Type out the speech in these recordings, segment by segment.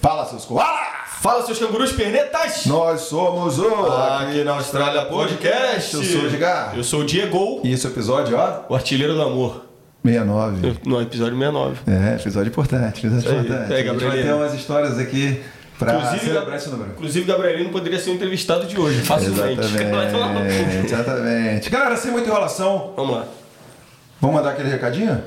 Fala, seus koalas! Fala, seus cangurus pernetas! Nós somos o Aqui na Austrália Podcast. Eu sou o Edgar. Eu sou o Diego, E esse episódio, ó, o artilheiro do amor. 69. No episódio 69. É, episódio importante, episódio Aí, importante. é, a gente vai Gabrielino. ter umas histórias aqui pra Inclusive, celebrar esse número. Inclusive, Gabrielino poderia ser o entrevistado de hoje, facilmente. Exatamente, exatamente. Galera, sem muita enrolação, Vamos lá. vamos mandar aquele recadinho?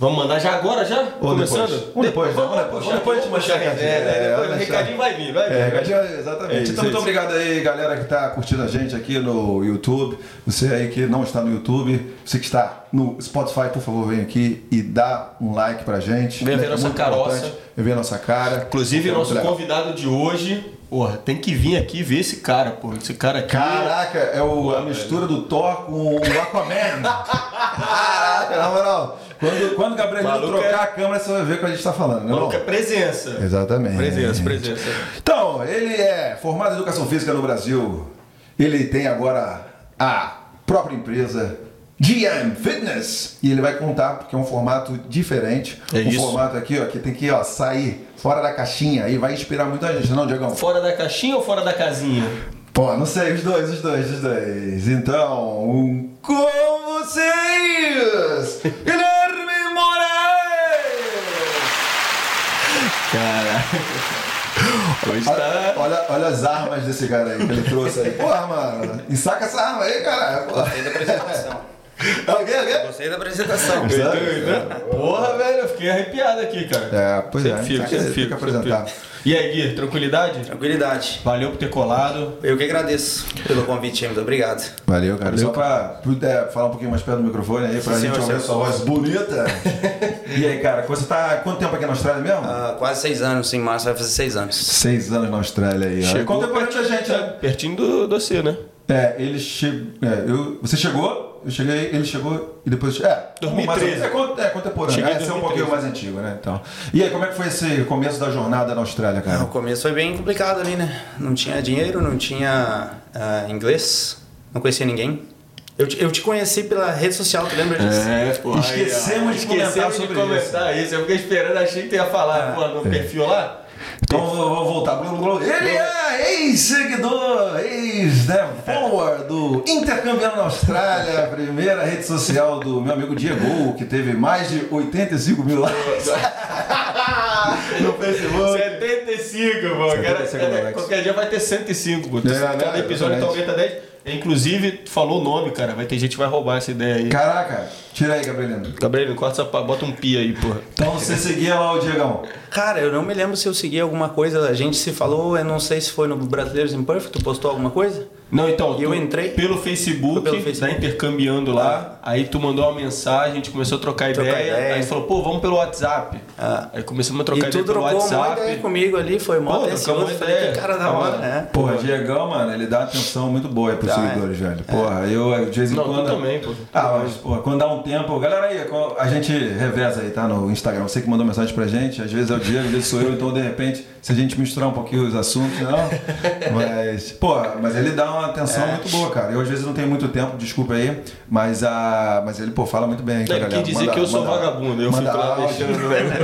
Vamos mandar já agora, já? Ou Começando? depois? Depois, Vamos, vamos depois. puxar, Depois a gente manda recadinho. É, né? É, Depois vai o deixar. recadinho vai vir, vai vir. É, recadinho, exatamente. É então, é muito obrigado aí, galera que está curtindo a gente aqui no YouTube. Você aí que não está no YouTube, você que está no Spotify, por favor, vem aqui e dá um like pra gente. Vem ver É nossa caroça. Vem ver a nossa cara. Inclusive, É nosso legal. convidado de hoje, porra, tem que vir aqui ver esse cara, porra. Esse cara aqui. Caraca, é o, a mistura do Thor com o Aquaman. Caraca, na moral. Quando, quando o Gabriel Maluco trocar é- a câmera, você vai ver o que a gente está falando, né? Maluco não? é presença. Exatamente. Presença, presença. Então, ele é formado em Educação Física no Brasil. Ele tem agora a própria empresa GM Fitness. E ele vai contar, porque é um formato diferente. É um isso. formato aqui, ó, que tem que ó, sair fora da caixinha. E vai inspirar muita gente, não, Diegão? Fora da caixinha ou fora da casinha? Pô, não sei, os dois, os dois, os dois. Então, um com vocês, Guilherme Moraes! Cara. Hoje Olha, tá. olha, olha as armas desse cara aí que ele trouxe aí. Porra, mano, ensaca essa arma aí. Porra. Gostei da apresentação. Alguém, alguém? Gostei da apresentação. Porra, velho, eu fiquei arrepiado aqui, cara. É, pois é, tem que- sempre tem que fico, apresentar. E aí, Gui, tranquilidade? Tranquilidade. Valeu por ter colado. Eu que agradeço pelo convite, muito obrigado. Valeu, cara. Só pra puder falar um pouquinho mais perto do microfone aí, pra Sim, gente ouvir sua voz bonita. e aí, cara, você tá há quanto tempo aqui na Austrália mesmo? Ah, quase seis anos, em março vai fazer seis anos. Seis anos na Austrália aí. ó. Chegou Contemporâneo da gente, né? Pertinho do, do você, né? É, ele chegou. É, eu, você chegou, eu cheguei, ele chegou e depois. É, 2013. mais- É, é contemporâneo. É, esse é um 2013. pouquinho mais antigo, né? Então. E aí, como é que foi esse começo da jornada na Austrália, cara? No começo foi bem complicado ali, né? Não tinha dinheiro, não tinha ah, inglês, não conhecia ninguém. Eu te, eu te conheci pela rede social, tu lembra disso? É, pô. Esquecemos de comentar sobre de comentar isso. Eu fiquei esperando, achei que tu ia falar, pô, no perfil lá. Então vou, voltar. Ele é ex-seguidor, ex-follower do Intercambiando na Austrália, a primeira rede social do meu amigo Diego, que teve mais de 85 mil likes no Facebook. 75, pô. 75 Cara, likes. qualquer dia vai ter 105, pô. É, né? Cada episódio então Exatamente. aumenta 10. Inclusive, tu falou o nome, cara. Vai ter gente que vai roubar essa ideia aí. Caraca, tira aí, Gabrielino. Gabriel, corta essa pa- bota um pi aí, porra. Então você seguia lá o Diegão. Cara, eu não me lembro se eu segui alguma coisa. A gente se falou, eu não sei se foi no Brasileiros Perth, tu postou alguma coisa? Não, então, E eu tu- entrei? pelo Facebook, pelo tá Facebook. intercambiando lá. Aí tu mandou uma mensagem, a gente começou a trocar, Trocar ideia, ideia. Aí tu falou, pô, vamos pelo WhatsApp. Ah. Aí começamos a E trocar tu ideia pelo trocou uma WhatsApp. ideia comigo ali, foi mó Pô, atencioso. Falei, ideia. que cara da hora, né? Porra, Diegão, mano, ele dá atenção muito boa aí pros Dá, seguidores, velho. Porra, eu de vez em Não, tu quando. também, pô. Ah, mas, porra, quando dá um tempo. Galera aí, a gente reveza aí, tá? No Instagram. Você que mandou mensagem pra gente, às vezes é o Diego, às vezes sou eu, então de repente, se a gente misturar um pouquinho os assuntos, não. Mas, porra, mas ele dá uma atenção É. muito boa, cara. Eu às vezes não tenho muito tempo, desculpa aí, mas, a, mas ele, pô, fala muito bem aí Ele galera. quis dizer Manda- que eu sou manda- vagabundo, eu manda fico lá áudio. mexendo no velho.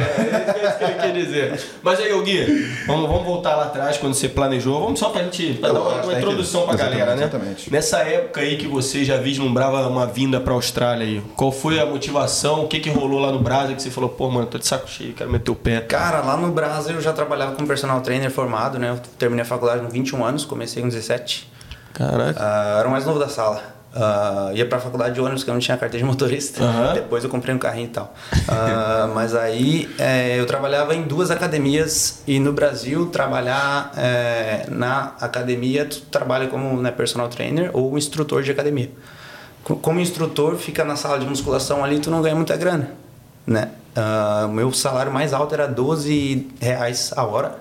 É isso que ele quer dizer. Mas aí, Gui, vamos, vamos voltar lá atrás quando você planejou. Vamos só pra gente pra Eu dar uma, uma que- introdução pra exatamente, galera, né? exatamente. Nessa época aí que você já vislumbrava uma vinda pra Austrália aí, qual foi a motivação? O que que rolou lá no Brasil que você falou, pô, mano, tô de saco cheio, quero meter o pé. Cara, lá no Brasil eu já trabalhava como personal trainer formado, né? Eu terminei a faculdade com 21 anos, comecei com 17. Caraca. Ah, era o mais novo da sala. Ah, ia pra faculdade de ônibus, que eu não tinha carteira de motorista. Aham. Depois eu comprei um carrinho e tal. Ah, mas aí é, eu trabalhava em duas academias e no Brasil trabalhar é, na academia, tu trabalha como né, personal trainer ou instrutor de academia. Co- Como instrutor, fica na sala de musculação ali, tu não ganha muita grana, né? O meu salário mais alto era 12 reais a hora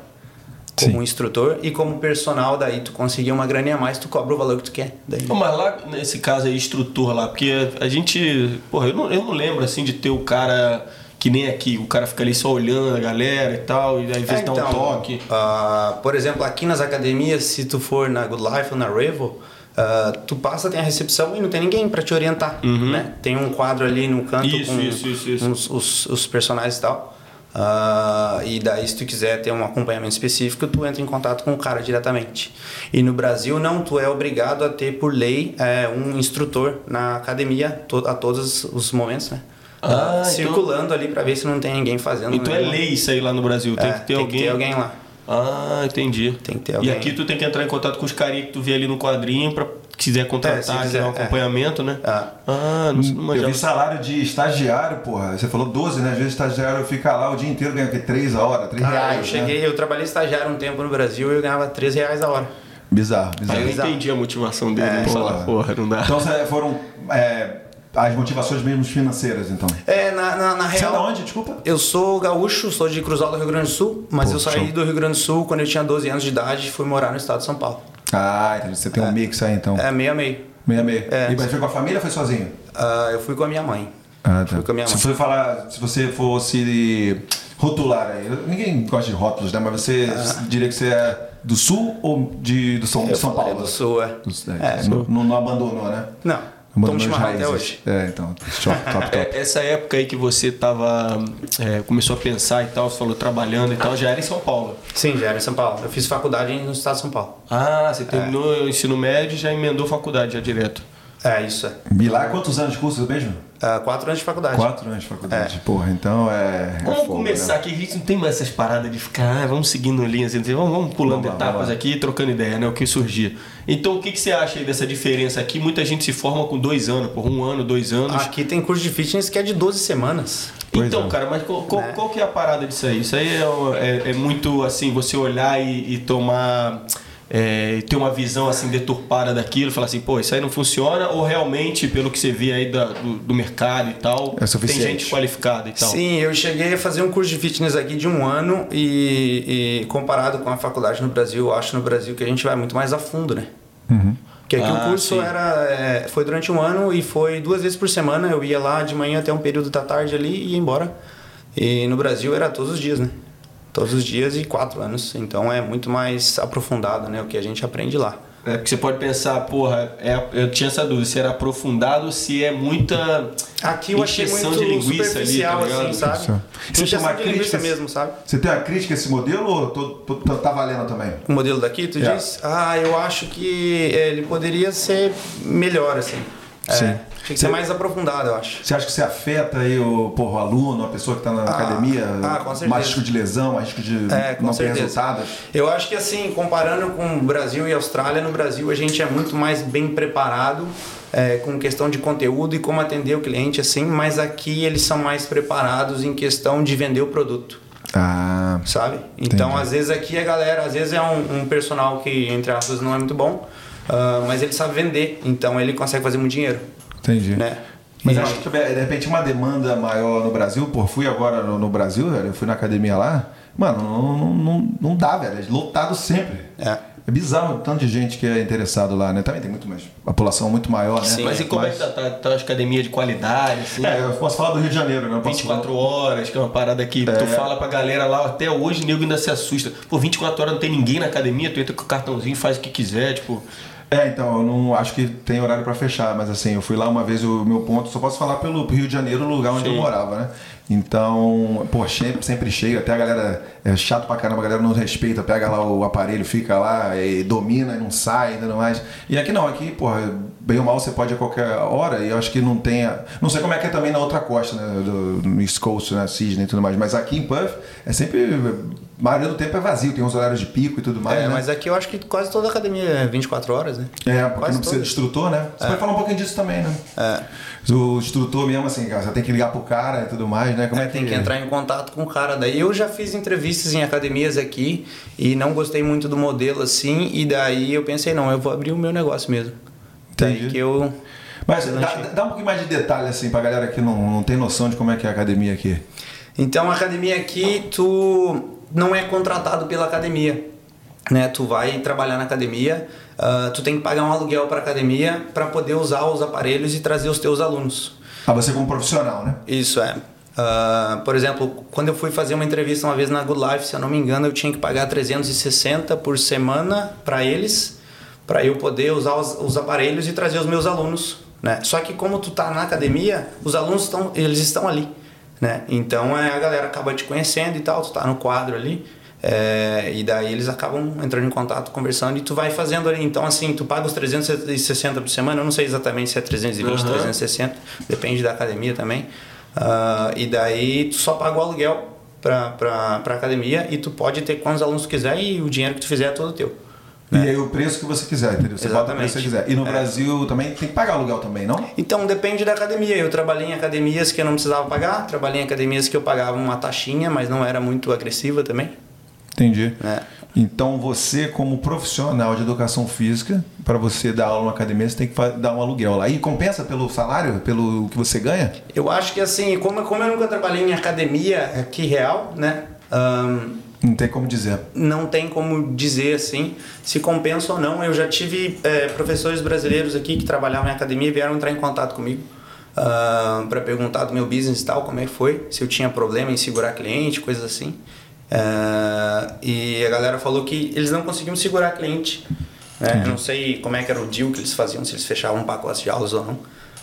como Sim. instrutor e como personal daí tu conseguir uma graninha a mais tu cobra o valor que tu quer daí Pô, mas lá, nesse caso aí, instrutor lá, porque a gente. Porra, eu não, eu não lembro assim de ter o cara que nem aqui, o cara fica ali só olhando a galera e tal, e aí às vezes É, dá um toque. ah, por exemplo aqui nas academias se tu for na Good Life ou na Revo Uh, tu passa, tem a recepção e não tem ninguém para te orientar, né? Tem um quadro ali no canto Isso, com isso, isso, isso. Os, os, os personagens e tal. Uh, e daí, se tu quiser ter um acompanhamento específico, tu entra em contato com o cara diretamente. E no Brasil, não, tu é obrigado a ter, por lei, é, um instrutor na academia to a todos os momentos, né? Ah, Uh, então- circulando ali para ver se não tem ninguém fazendo. Então é lei isso aí lá no Brasil. Tem É, que ter tem alguém. que ter alguém lá. Ah, entendi. Tem que ter E alguém. aqui tu tem que entrar em contato com os carinhas que tu vê ali no quadrinho pra quiser É, contratar, se quiser um é. acompanhamento, né? Ah. Ah, não, não Eu vi salário de estagiário, porra. Você falou 12, né? Às vezes estagiário fica lá o dia inteiro, ganha o quê? 3 a hora, 3 Cara, reais. eu né? cheguei, eu trabalhei estagiário um tempo no Brasil e eu ganhava 13 reais a hora. Bizarro, Aí bizarro. eu Exato. entendi a motivação dele. É, né? Falar, porra, não dá. Então foram é, as motivações mesmo financeiras, então. É, na, na, na Você é real. da onde, desculpa? Eu sou gaúcho, sou de Cruz Alta, Rio Grande do Sul, mas Pô, eu saí show. do Rio Grande do Sul quando eu tinha 12 anos de idade e fui morar no estado de São Paulo. Ah, entendi. Você tem um mix aí, então. É meio a meio. Meia meia. É. E mas foi com a família ou foi sozinho? Ah, eu fui com a minha mãe. Ah, Fui com a minha se mãe. você falar, se você fosse rotular aí, ninguém gosta de rótulos, né? Mas você diria que você é do sul ou de do São, Eu São Paulo? do Sul, é. Do- É, é, não- não abandonou, né? Não, As chimarrão até hoje. É, então, top, top, top. É, essa época aí que você tava. é, começou a pensar e tal, você falou trabalhando e tal, já era em São Paulo. Sim, já era em São Paulo. Eu fiz faculdade no estado de São Paulo. Ah, você terminou o ensino médio e já emendou faculdade já direto. É, isso é. E lá, quantos anos de curso mesmo? Ah, quatro anos de faculdade. Quatro anos de faculdade. Porra, então é. é Vamos fogo, começar né? aqui, a gente não tem mais essas paradas de ficar, ah, vamos seguindo linhas, assim, vamos, vamos pulando Vamos lá, etapas vamos aqui e trocando ideia, né? O que surgir. Então, o que, que você acha aí dessa diferença aqui? Muita gente se forma com dois anos, por um ano, dois anos. Aqui tem curso de fitness que é de 12 semanas. Pois então, é. cara, mas qual, qual, Né? qual que é a parada disso aí? Isso aí é, é- é muito assim, você olhar e, e tomar. É, ter uma visão assim deturpada daquilo, falar assim, pô, isso aí não funciona, ou realmente, pelo que você vê aí da- do, do mercado e tal, É tem gente qualificada e tal. Sim, eu cheguei a fazer um curso de fitness aqui de um ano e, e comparado com a faculdade no Brasil, eu acho no Brasil que a gente vai muito mais a fundo, né? Uhum. Porque aqui Ah, o curso sim. era, é, foi durante um ano e foi duas vezes por semana. Eu ia lá de manhã até um período da tarde ali e ia embora. E no Brasil era todos os dias, né? Todos os dias e quatro anos. Então é muito mais aprofundado, né? O que a gente aprende lá. É porque você pode pensar, porra, é, eu tinha essa dúvida, se era aprofundado, se é muita Aqui eu achei muito de linguiça ali, tá ligado? assim, sabe? Isso. Você tem linguiça crítica? mesmo, sabe? Você tem uma crítica a esse modelo ou tô, tô- tô- tá valendo também? O modelo daqui, tu É. diz? Ah, eu acho que é, ele poderia ser melhor, assim. É, Sim. Tinha que ser mais aprofundado, eu acho. Você acha que você afeta aí o, porra, o aluno, a pessoa que está na Ah, academia? ah, com certeza. mais risco de lesão, mais risco de É, não ter certeza. resultados? Eu acho que assim, comparando com o Brasil e Austrália, no Brasil a gente é muito mais bem preparado é, com questão de conteúdo e como atender o cliente, assim, mas aqui eles são mais preparados em questão de vender o produto. Ah, sabe? Então, Entendi. às vezes aqui a galera, às vezes é um, um personal que, entre aspas, não é muito bom, ah, mas ele sabe vender, então ele consegue fazer muito dinheiro, entendi. né? Mas eu acho que de repente uma demanda maior no Brasil, pô, fui agora no, no Brasil, velho, eu fui na academia lá, mano, não, não, não, não dá, velho, é lotado sempre. É. É bizarro o tanto de gente que é interessado lá, né? Também tem muito mais, a população muito maior, né? Mas e como é que tá, tá, tá as academias de qualidade, assim? É, eu posso falar do Rio de Janeiro, né? Eu posso 24 horas, que é uma parada que É. tu fala pra galera lá, até hoje o nego ainda se assusta. Pô, 24 horas não tem ninguém na academia, tu entra com o cartãozinho, faz o que quiser, tipo. É, então, eu não acho que tem horário pra fechar, mas assim, eu fui lá uma vez, o meu ponto, só posso falar pelo Rio de Janeiro, o lugar onde Sim. eu morava, né? Então, pô, sempre, sempre cheio, até a galera é chato pra caramba, a galera não respeita, pega lá o aparelho, fica lá e domina e não sai tudo mais. E aqui não, aqui, porra, bem ou mal você pode ir a qualquer hora e eu acho que não tem. a- Não sei como é que é também na outra costa, né? Do, no East Coast, né? Sydney e tudo mais, mas aqui em Perth é sempre. A maioria do tempo é vazio, tem uns horários de pico e tudo mais. É, né? mas aqui eu acho que quase toda academia é 24 horas, né? É, porque Quase não precisa de todas. instrutor, né? Você vai falar um pouquinho disso também, né? É. O instrutor mesmo, assim, você tem que ligar pro cara e tudo mais, né? Como é, É, tem que entrar em contato com o cara. Daí eu já fiz entrevistas em academias aqui e não gostei muito do modelo assim, e daí eu pensei, não, eu vou abrir o meu negócio mesmo. Entendi. Daí que eu. Mas dá, dá um pouquinho mais de detalhe, assim, pra galera que não, não tem noção de como é que é a academia aqui. Então a academia aqui, tu não é contratado pela academia. Né? Tu vai trabalhar na academia, ah, tu tem que pagar um aluguel para academia para poder usar os aparelhos e trazer os teus alunos. Ah, você como profissional, né? Isso é. Ah, por exemplo, quando eu fui fazer uma entrevista uma vez na Good Life, se eu não me engano, eu tinha que pagar 360 por semana para eles, para eu poder usar os, os, aparelhos e trazer os meus alunos, né? Só que como tu tá na academia, os alunos estão, eles estão ali, né? Então é, a galera acaba te conhecendo e tal, tu tá no quadro ali. É, e daí eles acabam entrando em contato, conversando e tu vai fazendo ali. Então, assim, tu paga os 360 por semana, eu não sei exatamente se é 320, uhum. 360, depende da academia também. Uh, e daí tu só paga o aluguel para pra, pra academia e tu pode ter quantos alunos tu quiser e o dinheiro que tu fizer é todo teu. Né? E aí o preço que você quiser, entendeu? Você Exatamente. bota o preço que você quiser. E no é. Brasil também tem que pagar aluguel também, não? Então depende da academia. Eu trabalhei em academias que eu não precisava pagar, trabalhei em academias que eu pagava uma taxinha, mas não era muito agressiva também. Entendi. É. Então você, como profissional de educação física, para você dar aula na academia, você tem que dar um aluguel lá. E compensa pelo salário, pelo que você ganha? Eu acho que assim, como, como eu nunca trabalhei em academia aqui real, né? Um, não tem como dizer. Não tem como dizer assim se compensa ou não. Eu já tive é, professores brasileiros aqui que trabalhavam em academia e vieram entrar em contato comigo uh, para perguntar do meu business e tal, como é que foi, se eu tinha problema em segurar cliente, coisas assim. Uh, e a galera falou que eles não conseguiam segurar cliente. Né? Eu não sei como é que era o deal que eles faziam, se eles fechavam um pacote de aulas ou não.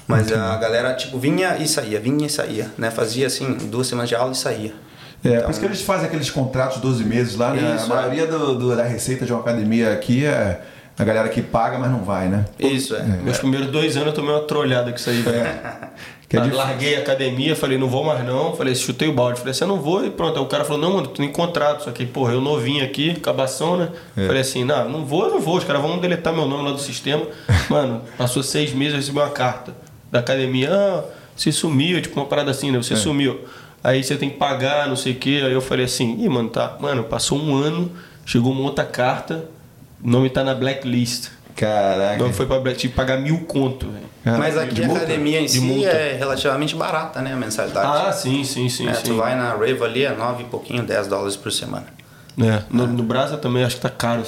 Mas a galera, tipo, vinha e saía, vinha e saía, né? Fazia, assim, duas semanas de aula e saía. É, por isso que eles fazem aqueles contratos de 12 meses lá, né? Isso, a maioria do, do, da receita de uma academia aqui é a galera que paga, mas não vai, né? Isso, é. é. Meus primeiros dois anos eu tomei uma trolhada com isso aí, É. Que é larguei a academia, falei, não vou mais não. Falei, chutei o balde. Falei assim, eu não vou. E pronto. Aí o cara falou, não, mano, tu tem contrato. Só que, porra, eu novinho aqui, cabação, né? É. Falei assim, não, não vou, eu não vou. Os caras vão deletar meu nome lá do sistema. Mano, passou seis meses, eu recebi uma carta da academia. Ah, você sumiu, tipo uma parada assim, né? Você é. sumiu. Aí você tem que pagar, não sei o quê. Aí eu falei assim, ih, mano, tá. Mano, passou um ano, chegou uma outra carta, o nome tá na blacklist. Caraca. Então foi pra tipo, pagar mil conto, velho. Mas aqui a academia em si é relativamente barata, né? A mensalidade. Ah, sim, sim, sim. É, sim. Tu vai na Rave ali, é 9 e pouquinho, 10 dólares por semana. É, no, no Brasa também acho que tá caro.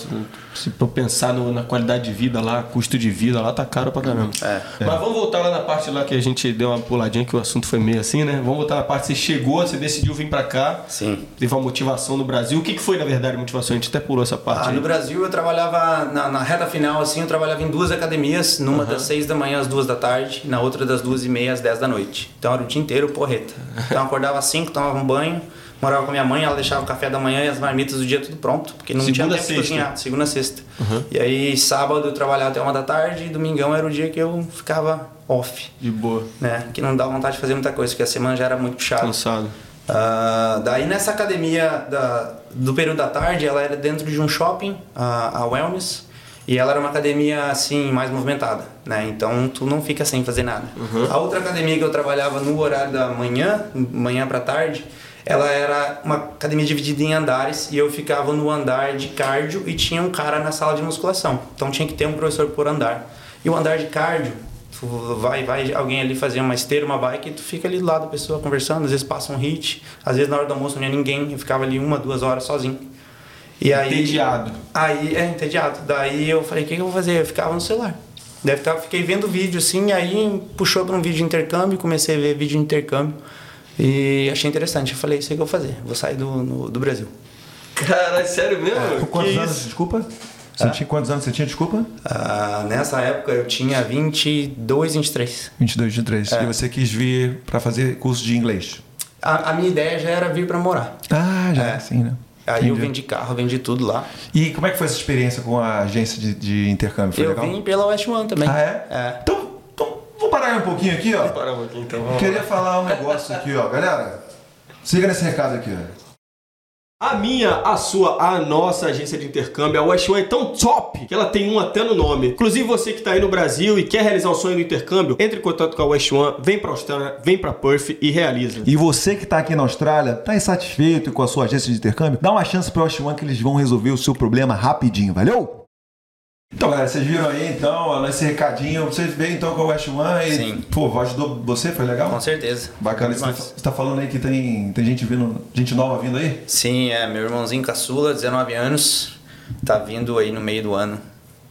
Se for pensar no, na qualidade de vida lá, custo de vida lá, tá caro pra caramba. É. Mas vamos voltar lá na parte lá que a gente deu uma puladinha, que o assunto foi meio assim, né? Vamos voltar na parte que você chegou, você decidiu vir pra cá. Sim. Teve uma motivação no Brasil. O que, que foi, na verdade, a motivação? A gente até pulou essa parte. Ah, aí. no Brasil eu trabalhava, na, na, reta final, assim, eu trabalhava em duas academias, numa uhum. das seis da manhã às duas da tarde, na outra das duas e meia às dez da noite. Então era o dia inteiro porreta. Então eu acordava às cinco, tomava um banho morava com minha mãe, ela deixava o café da manhã e as marmitas do dia tudo pronto, porque não segunda tinha tempo de cozinhar, segunda a sexta. Uhum. E aí sábado eu trabalhava até uma da tarde e domingão era o dia que eu ficava off. De boa. Né? Que não dava vontade de fazer muita coisa, porque a semana já era muito puxada. Cansado. Uh, daí nessa academia da, do período da tarde, ela era dentro de um shopping, a, a Wellness, e ela era uma academia assim mais movimentada, né? Então tu não fica sem fazer nada. Uhum. A outra academia que eu trabalhava no horário da manhã, manhã para tarde, ela era uma academia dividida em andares e eu ficava no andar de cardio e tinha um cara na sala de musculação. Então tinha que ter um professor por andar. E o andar de cardio, tu vai, vai alguém ali fazer uma esteira, uma bike, e tu fica ali do lado da pessoa conversando, às vezes passa um hit, às vezes na hora do almoço não tinha ninguém, eu ficava ali uma, duas horas sozinho. E aí, entediado. Aí, é, entediado. Daí eu falei, o que, que eu vou fazer? Eu ficava no celular. Daí eu fiquei vendo vídeo assim, aí puxou para um vídeo de intercâmbio, comecei a ver vídeo de intercâmbio. E achei interessante. Eu falei, isso aí que eu vou fazer. Vou sair do, no, do Brasil. Cara, sério mesmo? É, com quantos que anos, isso? desculpa? Você ah? tinha quantos anos você tinha, desculpa? Ah, nessa época eu tinha 22, 23. 22, 23. É. E você quis vir para fazer curso de inglês? A, a, minha ideia já era vir para morar. Ah, já é. sim, né? Aí Entendi. eu vendi carro, vendi tudo lá. E como é que foi essa experiência com a agência de, de intercâmbio? Foi eu legal? vim pela West One também. Ah, é? É. Então parar um pouquinho aqui, ó. Vamos parar um pouquinho então. Vamos Queria lá. falar um negócio aqui, ó. Galera, siga nesse recado aqui, ó. A minha, a sua, a nossa agência de intercâmbio, a West One é tão top que ela tem um até no nome. Inclusive você que está aí no Brasil e quer realizar o sonho do intercâmbio, entre em contato com a West One, vem para a Austrália, vem para Perth e realiza. E você que está aqui na Austrália, está insatisfeito com a sua agência de intercâmbio, dá uma chance para a West One que eles vão resolver o seu problema rapidinho, valeu? Então, galera, vocês viram aí, então, nesse recadinho, vocês veem então com o West One e, Sim. pô, ajudou você, foi legal? Com certeza. Bacana. Você está tá falando aí que tem, tem gente vindo, gente nova vindo aí? Sim, é, meu irmãozinho caçula, 19 anos, tá vindo aí no meio do ano.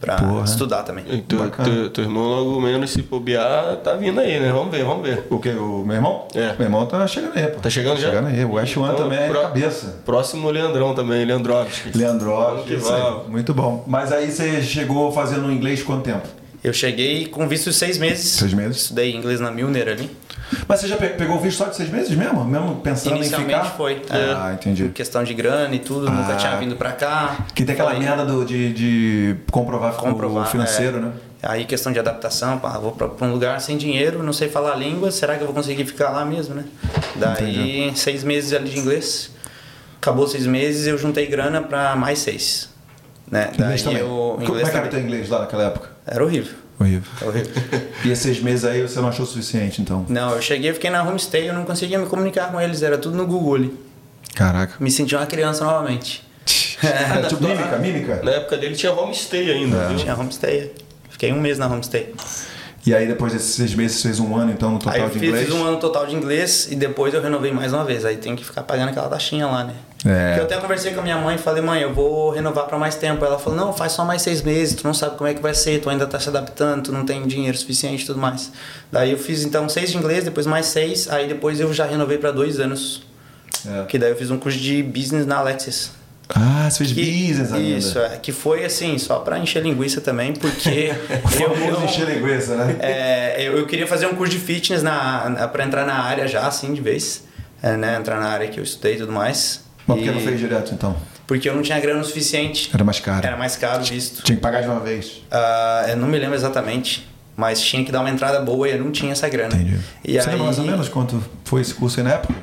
Pra Porra. estudar também. E teu, teu irmão, logo menos, se bobear, tá vindo aí, né? Vamos ver, vamos ver. O que? O meu irmão? É. Meu irmão tá chegando aí, pô. Tá chegando já? Chegando aí. O West One Então, também é pro- cabeça. Próximo Leandrão também, Leandrovski. Leandro, que isso aí. vamos. Muito bom. Mas aí você chegou fazendo inglês quanto tempo? Eu cheguei com visto de seis meses. Seis meses. Estudei inglês na Milner ali. Mas você já pe- pegou o visto só de seis meses mesmo? Mesmo pensando em Inicialmente ficar? foi. Ah, é, entendi. Questão de grana e tudo, Ah. nunca tinha vindo pra cá. Que tem aquela Falei, merda do- de, de comprovar, comprovar o financeiro, é. né? Aí questão de adaptação, pá, vou pra, pra um lugar sem dinheiro, não sei falar a língua, será que eu vou conseguir ficar lá mesmo, né? Daí seis meses ali de inglês, acabou seis meses, eu juntei grana pra mais seis. Né? Inglês Daí também. eu. Como é Inglês que era o teu inglês lá naquela época? Era horrível. Horrível. Horrível. E esses meses aí você não achou suficiente, então? não, eu cheguei, fiquei na homestay, eu não conseguia me comunicar com eles, era tudo no Google ali. Caraca. Me senti uma criança novamente. É, tipo mímica, mímica? Na época dele tinha homestay ainda, viu? Tinha homestay. Fiquei um mês na homestay. E aí depois desses seis meses você fez um ano, então, no Aí total eu de fiz, inglês? fiz um ano total de inglês e depois eu renovei mais uma vez. Aí tem que ficar pagando aquela taxinha lá, né? É. Eu até conversei com a minha mãe e falei, mãe, eu vou renovar pra mais tempo. Ela falou, não, faz só mais seis meses, tu não sabe como é que vai ser, tu ainda tá se adaptando, tu não tem dinheiro suficiente e tudo mais. Daí eu fiz então seis de inglês, depois mais seis, aí depois eu já renovei pra dois anos. É. Que daí eu fiz um curso de business na Alexis. Ah, você fez Que- business ainda. Isso, é, que foi assim, só pra encher linguiça também, porque eu, Famoso eu, encher linguiça, né? é, eu, eu queria fazer um curso de fitness na, na, pra entrar na área já, assim, de vez. É, né, entrar na área que eu estudei e tudo mais. Mas por que não fez direto, então? Porque eu não tinha grana o suficiente. Era mais caro. Era mais caro visto. Tinha que pagar de uma vez. Ah, eu não me lembro exatamente, mas tinha que dar uma entrada boa e eu não tinha essa grana. Entendi. E você aí... lembra mais ou menos quanto foi esse curso aí na época?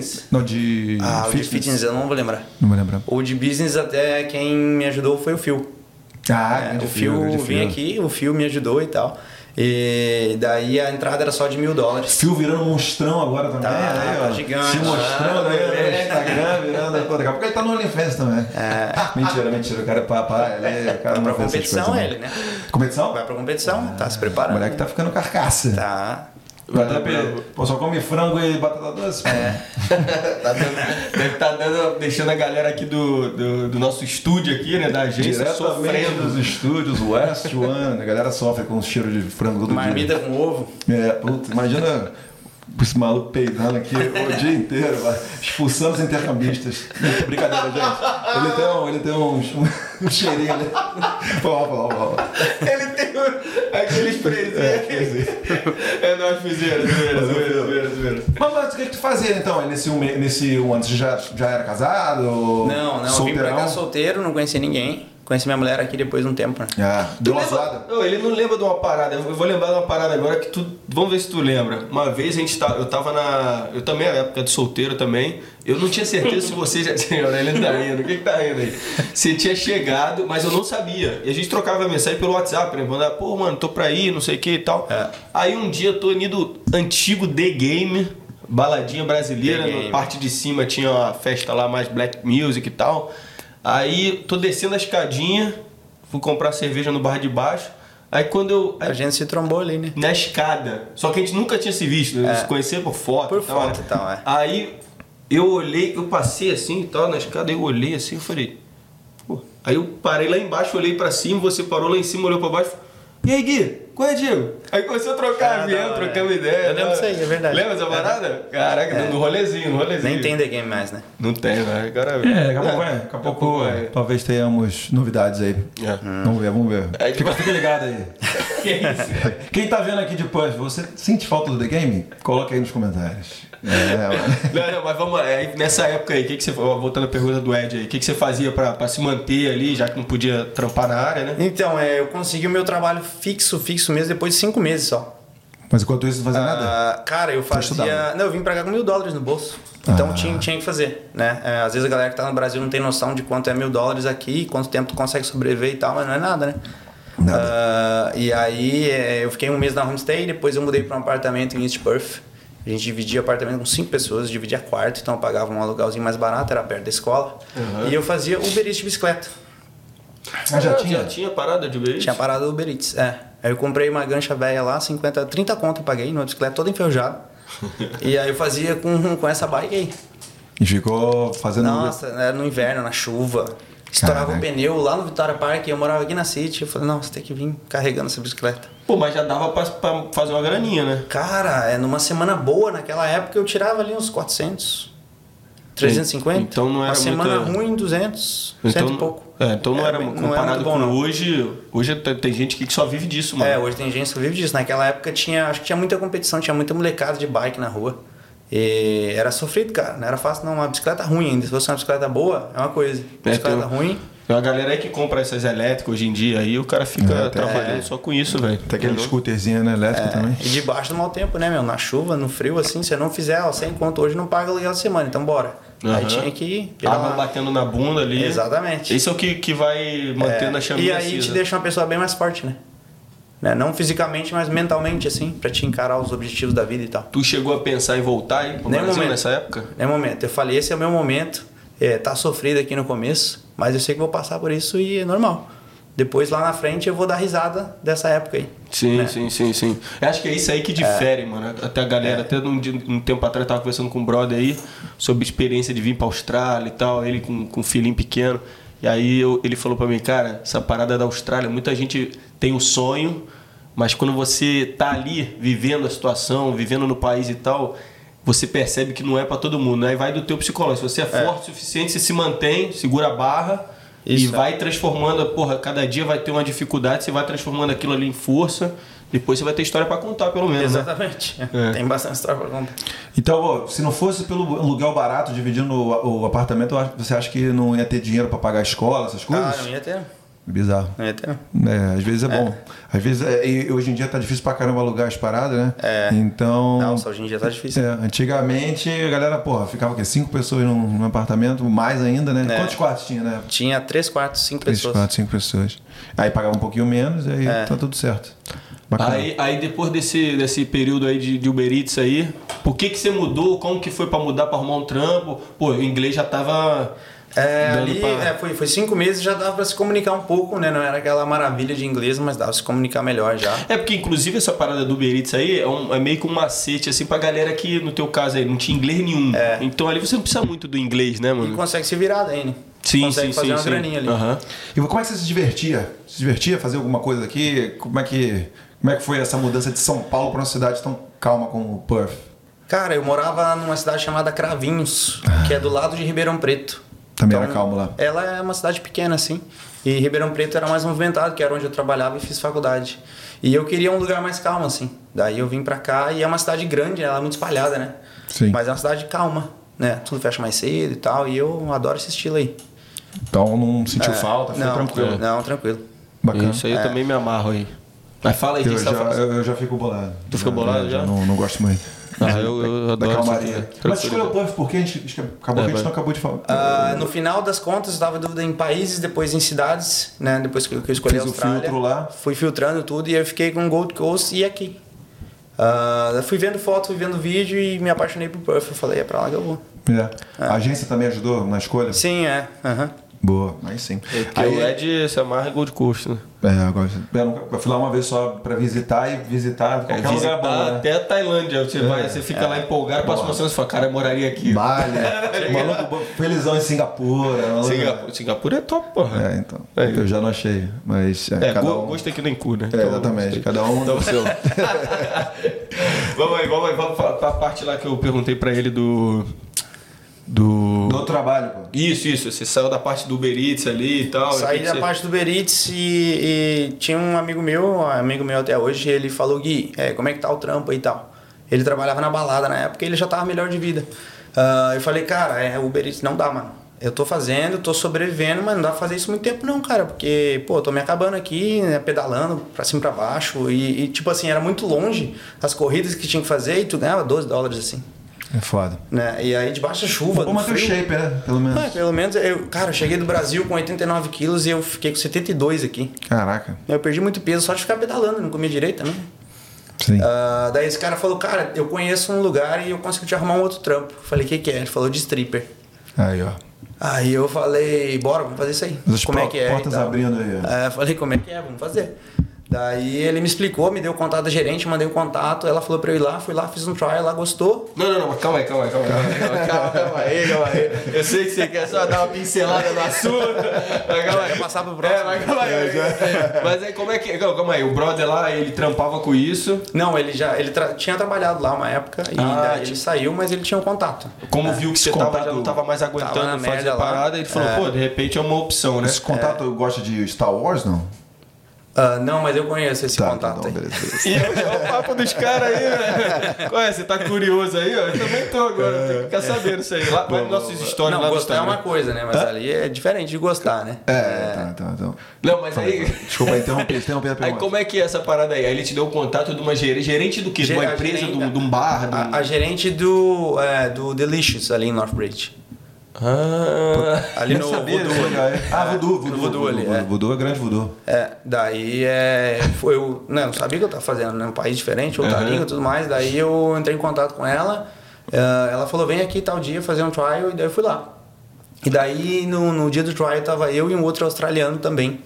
O de business? Não, de Ah, o de fitness eu não vou lembrar. Não me lembro. O de business até quem me ajudou foi o Phil. Ah, É, grande o grande vinha aqui, o Fio me ajudou e tal. E daí a entrada era só de mil dólares. Fio virando monstrão agora também. Tá, aí, tá ó. gigante. Se mostrando aí no É. Instagram, virando. Pô, daqui a pouco ele tá no OnlyFans também. Mentira, mentira. O cara é papai, ele, o cara Vai pra competição coisas, ele, né? Competição? Vai pra competição, tá se O preparando. moleque tá ficando carcaça. Tá. Vai até pe- Pô, só come frango e batata doce? É. Tá dando- deve estar dando, deixando a galera aqui do, do, do nosso estúdio aqui, né? Da agência sofrendo. dos estúdios West One. A galera sofre com o cheiro de frango todo Marmita dia. com ovo. É, puta, imagina esse maluco peidando aqui o dia inteiro, expulsando os intercambistas. Brincadeira, gente. Ele tem um, ele tem um, um, cheirinho ali. Foi mal. Ele tem um- aquele sprayzinho. É, nós fizeram, zoeira, zoeira, zoeira, zoeira. Mas, mas o que, que tu fazia então nesse um, nesse um ano? Você já, já era casado? Não, não, eu vim pra solteirão? cá solteiro, não conheci ninguém. Conheci minha mulher aqui depois de um tempo, né? Ah, deu uma lembra- zoada. Não, ele não lembra de uma parada. Eu vou lembrar de uma parada agora que tu. Vamos ver se tu lembra. Uma vez a gente tá, eu tava na. Eu também, na época de solteiro também. Eu não tinha certeza se você já tinha. Olha, ele tá rindo. O que, que tá rindo aí? Você tinha chegado, mas eu não sabia. E a gente trocava mensagem pelo WhatsApp, né? Mandava, pô, mano, tô pra ir, não sei o que e tal. É. Aí um dia eu tô indo antigo The Game. Baladinha brasileira, na parte de cima tinha uma festa lá mais black music e tal. Aí tô descendo a escadinha, fui comprar cerveja no bar de baixo. Aí quando eu. A gente se trombou ali, né? Na escada. Só que a gente nunca tinha se visto, né? É. Se conhecia por foto. Por e tal, foto né? e tal, é. Aí eu olhei, eu passei assim e tal, na escada, eu olhei assim, eu falei. Pô. Aí eu parei lá embaixo, olhei pra cima, você parou lá em cima, olhou pra baixo. E aí, Gui, qual é, Diego? Aí começou a trocar Ah, avião, trocamos é. ideia. Eu lembro né? disso aí, é verdade. Lembra essa É. parada? Caraca, É. no rolezinho, no rolezinho. Nem tem The Game mais, né? Não tem, né? Agora. É, daqui a pouco vai. Daqui a pouco vai. talvez tenhamos novidades aí. É. Vamos ver, vamos ver. Aí- Fica, fica ligado aí. Que isso? Quem tá vendo aqui depois, você sente falta do The Game? Coloca aí nos comentários. É, Não, não, mas vamos lá. Aí, nessa época aí, que que você, voltando à pergunta do Ed aí, o que, que você fazia pra, pra se manter ali, já que não podia trampar na área, né? Então, é, eu consegui o meu trabalho fixo, fixo mesmo, depois de cinco meses só. mas enquanto isso não fazia nada? Ah, cara, eu fazia. estudava? Não, eu vim pra cá com mil dólares no bolso. Então Ah. tinha, tinha que fazer, né? É, às vezes a galera que tá no Brasil não tem noção de quanto é mil dólares aqui, quanto tempo tu consegue sobreviver e tal, mas não é nada, né? Nada. Ah, e aí é, eu fiquei um mês na homestay, depois eu mudei pra um apartamento em East Perth. A gente dividia apartamento com cinco pessoas, dividia quarto, então eu pagava um aluguelzinho mais barato, era perto da escola. E eu fazia Uber Eats de bicicleta. Ah, já Ah, tinha? Já tinha parada de Uber Eats? Tinha parado do Uber Eats, é. Aí eu comprei uma gancha velha lá, 50, 30 conto eu paguei, numa bicicleta toda enferrujada. e aí eu fazia com, com essa bike aí. E ficou fazendo. Nossa, era no inverno, na chuva. Estourava Caraca. o pneu lá no Vitória Park, eu morava aqui na City. Eu falei, não, você tem que vir carregando essa bicicleta. Pô, mas já dava pra, pra fazer uma graninha, né? Cara, é numa semana boa, naquela época eu tirava ali uns 400, 350. Então não era Uma semana muita- ruim, 200, Então, cento e pouco. É, então não É, era não era comparado muito bom, com não. hoje. Hoje tem gente que só vive disso, mano. É, hoje tem gente que vive disso. Naquela época tinha, acho que tinha muita competição, tinha muita molecada de bike na rua. E era sofrido, cara. Não era fácil, não. Uma bicicleta ruim ainda. Se fosse uma bicicleta boa, é uma coisa. É, Bicicleta tem- ruim. Tem uma galera aí que compra essas elétricas hoje em dia aí, o cara fica É, trabalhando só com isso, velho. Tem aquele scooterzinho, né? Elétrico também. E debaixo do mau tempo, né, meu? Na chuva, no frio, assim, se eu não fizer, ó, sem conto hoje não paga aluguel de semana, então bora. Aí Aham. tinha que. A mão uma- batendo na bunda ali. Exatamente. Isso é o que, que vai mantendo a É, chaminha E aí te deixa uma pessoa bem mais forte, né? Né? Não fisicamente, mas mentalmente, assim, pra te encarar os objetivos da vida e tal. Tu chegou a pensar em voltar aí pro Nem Brasil momento. nessa época? É momento. Eu falei, esse é o meu momento. É, tá sofrido aqui no começo, mas eu sei que vou passar por isso e é normal. Depois lá na frente eu vou dar risada dessa época aí. Sim, né? sim, sim, sim. Eu acho que é isso aí que difere, mano. Até a galera, até um, dia- um tempo atrás eu tava conversando com um brother aí sobre a experiência de vir pra Austrália e tal, ele com, com um filhinho pequeno. E aí eu- ele falou pra mim, cara, essa parada da Austrália, muita gente tem o sonho, mas quando você tá ali vivendo a situação, vivendo no país e tal, você percebe que não é pra todo mundo. Aí vai do teu psicológico. Se você é, forte o suficiente, você se mantém, segura a barra e Isso, é. vai transformando, porra, cada dia vai ter uma dificuldade, você vai transformando aquilo ali em força, depois você vai ter história pra contar, pelo menos, né? Exatamente. É. Tem bastante história pra contar. Então, se não fosse pelo aluguel barato, dividindo o, apartamento, você acha que não ia ter dinheiro pra pagar a escola, essas coisas? Ah, não ia ter. Bizarro. Não ia ter. não. É, às vezes é, bom. Às vezes, é, e hoje em dia tá difícil pra caramba alugar as paradas, né? É. Então. Nossa, hoje em dia tá difícil. é, antigamente a galera, porra, ficava o quê? Cinco pessoas num, num apartamento, mais ainda, né? É. Quantos quartos tinha, né? Tinha três quartos, cinco Três, pessoas. quatro, cinco pessoas. Aí pagava um pouquinho menos e aí É. tá tudo certo. Bacana. Aí, aí depois desse, desse período aí de, de Uber Eats aí, por que que você mudou? Como que foi pra mudar, pra arrumar um trampo? Pô, o inglês já tava É, ali pra... é, foi, foi cinco meses já dava pra se comunicar um pouco, né? Não era aquela maravilha de inglês, mas dava pra se comunicar melhor já. É porque, inclusive, essa parada do Uber Eats aí é, um- é meio que um macete, assim, pra galera que, no teu caso aí, não tinha inglês nenhum. É. Então ali você não precisa muito do inglês, né, E mano? consegue se virar daí, né? Sim, consegue sim, fazer sim, uma sim. graninha ali. Aham. E como é que você se divertia? Se divertia fazer alguma coisa aqui? Como é que, como é que foi essa mudança de São Paulo para uma cidade tão calma como Perth? Cara, eu morava numa cidade chamada Cravinhos, que é do lado de Ribeirão Preto. Também era calmo lá. Ela é uma cidade pequena, assim. E Ribeirão Preto era mais movimentado, que era onde eu trabalhava e fiz faculdade. E eu queria um lugar mais calmo, assim. Daí eu vim pra cá e é uma cidade grande, ela é muito espalhada, né? Sim. Mas é uma cidade calma, né? Tudo fecha mais cedo e tal. E eu adoro esse estilo aí. Então não sentiu É, falta, foi não, tranquilo. Não, tranquilo. Bacana. Isso aí eu também me amarro aí. Mas fala aí, Eu você tá já, eu, eu já fico bolado. Tu fica bolado já? Não, não gosto muito. Ah, eu, eu da adoro calmaria. essa Mas escolheu Perth porque a gente, acabou É, que a gente não acabou de falar. Ah, no final das contas, eu estava em dúvida em países, depois em cidades, né? Depois que eu escolhi Fiz a o Austrália. filtro lá. Fui filtrando tudo e eu fiquei com Gold Coast e aqui. Eu fui vendo foto, fui vendo vídeo e me apaixonei por Perth. Eu falei, é pra lá que eu vou. É. A agência também ajudou na escolha? Sim, é. aham. Boa, aí sim. Porque Aí, o Ed se amarra Gold Coast, né? é, agora, eu, nunca- eu fui lá uma vez só pra visitar e visitar É, qualquer visitar lugar bom, né? até a Tailândia. Você, vai, você fica lá empolgado, passa uma semana e fala, cara, eu moraria aqui. Bali, maluco felizão em Singapura. maluco- Singapura, Singapura é top, porra. É, então. É. Eu já não achei, mas é, É, cada go- um... gosto aqui nem cu, né? É, Então, exatamente, gostei. cada um Então, seu. vamos aí, vamos aí, vamos pra, pra parte lá que eu perguntei pra ele do. Do. Do trabalho, pô. Isso, isso. Você saiu da parte do Uber Eats ali e tal. Saí da você- parte do Beritz e, e tinha um amigo meu, amigo meu até hoje, ele falou, Gui, é, como é que tá o trampo aí e tal. Ele trabalhava na balada na época e ele já tava melhor de vida. Ah, eu falei, cara, é, Uber Eats não dá, mano. Eu tô fazendo, tô sobrevivendo, mas não dá pra fazer isso muito tempo não, cara. Porque, pô, tô me acabando aqui, né, pedalando pra cima e pra baixo. E, e, tipo assim, era muito longe as corridas que tinha que fazer e tu ganhava 12 dólares, assim. É foda. Né? E aí debaixo da chuva, Vou no manter o frio, shape, né? Pelo menos. é, pelo menos, eu, cara, eu cheguei do Brasil com 89 quilos e eu fiquei com 72 aqui. Caraca. Eu perdi muito peso só de ficar pedalando, não comia direito também. Sim. Ah, daí esse cara falou, cara, eu conheço um lugar e eu consigo te arrumar um outro trampo. Falei, o que, que é? Ele falou de stripper. Aí, ó. Aí eu falei, bora, vamos fazer isso aí. As como é que é? portas abrindo aí. É, eu falei, como é que é? Vamos fazer. Daí ele me explicou, me deu o contato da gerente, mandei o contato, ela falou pra eu ir lá, fui lá, fiz um trial, ela gostou. Não, não, não, mas calma aí, calma aí, calma aí. Calma, calma aí, calma aí. Eu sei que você quer só dar uma pincelada no assunto. Mas calma aí. Passar pro próximo. É, mas calma aí. Mas aí, como é que. Calma, calma aí, o brother lá, ele trampava com isso. Não, ele já ele tra- tinha trabalhado lá uma época e Ah, daí tipo- ele saiu, mas ele tinha um contato. Como viu que você tava, contato- já não tava mais aguentando Tava fazer a lá. parada, ele falou, É. pô, de repente é uma opção, né? Esse contato gosta de Star Wars, não? Ah, não, mas eu conheço esse Tá, contato então, aí. beleza, beleza. E é, é o papo dos caras aí, né? Qual é? Você tá curioso aí, ó? Eu também tô agora, tem que ficar sabendo isso aí. Lá, vai nos nossos stories Não, lá gostar é uma coisa, né? Mas ali é diferente de gostar, né? É, tá, tá, então. Não, mas aí. Desculpa, interromper, interromper a Aí pergunta. como é que é essa parada aí? Aí ele te deu o contato de uma gerente. Gerente do quê? De uma empresa, gerente- de um- de um bar? um- A, a gerente do, é, do Delicious ali em Northbridge. Ah, Ali no sabia, Voodoo. é. Ah, Voodoo, Voodoo, No Voodoo ali, Voodoo, é. Voodoo é grande Voodoo. É, daí é, foi eu não, não sabia o que eu tava fazendo, né? Um país diferente, outra Aham. língua e tudo mais. Daí eu entrei em contato com ela. eh, ela falou, vem aqui tal dia fazer um trial, e daí eu fui lá. E daí no, no dia do trial tava eu e um outro australiano também.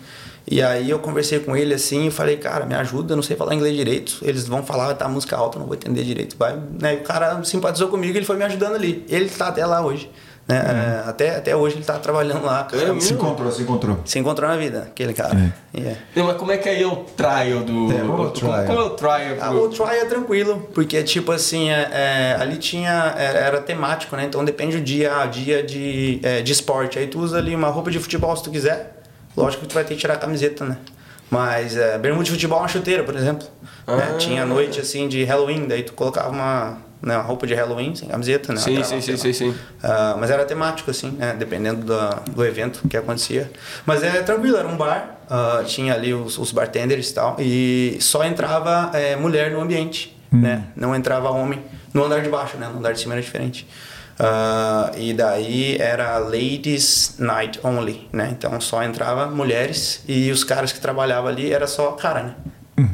E aí eu conversei com ele assim e falei, cara, me ajuda, eu não sei falar inglês direito. Eles vão falar, vai tá música alta, não vou entender direito. Vai, né? E o cara simpatizou comigo, ele foi me ajudando ali. Ele tá até lá hoje. Né? Eh, até, até hoje ele tá trabalhando lá. cara. É Se encontrou, se encontrou. Se encontrou na vida, aquele cara. É. Não, mas como é que aí é o trial do. É, qual é o trial? Qual é o trial? Ah, o trial é tranquilo, porque tipo assim, é, é, ali tinha. Era, era temático, né? Então depende do dia a dia de, é, de esporte. Aí tu usa ali uma roupa de futebol se tu quiser. Lógico que tu vai ter que tirar a camiseta, né? Mas é, bermuda de futebol é uma chuteira, por exemplo. né? Ah. Tinha noite assim de Halloween, daí tu colocava uma, né, uma roupa de Halloween sem camiseta, né? Sim, sim, sei sim, sim, sim. Ah, mas era temático, assim, né? Dependendo da- do evento que acontecia. Mas é tranquilo, era um bar, ah, tinha ali os, os bartenders e tal, e só entrava eh, mulher no ambiente, né? Não entrava homem no andar de baixo, né? No andar de cima era diferente. Ah, e daí era ladies night only, né? Então só entrava mulheres e os caras que trabalhavam ali era só cara, né?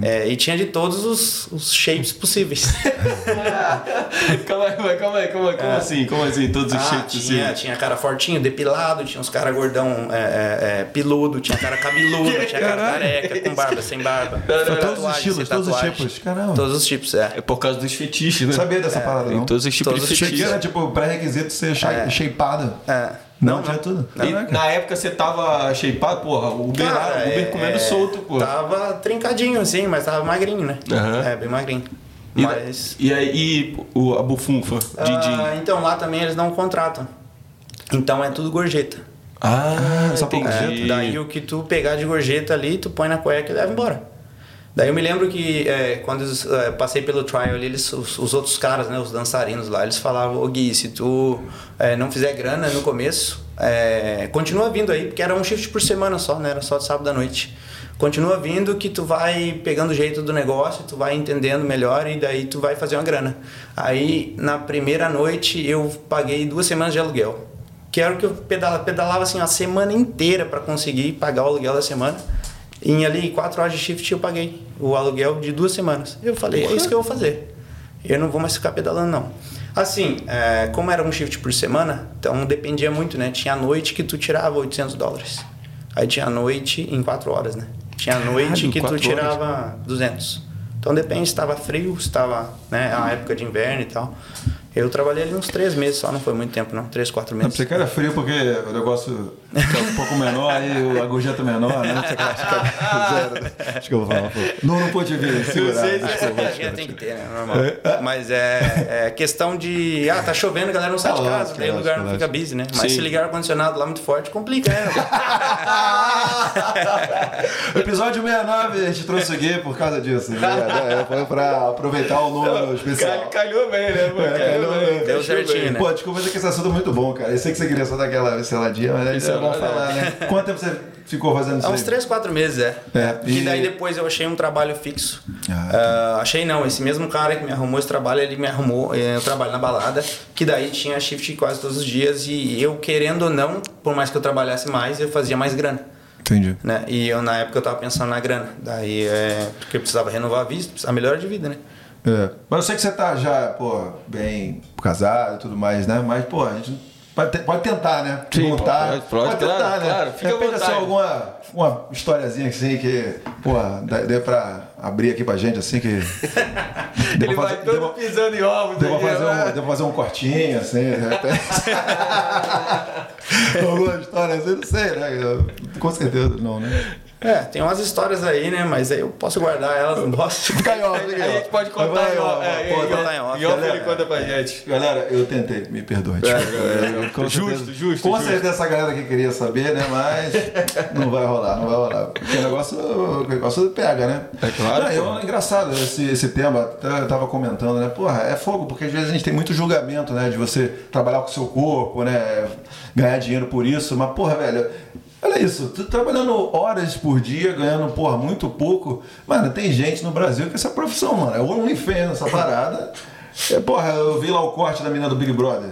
É, e tinha de todos os, os shapes possíveis. calma aí, calma aí, como, como assim? Como assim? Todos os Ah, shapes tinha, assim? tinha cara fortinho, depilado, tinha uns cara gordão é, é, é, piludo, tinha cara cabeludo, tinha cara careca, com barba, sem barba. Todos os estilos, todos os tipos. Caramba. Todos os tipos, é. É por causa dos fetiches, né? Sabia dessa parada, Tem não? todos os tipos Todos de fetiches. era tipo pré-requisito ser É. shapeado. é. Não, tinha tudo. E Caraca. na época você tava shapeado, porra, o Uber, o Uber é, comendo é, solto, porra. Tava trincadinho assim, mas tava magrinho, né? Aham. É, bem magrinho. E, Mas. e aí, e o, a bufunfa. Ah, então lá também eles não contratam. Então é tudo gorjeta. Ah, só pra entendi. É, daí o que tu pegar de gorjeta ali, tu põe na cueca e leva embora. Daí eu me lembro que é, quando eu é, passei pelo trial ali, eles, os, os outros caras, né, os dançarinos lá, eles falavam, ô Gui, se tu é, não fizer grana no começo, é, continua vindo aí, porque era um shift por semana só, né? Era só de sábado à noite. Continua vindo que tu vai pegando o jeito do negócio, tu vai entendendo melhor e daí tu vai fazer uma grana. Aí na primeira noite eu paguei duas semanas de aluguel. Que era o que eu pedalava, pedalava assim a semana inteira para conseguir pagar o aluguel da semana. Em ali quatro horas de shift eu paguei o aluguel de duas semanas. Eu falei, é isso que eu vou fazer. Eu não vou mais ficar pedalando, não. Assim, é, como era um shift por semana, então dependia muito, né? Tinha noite que tu tirava 800 dólares. Aí tinha noite em quatro horas, né? Tinha noite que tu tirava 200. Então depende se estava frio, se estava né, a época de inverno e tal. Eu trabalhei ali uns três meses só, não foi muito tempo não, três, quatro Não, meses. você quer frio porque o negócio fica um pouco menor e a gorjeta menor, né? Zero. Acho que eu vou falar. Não, não pude vir, segurar. sei, desculpa. É, tem que ter, né? Normal. Mas é, é questão de. Ah, tá chovendo, a galera não sai de Ah, casa, daí o lugar não fica busy, né? Mas Sim. se ligar o ar-condicionado lá muito forte, complica, né? Episódio 69, a gente trouxe o Gui por causa disso. né? É, Foi pra aproveitar o número especial. Cal- Calhou bem, né? É, bem. Deu Calhou certinho, né? Pô, desculpa, mas é que esse assunto é muito bom, cara. Eu sei que você queria só dar aquela pinceladinha, mas aí isso é bom Pincelada, falar, né? Quanto tempo você ficou fazendo isso Há uns 3, 4 meses, é. É, E e- daí depois eu achei um trabalho fixo. Ah, Ah, achei não, esse mesmo cara que me arrumou esse trabalho, ele me arrumou eh, eu trabalho na balada, que daí tinha shift quase todos os dias e eu querendo ou não, por mais que eu trabalhasse mais, eu fazia mais grana. Entendi. Né? E eu na época eu tava pensando na grana. Daí é. Porque eu precisava renovar a visto, a melhor de vida, né? É. Mas eu sei que você tá já, pô, bem casado e tudo mais, né? Mas, pô, a gente Pode, pode tentar, né? Sim, Perguntar. pode, pode, claro, claro, fica à De repente, assim, alguma uma historiazinha assim que, pô, dê pra abrir aqui pra gente, assim, que. Ele pra vai fazer- todo pra- pisando em ovos. Pra, aí, fazer né? um, deu pra fazer um cortinho, assim. Alguma história assim, não sei, né? Com certeza não, né? É, tem umas histórias aí, né? Mas aí eu posso guardar elas, não posso. Fica Aí fica a gente pode contar em ó, off. É, em contar off- em off, em off galera. ele conta pra gente. Galera, eu tentei, me perdoe. desculpa. Com justo, certeza- justo, Com justo. certeza essa galera que queria saber, né? Mas não vai rolar, não vai rolar. Porque o negócio, o negócio pega, né? É claro, Não, eu- é engraçado esse, esse tema, até eu tava comentando, né? Porra, é fogo, porque às vezes a gente tem muito julgamento, né? De você trabalhar com o seu corpo, né? Ganhar dinheiro por isso, mas, porra, velho. Olha isso, tu trabalhando horas por dia, ganhando, porra, muito pouco. Mano, tem gente no Brasil que essa profissão, mano, é o OnlyFans, essa parada. É, porra, eu vi lá o corte da menina do Big Brother.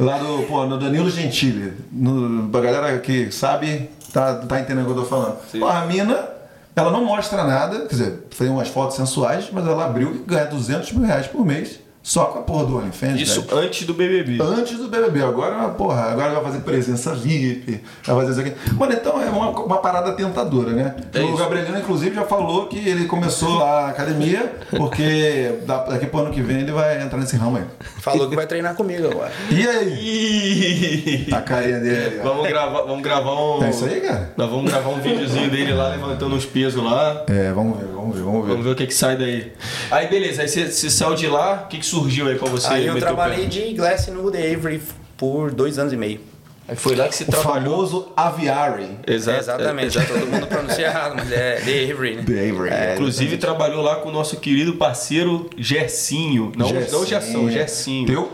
Lá do, pô, no Danilo Gentili. No, pra galera que sabe, tá, tá entendendo o que eu tô falando. Porra, a mina, ela não mostra nada, quer dizer, fez umas fotos sensuais, mas ela abriu e ganha 200 mil reais por mês só com a porra do OnlyFans. Isso velho. antes do BBB. Antes do BBB, agora, porra, agora vai fazer presença VIP, vai fazer isso aqui. Mano, então é uma, uma parada tentadora, né? É o. Gabrielino, inclusive, já falou que ele começou lá a academia, porque da- daqui pro ano que vem ele vai entrar nesse ramo aí. Falou que vai treinar comigo agora. E aí? A carinha dele. ó. Vamos gravar, vamos gravar um. É isso aí, cara? Nós vamos gravar um videozinho dele lá levantando os pesos lá. É, vamos ver, vamos ver, vamos ver. Vamos ver o que que sai daí. Aí beleza, aí você, você saiu de lá, o que, que surgiu aí pra você? aí eu trabalhei de glass no The Avery por dois anos e meio. Aí foi lá que você O trabalhou. famoso Aviary. Exato, Exatamente, já todo mundo pronuncia errado, mas é The Avery, né? The Avery. É, Inclusive trabalhou lá com o nosso querido parceiro Gersinho. Não, não Gerson, Gersinho. Teu?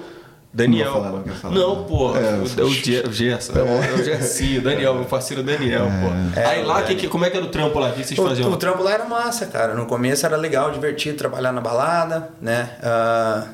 Daniel. Não falar, não. Não, pô. É, o, o, o Gerson. É. o Gersinho, Daniel, meu parceiro Daniel, pô. É, aí lá, o que, que- como é que era o trampo lá? O que vocês O, faziam? o trampo lá era massa, cara. No começo era legal, divertido trabalhar na balada, né? Ah,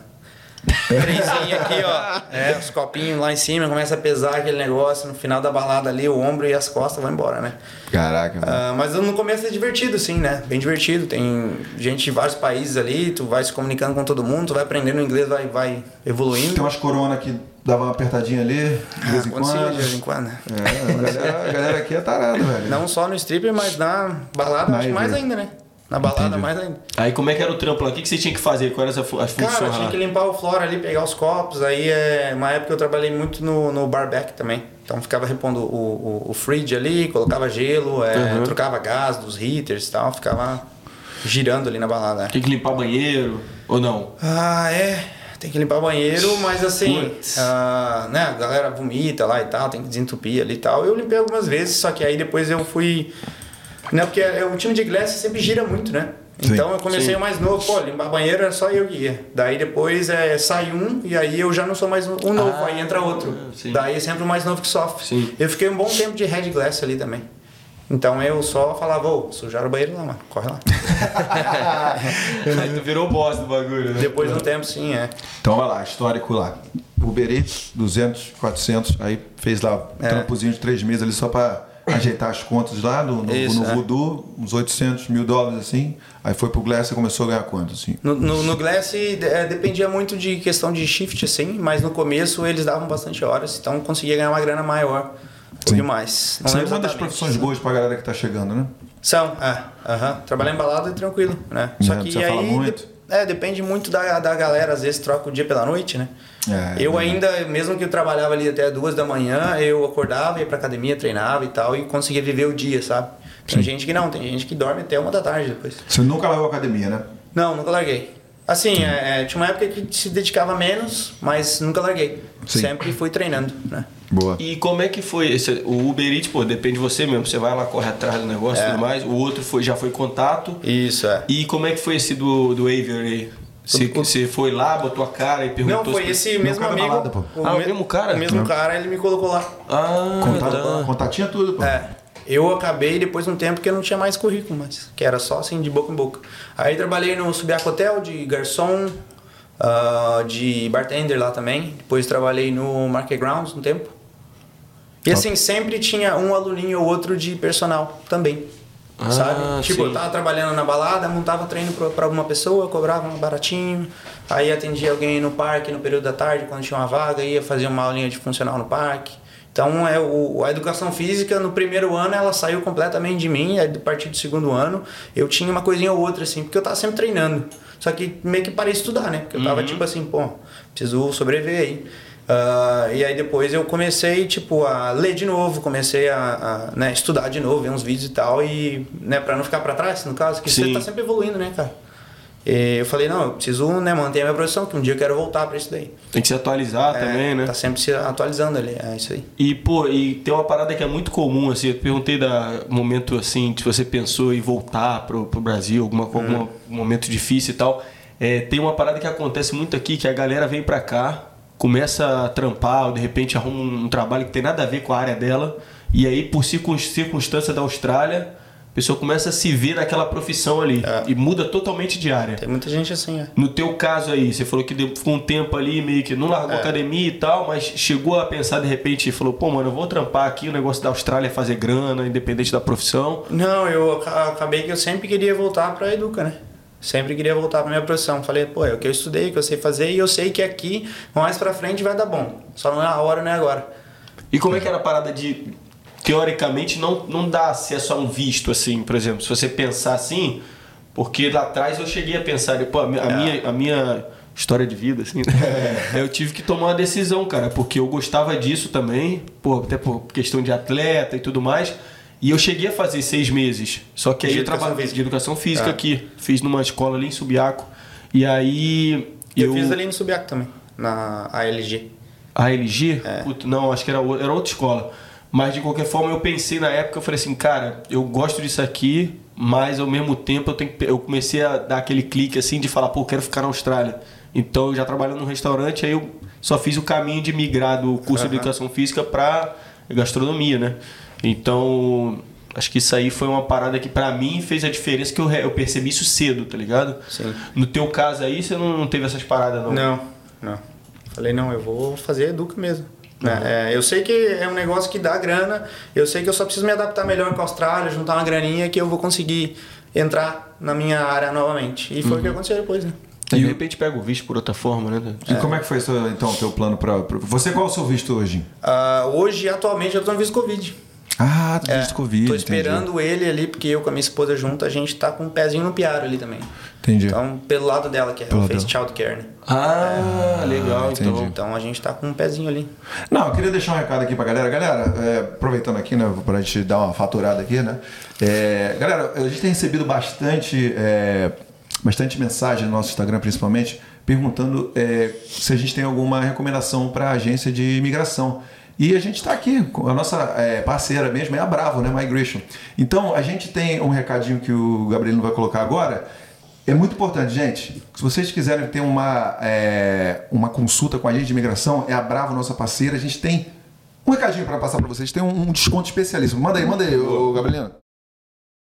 trenzinho aqui, ó. É, os copinhos lá em cima, começa a pesar aquele negócio. No final da balada ali, o ombro e as costas vão embora, né? Caraca, mano. Ah, mas no começo é divertido, sim, né? Bem divertido. Tem gente de vários países ali, tu vai se comunicando com todo mundo, tu vai aprendendo inglês, vai, vai evoluindo. Tem umas corona que dava uma apertadinha ali, de vez em Acontecia quando. de vez em quando. É, a galera, a galera aqui é tarada, velho. Não só no stripper, mas na balada, acho mais ainda, né? Na balada, Entendi. mais ainda. Aí como é que era o trampo lá? O que, que você tinha que fazer? Quais eram as fu- as funções Cara, lá? tinha que limpar o flora ali, pegar os copos. Aí, é uma época eu trabalhei muito no, no barback também. Então, ficava repondo o, o, o fridge ali, colocava gelo, é, Uhum. trocava gás dos heaters e tal. Ficava girando ali na balada. Tem que limpar banheiro ou não? Ah, é. Tem que limpar banheiro, mas assim, ah, né, a galera vomita lá e tal, tem que desentupir ali e tal. Eu limpei algumas vezes, só que aí depois eu fui. Né, porque é- o time de Glass sempre gira muito, né? Sim. Então eu comecei Sim. o mais novo, pô, limpar banheiro era só eu que ia. Daí depois é, sai um e aí eu já não sou mais um novo, Ah, aí entra outro. sim. Daí é sempre o mais novo que sofre. Sim. Eu fiquei um bom tempo de Red Glass ali também. Então eu só falava, ô, sujaram o banheiro lá, mano, corre lá. Aí tu virou o boss do bagulho, né? Depois de um tempo, sim, é. Então vai lá, histórico lá. Uber Eats, 200, 400, aí fez lá um É. trampozinho de três meses ali só pra ajeitar as contas lá no, no, Isso, no é. Voodoo, uns 800 mil dólares assim. Aí foi pro Glass e começou a ganhar quanto assim? No, no, no Glass é, dependia muito de questão de shift, assim, mas no começo eles davam bastante horas, então conseguia ganhar uma grana maior. Pouquinho mais. Não Isso é uma das profissões boas pra galera que tá chegando, né? São, é. aham. Trabalhar em balada é tranquilo, né? Só é, que aí. de- é, depende muito da, da galera, às vezes troca o dia pela noite, né? É, eu é. ainda, mesmo que eu trabalhava ali até duas da manhã, eu acordava, ia pra academia, treinava e tal, e conseguia viver o dia, sabe? Tem gente que não, tem gente que dorme até uma da tarde depois. Você nunca largou a academia, né? Não, nunca larguei. Assim, é, é, tinha uma época que se dedicava menos, mas nunca larguei. Sim. Sempre fui treinando, né? Boa. E como é que foi esse, o Uber Eats, pô, depende de você mesmo. Você vai lá, corre atrás do negócio e É. tudo mais. O outro foi, já foi contato. Isso, é. E como é que foi esse do, do Avery? O- você foi lá, botou a cara e perguntou... Não, foi se- esse Não, mesmo amigo. balada, pô. Ah, o me- mesmo cara? O mesmo Não. cara, ele me colocou lá. Ah, Contato, tá. contatinho é tudo, pô. É. Eu acabei depois de um tempo que eu não tinha mais currículo, mas que era só assim de boca em boca. Aí trabalhei no Subiaco Hotel de garçom, ah, de bartender lá também. Depois trabalhei no Market Grounds um tempo. E Top. assim, sempre tinha um aluninho ou outro de personal também. Ah, sabe? Tipo, sim. eu tava trabalhando na balada, montava treino pra, pra alguma pessoa, cobrava um baratinho, aí atendia alguém no parque no período da tarde, quando tinha uma vaga, ia fazer uma aulinha de funcional no parque. Então, é o, a educação física, no primeiro ano, ela saiu completamente de mim, aí, a partir do segundo ano, eu tinha uma coisinha ou outra, assim, porque eu tava sempre treinando. Só que meio que parei de estudar, né? Porque eu tava tipo assim, pô, preciso sobreviver aí. Ah, e aí depois eu comecei, tipo, a ler de novo, comecei a, a, né, estudar de novo, ver uns vídeos e tal, e, né, pra não ficar pra trás, no caso, que você tá sempre evoluindo, né, cara? E eu falei, não, eu preciso, né, manter a minha profissão, que um dia eu quero voltar pra isso daí. Tem que se atualizar É, também, né? Tá sempre se atualizando ali, é isso aí. E, pô, e tem uma parada que é muito comum, assim, eu te perguntei da momento, assim, se você pensou em voltar pro, pro Brasil, alguma, algum momento difícil e tal. É, tem uma parada que acontece muito aqui, que a galera vem pra cá, começa a trampar, ou de repente arruma um, trabalho que tem nada a ver com a área dela, e aí, por circun- circunstância da Austrália, a pessoa começa a se ver naquela profissão ali, É. e muda totalmente de área. Tem muita gente assim, é. No teu caso aí, você falou que deu- ficou um tempo ali, meio que não largou É. academia e tal, mas chegou a pensar de repente e falou, pô, mano, eu vou trampar aqui, o negócio da Austrália fazer grana, independente da profissão. Não, eu aca- acabei que eu sempre queria voltar pra Educa, né? Sempre queria voltar pra minha profissão. Falei, pô, é o que eu estudei, o que eu sei fazer, e eu sei que aqui, mais pra frente, vai dar bom. Só não é a hora, não é agora. E como é que era a parada de, teoricamente, não, não dar acesso a um visto, assim, por exemplo, se você pensar assim, porque lá atrás eu cheguei a pensar, pô, a minha, a minha, a minha história de vida, assim, né? eu tive que tomar uma decisão, cara, porque eu gostava disso também, pô, até por questão de atleta e tudo mais, e eu cheguei a fazer seis meses, só que aí De eu trabalhei de educação física Ah. aqui, fiz numa escola ali em Subiaco, e aí... Eu, fiz ali no Subiaco também, na ALG. A LG? É. Puta, não, acho que era, era outra escola. Mas de qualquer forma eu pensei na época, eu falei assim, cara, eu gosto disso aqui, mas ao mesmo tempo eu, tenho que- eu comecei a dar aquele clique assim de falar, pô, eu quero ficar na Austrália. Então eu já trabalhando num restaurante, aí eu só fiz o caminho de migrar do curso de Aham. educação física para gastronomia, né? Então, acho que isso aí foi uma parada que pra mim fez a diferença que eu, eu percebi isso cedo, tá ligado? Sim. No teu caso aí, você não, não teve essas paradas não? Não, não. Falei, não, eu vou fazer Educa mesmo. né? É, eu sei que é um negócio que dá grana, eu sei que eu só preciso me adaptar melhor com a Austrália, juntar uma graninha que eu vou conseguir entrar na minha área novamente. E foi o que aconteceu depois, né? Aí, E de repente pega o visto por outra forma, né? E como é que foi então o teu plano para você qual é o seu visto hoje? Ah, hoje, atualmente, eu tô no visto Covid. Ah, tu É, Covid. Tô entendi. esperando ele ali, porque eu com a minha esposa junto, a gente tá com um pezinho no piaro ali também. Entendi. Então, pelo lado dela, que é ela fez dela. childcare, né? Ah, legal, entendi. então. Então a gente tá com um pezinho ali. Não, eu queria deixar um recado aqui pra galera. Galera, é, aproveitando aqui, né, pra gente dar uma faturada aqui, né? É, galera, a gente tem recebido bastante, é, bastante mensagem no nosso Instagram, principalmente, perguntando é, se a gente tem alguma recomendação para agência de imigração. E a gente está aqui, a nossa é, parceira mesmo é a Bravo, né? Migration. Então, a gente tem um recadinho que o Gabrielino vai colocar agora. É muito importante, gente. Se vocês quiserem ter uma, é, uma consulta com a gente de imigração, é a Bravo, nossa parceira. A gente tem um recadinho para passar para vocês. Tem um, um desconto especialíssimo. Manda aí, manda aí, ô, Gabrielino.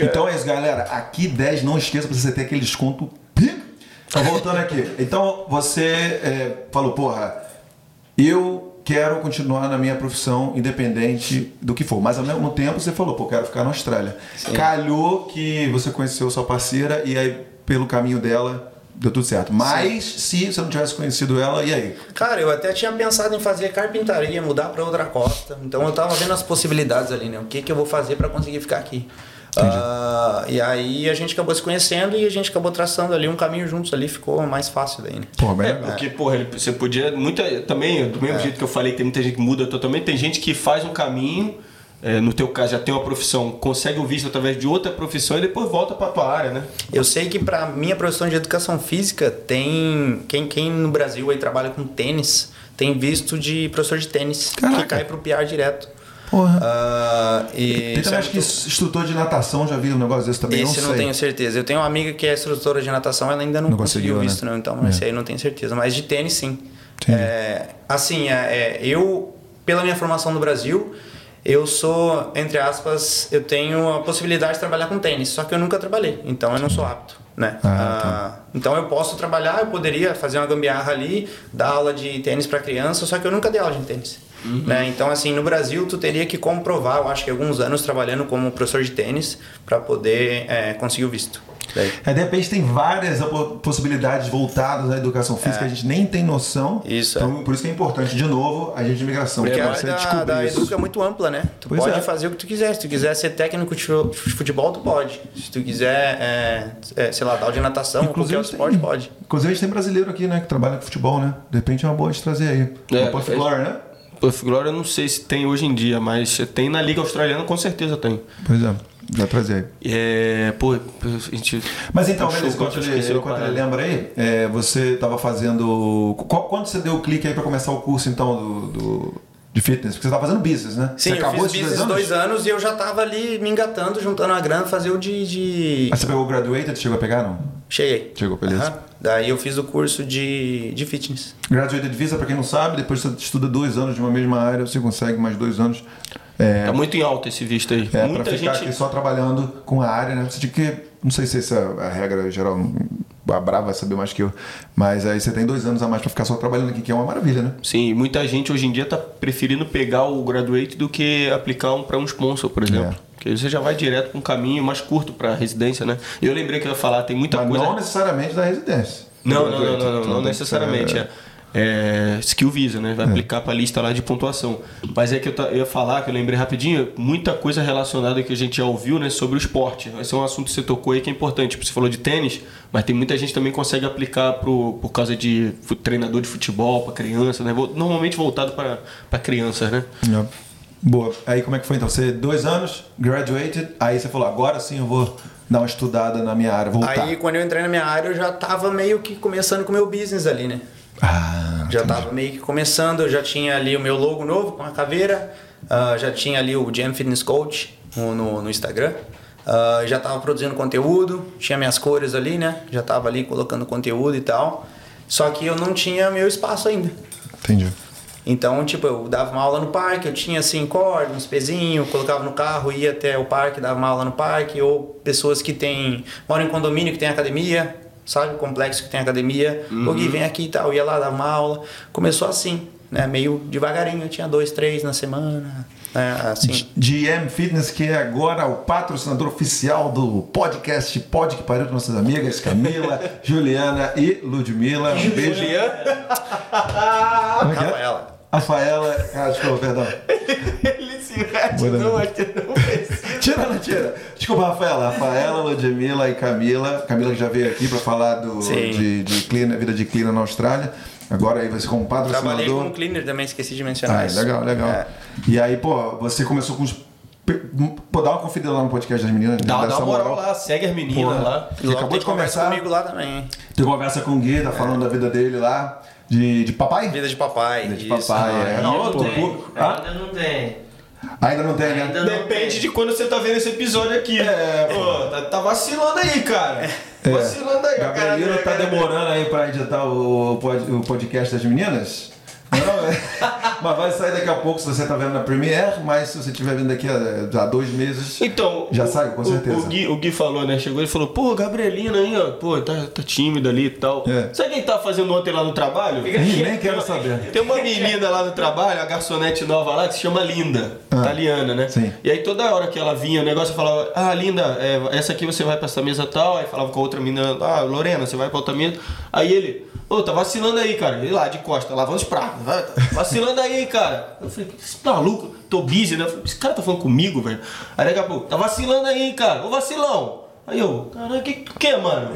Então é isso, galera. Aqui 10, não esqueça pra você ter aquele desconto. Tá voltando aqui. Então você é, falou, porra, eu quero continuar na minha profissão independente do que for. Mas ao mesmo tempo você falou, pô, quero ficar na Austrália. Calhou que você conheceu sua parceira e aí pelo caminho dela deu tudo certo. Mas se você não tivesse conhecido ela, e aí? Cara, eu até tinha pensado em fazer carpintaria, mudar pra outra costa. Então eu tava vendo as possibilidades ali, né? O que, que eu vou fazer pra conseguir ficar aqui. Ah, e aí a gente acabou se conhecendo e a gente acabou traçando ali um caminho juntos ali, ficou mais fácil daí, né? Pô, bem É, legal. porque, porra, ele- você podia. Muita, também, do mesmo jeito que eu falei, tem muita gente que muda totalmente, tem gente que faz um caminho, é, no teu caso já tem uma profissão, consegue o visto através de outra profissão e depois volta pra tua área, né? Eu sei que pra minha profissão de educação física tem. Quem, quem no Brasil aí trabalha com tênis tem visto de professor de tênis Caraca. que cai pro PR direto. Porra. Ah, e Tem isso também acho que instrutor de natação, já vi um negócio desse também, esse eu não não sei. tenho certeza. Eu tenho uma amiga que é instrutora de natação, ela ainda não, Não conseguiu, conseguiu, visto, né? não. Então, É. esse aí eu não tenho certeza. Mas de tênis, sim. É, assim, é, é, eu, pela minha formação no Brasil, eu sou, entre aspas, eu tenho a possibilidade de trabalhar com tênis, só que eu nunca trabalhei, então eu não sou apto. Né? Ah, Ah, então eu posso trabalhar, eu poderia fazer uma gambiarra ali, dar aula de tênis para criança, só que eu nunca dei aula de tênis. Né? Então, assim, no Brasil, tu teria que comprovar, eu acho que alguns anos trabalhando como professor de tênis para poder é, conseguir o visto. Daí. É, de repente tem várias po- possibilidades voltadas à educação física que a gente nem tem noção. Isso, Então, por isso que é importante, de novo, a gente de imigração. Porque pra a área da, da. Educa é muito ampla, né? Tu Pois pode é. fazer o que tu quiser. Se tu quiser ser técnico de fu- futebol, tu pode. Se tu quiser, é, é, sei lá, dar de natação, qualquer outro esporte, pode. Inclusive, a gente tem brasileiro aqui, né, que trabalha com futebol, né? De repente é uma boa de trazer aí. É, É, Puff é- né? Puff Glória eu não sei se tem hoje em dia, mas tem na Liga Australiana, com certeza tem. Pois é, já trazer aí. É, pô, a gente. Mas então, beleza, enquanto ele, enquanto ele lembra aí, é, você estava fazendo. Qual, quando você deu o clique aí para começar o curso, então, do, do- de fitness? Porque você estava fazendo business, né? Sim, você eu acabou fiz esses business dois anos e eu já tava ali me engatando, juntando a grana, fazer o de... de... Aí você pegou o graduated, chegou a pegar, não? Cheguei. Chegou, beleza. Aham. Daí eu fiz o curso de, de fitness. Graduated Visa, para quem não sabe, depois você estuda dois anos de uma mesma área, você consegue mais dois anos. É, Tá muito em alta esse visto aí. É, pra Muita ficar gente. aqui só trabalhando com a área, né? Você tinha que. Não sei se essa é a regra geral, a Brava vai saber mais que eu. Mas aí você tem dois anos a mais pra ficar só trabalhando aqui, que é uma maravilha, né? Sim, muita gente hoje em dia tá preferindo pegar o graduate do que aplicar um para um sponsor, por exemplo. É. Porque você já vai direto para um caminho mais curto para residência, né? Eu lembrei que eu ia falar, tem muita Mas coisa. não necessariamente da residência. Não, não, não, não, não, Então necessariamente. ser- É, é skill visa, né? Vai aplicar para a lista lá de pontuação. Mas é que eu, eu ia falar, que eu lembrei rapidinho, muita coisa relacionada que a gente já ouviu, né? Sobre o esporte. Esse é um assunto que você tocou aí que é importante. Tipo, você falou de tênis, mas tem muita gente também consegue aplicar pro, por causa de treinador de futebol para criança, né? Normalmente voltado para crianças, né? É. Boa. Aí como é que foi então? Você, dois anos, graduated, aí você falou, agora sim eu vou dar uma estudada na minha área, voltar. Aí quando eu entrei na minha área, eu já tava meio que começando com o meu business ali, né? Ah, Já tava meio que começando, eu já tinha ali o meu logo novo com a caveira, ah, já tinha ali o Jam Fitness Coach no, no, no Instagram, ah, já tava produzindo conteúdo, tinha minhas cores ali, né? Já tava ali colocando conteúdo e tal. Só que eu não tinha meu espaço ainda. entendi. Então, tipo, eu dava uma aula no parque, eu tinha assim corda, uns pezinhos, colocava no carro, ia até o parque, dava uma aula no parque, ou pessoas que tem, moram em condomínio que tem academia, sabe? Complexo que tem academia, o Gui vem aqui e tal, ia lá, dava uma aula. Começou assim, né? Meio devagarinho, eu tinha dois, três na semana, né? Assim. GM Fitness, que é agora o patrocinador oficial do podcast Pod que pariu de nossas amigas Camila, Juliana e Ludmilla. Um beijo. Como é que é? Rafaela. Rafaela. Ah, desculpa, perdão. Ele se Manda não, não Tira, não tira. Desculpa, Rafaela. Rafaela, Ludmilla e Camila. Camila que já veio aqui para falar do, Sim. de, de cleaner, vida de cleaner na Austrália. Agora aí você como Trabalhei patrocinador. com um cleaner também, esqueci de mencionar Ah, isso. legal, legal. É. E aí, pô, você começou com os. Pô, dá uma conferida lá no podcast das meninas. Dá, dá uma moral lá, segue as meninas Porra. lá. E acabou de conversa começar. comigo lá também. hein? Tu conversa com o Gui, tá falando da vida dele lá. De, de papai? Vida de papai. Vida de isso. papai, é. Ainda Não, pô, pô, ah? Ainda não tem. Ainda não tem, né? Ainda não Depende tem. de quando você tá vendo esse episódio aqui. É, Pô, tá, tá vacilando aí, cara. Vacilando aí, Gabrielino tá cara. demorando aí pra editar o, o podcast das meninas? Não, é. mas vai sair daqui a pouco se você tá vendo na Premiere, mas se você estiver vendo daqui a, a dois meses. Então, Já o- sai, com o- certeza. O, Gui, o Gui falou, né? Chegou e falou, pô, Gabrielina aí, ó, pô, tá, tá tímida ali e tal. É. Sabe quem tá fazendo ontem lá no trabalho? Nem quero saber. Tem uma menina lá no trabalho, a garçonete nova lá, que se chama Linda, italiana, né? Ah. Sim. E aí toda hora que ela vinha, o negócio falava, ah, Linda, é, essa aqui você vai pra essa mesa tal. Aí falava com a outra menina, ah, Lorena, você vai pra outra mesa. Aí ele, ô, tá vacilando aí, cara. Ele lá de costa, lavando os pratos. Vai, tá vacilando aí, cara. Eu falei, esse maluco, tô busy, né? Falei, esse cara tá falando comigo, velho. Aí daqui a pouco, tá vacilando aí, cara. Ô, vacilão. Aí eu, caralho, que que tu quer, mano?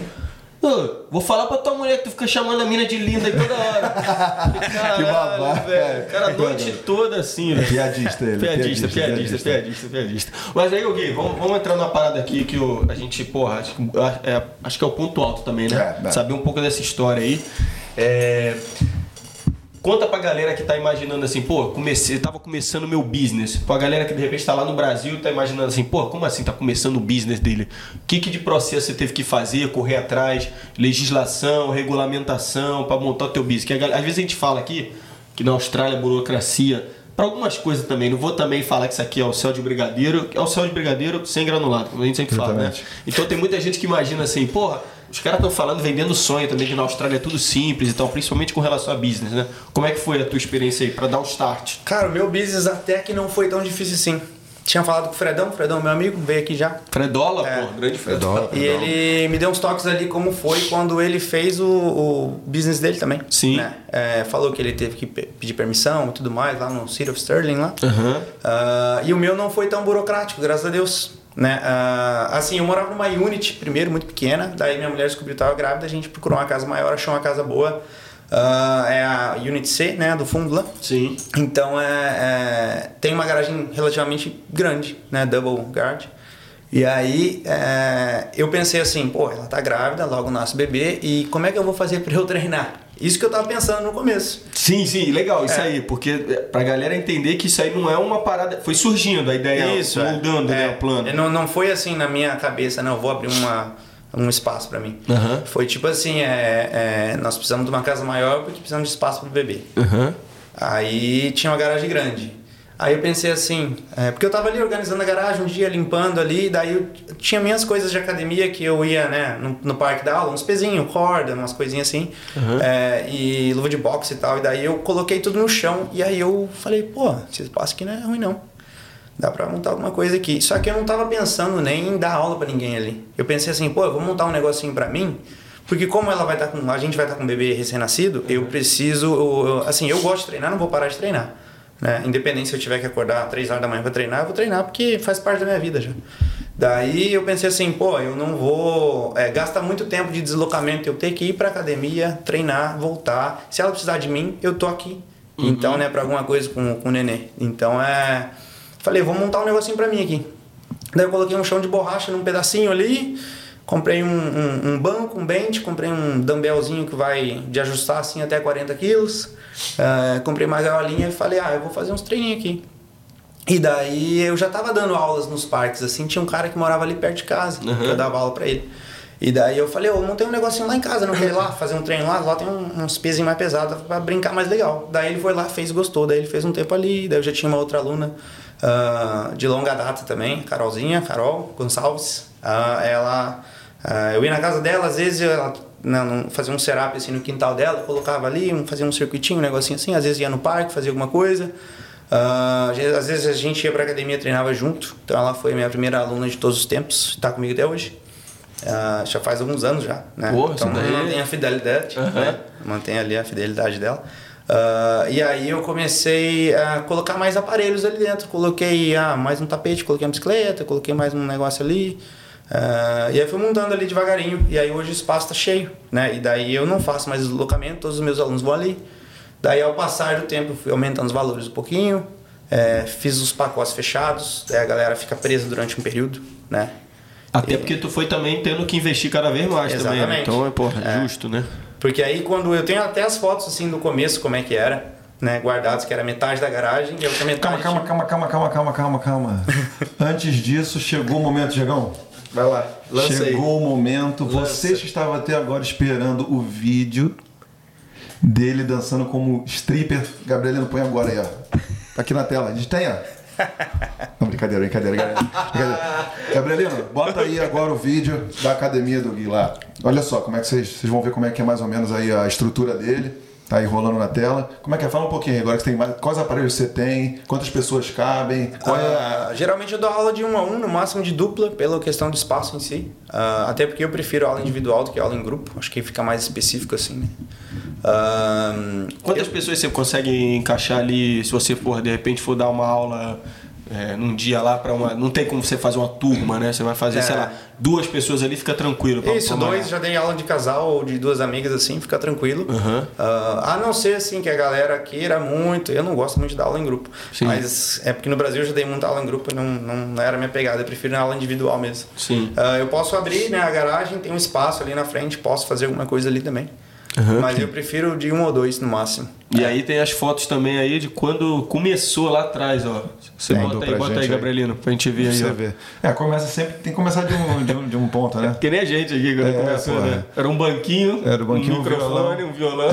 Ô, vou falar pra tua mulher que tu fica chamando a mina de linda aí toda hora. Caralho, babaca, velho. Cara, a noite toda assim, velho. Piadista ele. Piadista, piadista, piadista, piadista. Mas aí, Gui, vamos, vamos entrar numa parada aqui que o, a gente, porra, acho, que- é, acho que é o ponto alto também, né? É. Saber um pouco dessa história aí. É, Conta pra galera que tá imaginando assim, pô, comecei, tava começando meu business. Pra galera que de repente tá lá no Brasil e tá imaginando assim, pô, como assim tá começando o business dele? O que, que de processo você teve que fazer, correr atrás, legislação, regulamentação, pra montar o teu business? Que às vezes a gente fala aqui que na Austrália a burocracia para algumas coisas também. Não vou também falar que isso aqui é o céu de brigadeiro, é o céu de brigadeiro sem granulado, como a gente sempre fala, né? Então tem muita gente que imagina assim, porra, os caras estão falando, vendendo sonho também, que na Austrália é tudo simples e tal, principalmente com relação a business, né? Como é que foi a tua experiência aí para dar o start? Cara, o meu business até que não foi tão difícil assim tinha falado com o Fredão, Fredão, meu amigo, veio aqui já. Fredola, é. pô, grande Fredola. E ele me deu uns toques ali como foi quando ele fez o, o business dele também. Sim. Né? É, falou que ele teve que pedir permissão e tudo mais lá no City of Sterling lá. Uhum. Uh, e o meu não foi tão burocrático, graças a Deus. Né? Uh, assim, eu morava numa unit primeiro, muito pequena, daí minha mulher descobriu que estava grávida, a gente procurou uma casa maior, achou uma casa boa. Uh, é a Unit C, né, do fundo lá. Sim. Então é, é, tem uma garagem relativamente grande, né, double guard. E aí é, eu pensei assim, pô, ela tá grávida, logo nasce bebê, e como é que eu vou fazer para eu treinar? Isso que eu tava pensando no começo. Sim, sim, legal, isso é. aí, porque é, pra galera entender que isso aí não é uma parada. Foi surgindo a ideia, isso, moldando é, né, o plano. Não, não foi assim na minha cabeça, não, vou abrir uma um espaço para mim. Uhum. Foi tipo assim, é, é, nós precisamos de uma casa maior porque precisamos de espaço para o bebê. Uhum. Aí tinha uma garagem grande. Aí eu pensei assim, é, porque eu tava ali organizando a garagem um dia, limpando ali, daí eu tinha minhas coisas de academia que eu ia, né, no, no parque da aula, uns pezinhos, corda, umas coisinhas assim, uhum. é, e luva de boxe e tal, e daí eu coloquei tudo no chão, e aí eu falei, pô, esse espaço aqui não é ruim não dá pra montar alguma coisa aqui. Só que eu não tava pensando nem em dar aula para ninguém ali. Eu pensei assim, pô, eu vou montar um negocinho para mim, porque como ela vai estar tá com, a gente vai estar tá com um bebê recém-nascido, eu preciso, eu, assim, eu gosto de treinar, não vou parar de treinar. Né? Independente se eu tiver que acordar às 3 horas da manhã para treinar, eu vou treinar porque faz parte da minha vida já. Daí eu pensei assim, pô, eu não vou. É, gasta muito tempo de deslocamento, eu ter que ir pra academia, treinar, voltar. Se ela precisar de mim, eu tô aqui. Uhum. Então, né, pra alguma coisa com, com o nenê. Então é. Falei, vou montar um negocinho pra mim aqui. Daí eu coloquei um chão de borracha num pedacinho ali, comprei um, um, um banco, um bench, comprei um dumbbellzinho que vai de ajustar assim até 40 quilos, uh, comprei uma gaiolinha e falei, ah, eu vou fazer uns treininhos aqui. E daí eu já tava dando aulas nos parques, assim, tinha um cara que morava ali perto de casa, uhum. eu dava aula pra ele. E daí eu falei, eu montei um negocinho lá em casa, não quer ir lá fazer um treino lá? Lá tem uns pezinhos mais pesados pra brincar mais legal. Daí ele foi lá, fez, gostou, daí ele fez um tempo ali, daí eu já tinha uma outra aluna uh, de longa data também, Carolzinha, Carol Gonçalves. Uh, ela, uh, eu ia na casa dela, às vezes ela não, fazia um setup assim no quintal dela, colocava ali, fazia um circuitinho, um negocinho assim, às vezes ia no parque, fazia alguma coisa. às vezes a gente ia pra academia treinava junto, então ela foi minha primeira aluna de todos os tempos, está comigo até hoje. já faz alguns anos já, né? Porra, então daí... mantém a fidelidade, uhum. né? mantém ali a fidelidade dela. Uh, e aí eu comecei a colocar mais aparelhos ali dentro. Coloquei ah, mais um tapete, coloquei uma bicicleta, coloquei mais um negócio ali. Uh, e aí fui montando ali devagarinho. E aí hoje o espaço está cheio, né? E daí eu não faço mais deslocamento, todos os meus alunos vão ali. Daí ao passar do tempo fui aumentando os valores um pouquinho. É, fiz os pacotes fechados, a galera fica presa durante um período, né? Até e... porque tu foi também tendo que investir cada vez mais Exatamente. também, né? Então é porra, é. justo, né? Porque aí quando eu tenho até as fotos assim do começo, como é que era, né, guardados, que era metade da garagem e a outra metade. Calma, calma, calma, calma, calma, calma, calma, Antes disso, chegou o momento, Diegão. Vai lá, lança Chegou aí. o momento. Lança. Vocês que estavam até agora esperando o vídeo dele dançando como stripper. Gabrielino, põe agora aí, ó. Tá aqui na tela. A gente tem, ó. Não, brincadeira, brincadeira, brincadeira. Gabrielino, bota aí agora o vídeo da academia do Gui lá. Olha só, como é que vocês, vocês vão ver como é que é mais ou menos aí a estrutura dele. Tá aí rolando na tela. Como é que é? Fala um pouquinho agora que você tem mais. Quais aparelhos você tem? Quantas pessoas cabem? É... Uh, geralmente eu dou aula de um a um, no máximo de dupla, pela questão do espaço em si. Uh, até porque eu prefiro aula individual do que aula em grupo. Acho que fica mais específico assim, né? Uh, Quantas eu... pessoas você consegue encaixar ali se você for, de repente, for dar uma aula é, num dia lá para uma. Não tem como você fazer uma turma, né? Você vai fazer, é. sei lá, duas pessoas ali, fica tranquilo. Pra, Isso, pra dois já tem aula de casal ou de duas amigas assim, fica tranquilo. Uhum. Uh, a não ser assim que a galera queira muito. Eu não gosto muito de dar aula em grupo. Sim. Mas é porque no Brasil eu já dei muita aula em grupo e não, não era minha pegada. Eu prefiro aula individual mesmo. Sim. Uh, eu posso abrir né, a garagem, tem um espaço ali na frente, posso fazer alguma coisa ali também. Uhum. Mas eu prefiro de um ou dois no máximo. E aí tem as fotos também aí de quando começou lá atrás, ó. Você Tem, bota aí, bota gente aí, aí. Gabrielino, pra gente ver aí, ó. vê. É, começa sempre, tem que começar de um, de um, de um ponto, né? Que nem a gente aqui quando É, começou, porra. né? Era um banquinho, Era um banquinho, um um microfone, um violão.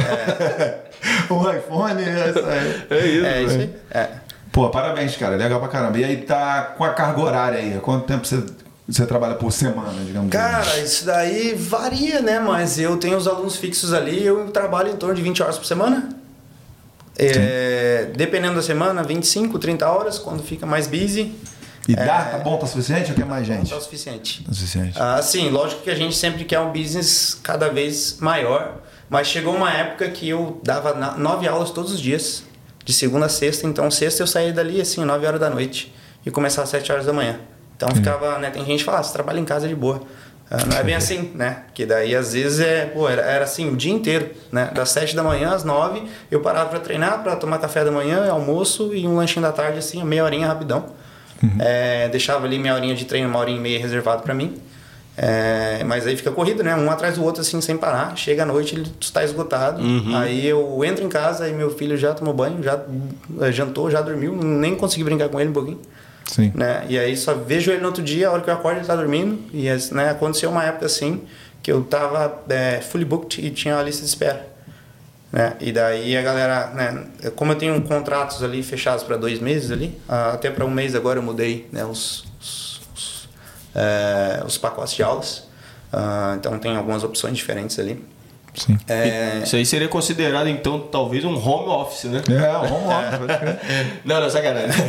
o iPhone, é isso aí. É isso, É isso velho. aí. É. Pô, parabéns, cara. Legal pra caramba. E aí tá com a carga horária aí. Há Quanto tempo você, você trabalha por semana, digamos assim? Cara, isso daí varia, né? Mas eu tenho os alunos fixos ali, eu trabalho em torno de 20 horas por semana. É, dependendo da semana, 25, 30 horas, quando fica mais busy, E dá? Tá bom? Tá suficiente ou quer mais gente? é o suficiente. Tá suficiente. Ah, sim, lógico que a gente sempre quer um business cada vez maior, mas chegou uma época que eu dava nove aulas todos os dias, de segunda a sexta, então sexta eu saía dali assim, nove horas da noite e começava às sete horas da manhã. Então ficava, né, tem gente que fala, ah, você trabalha em casa de boa. Ah, não é bem assim, né? Porque daí às vezes é, pô, era, era assim o dia inteiro, né? Das sete da manhã às nove, eu parava para treinar, para tomar café da manhã, almoço e um lanchinho da tarde, assim, meia horinha rapidão. É, deixava ali meia horinha de treino, uma horinha e meia reservado para mim. É, mas aí fica corrido, né? Um atrás do outro, assim, sem parar. Chega à noite, ele está esgotado. Aí eu entro em casa e meu filho já tomou banho, já eh, jantou, já dormiu. Nem consegui brincar com ele um pouquinho. Sim. Né? E aí só vejo ele no outro dia, a hora que eu acordo ele tá dormindo. E né, aconteceu uma época assim, que eu tava é, fully booked e tinha a lista de espera. Né? E daí a galera, né, como eu tenho contratos ali fechados para dois meses ali, até para um mês agora eu mudei né, os, os, os, é, os pacotes de aulas. Ah, então tem algumas opções diferentes ali. Sim. É, Isso aí seria considerado, então, talvez um home office, né? É, lá. pode crer. Não, não, sacanagem.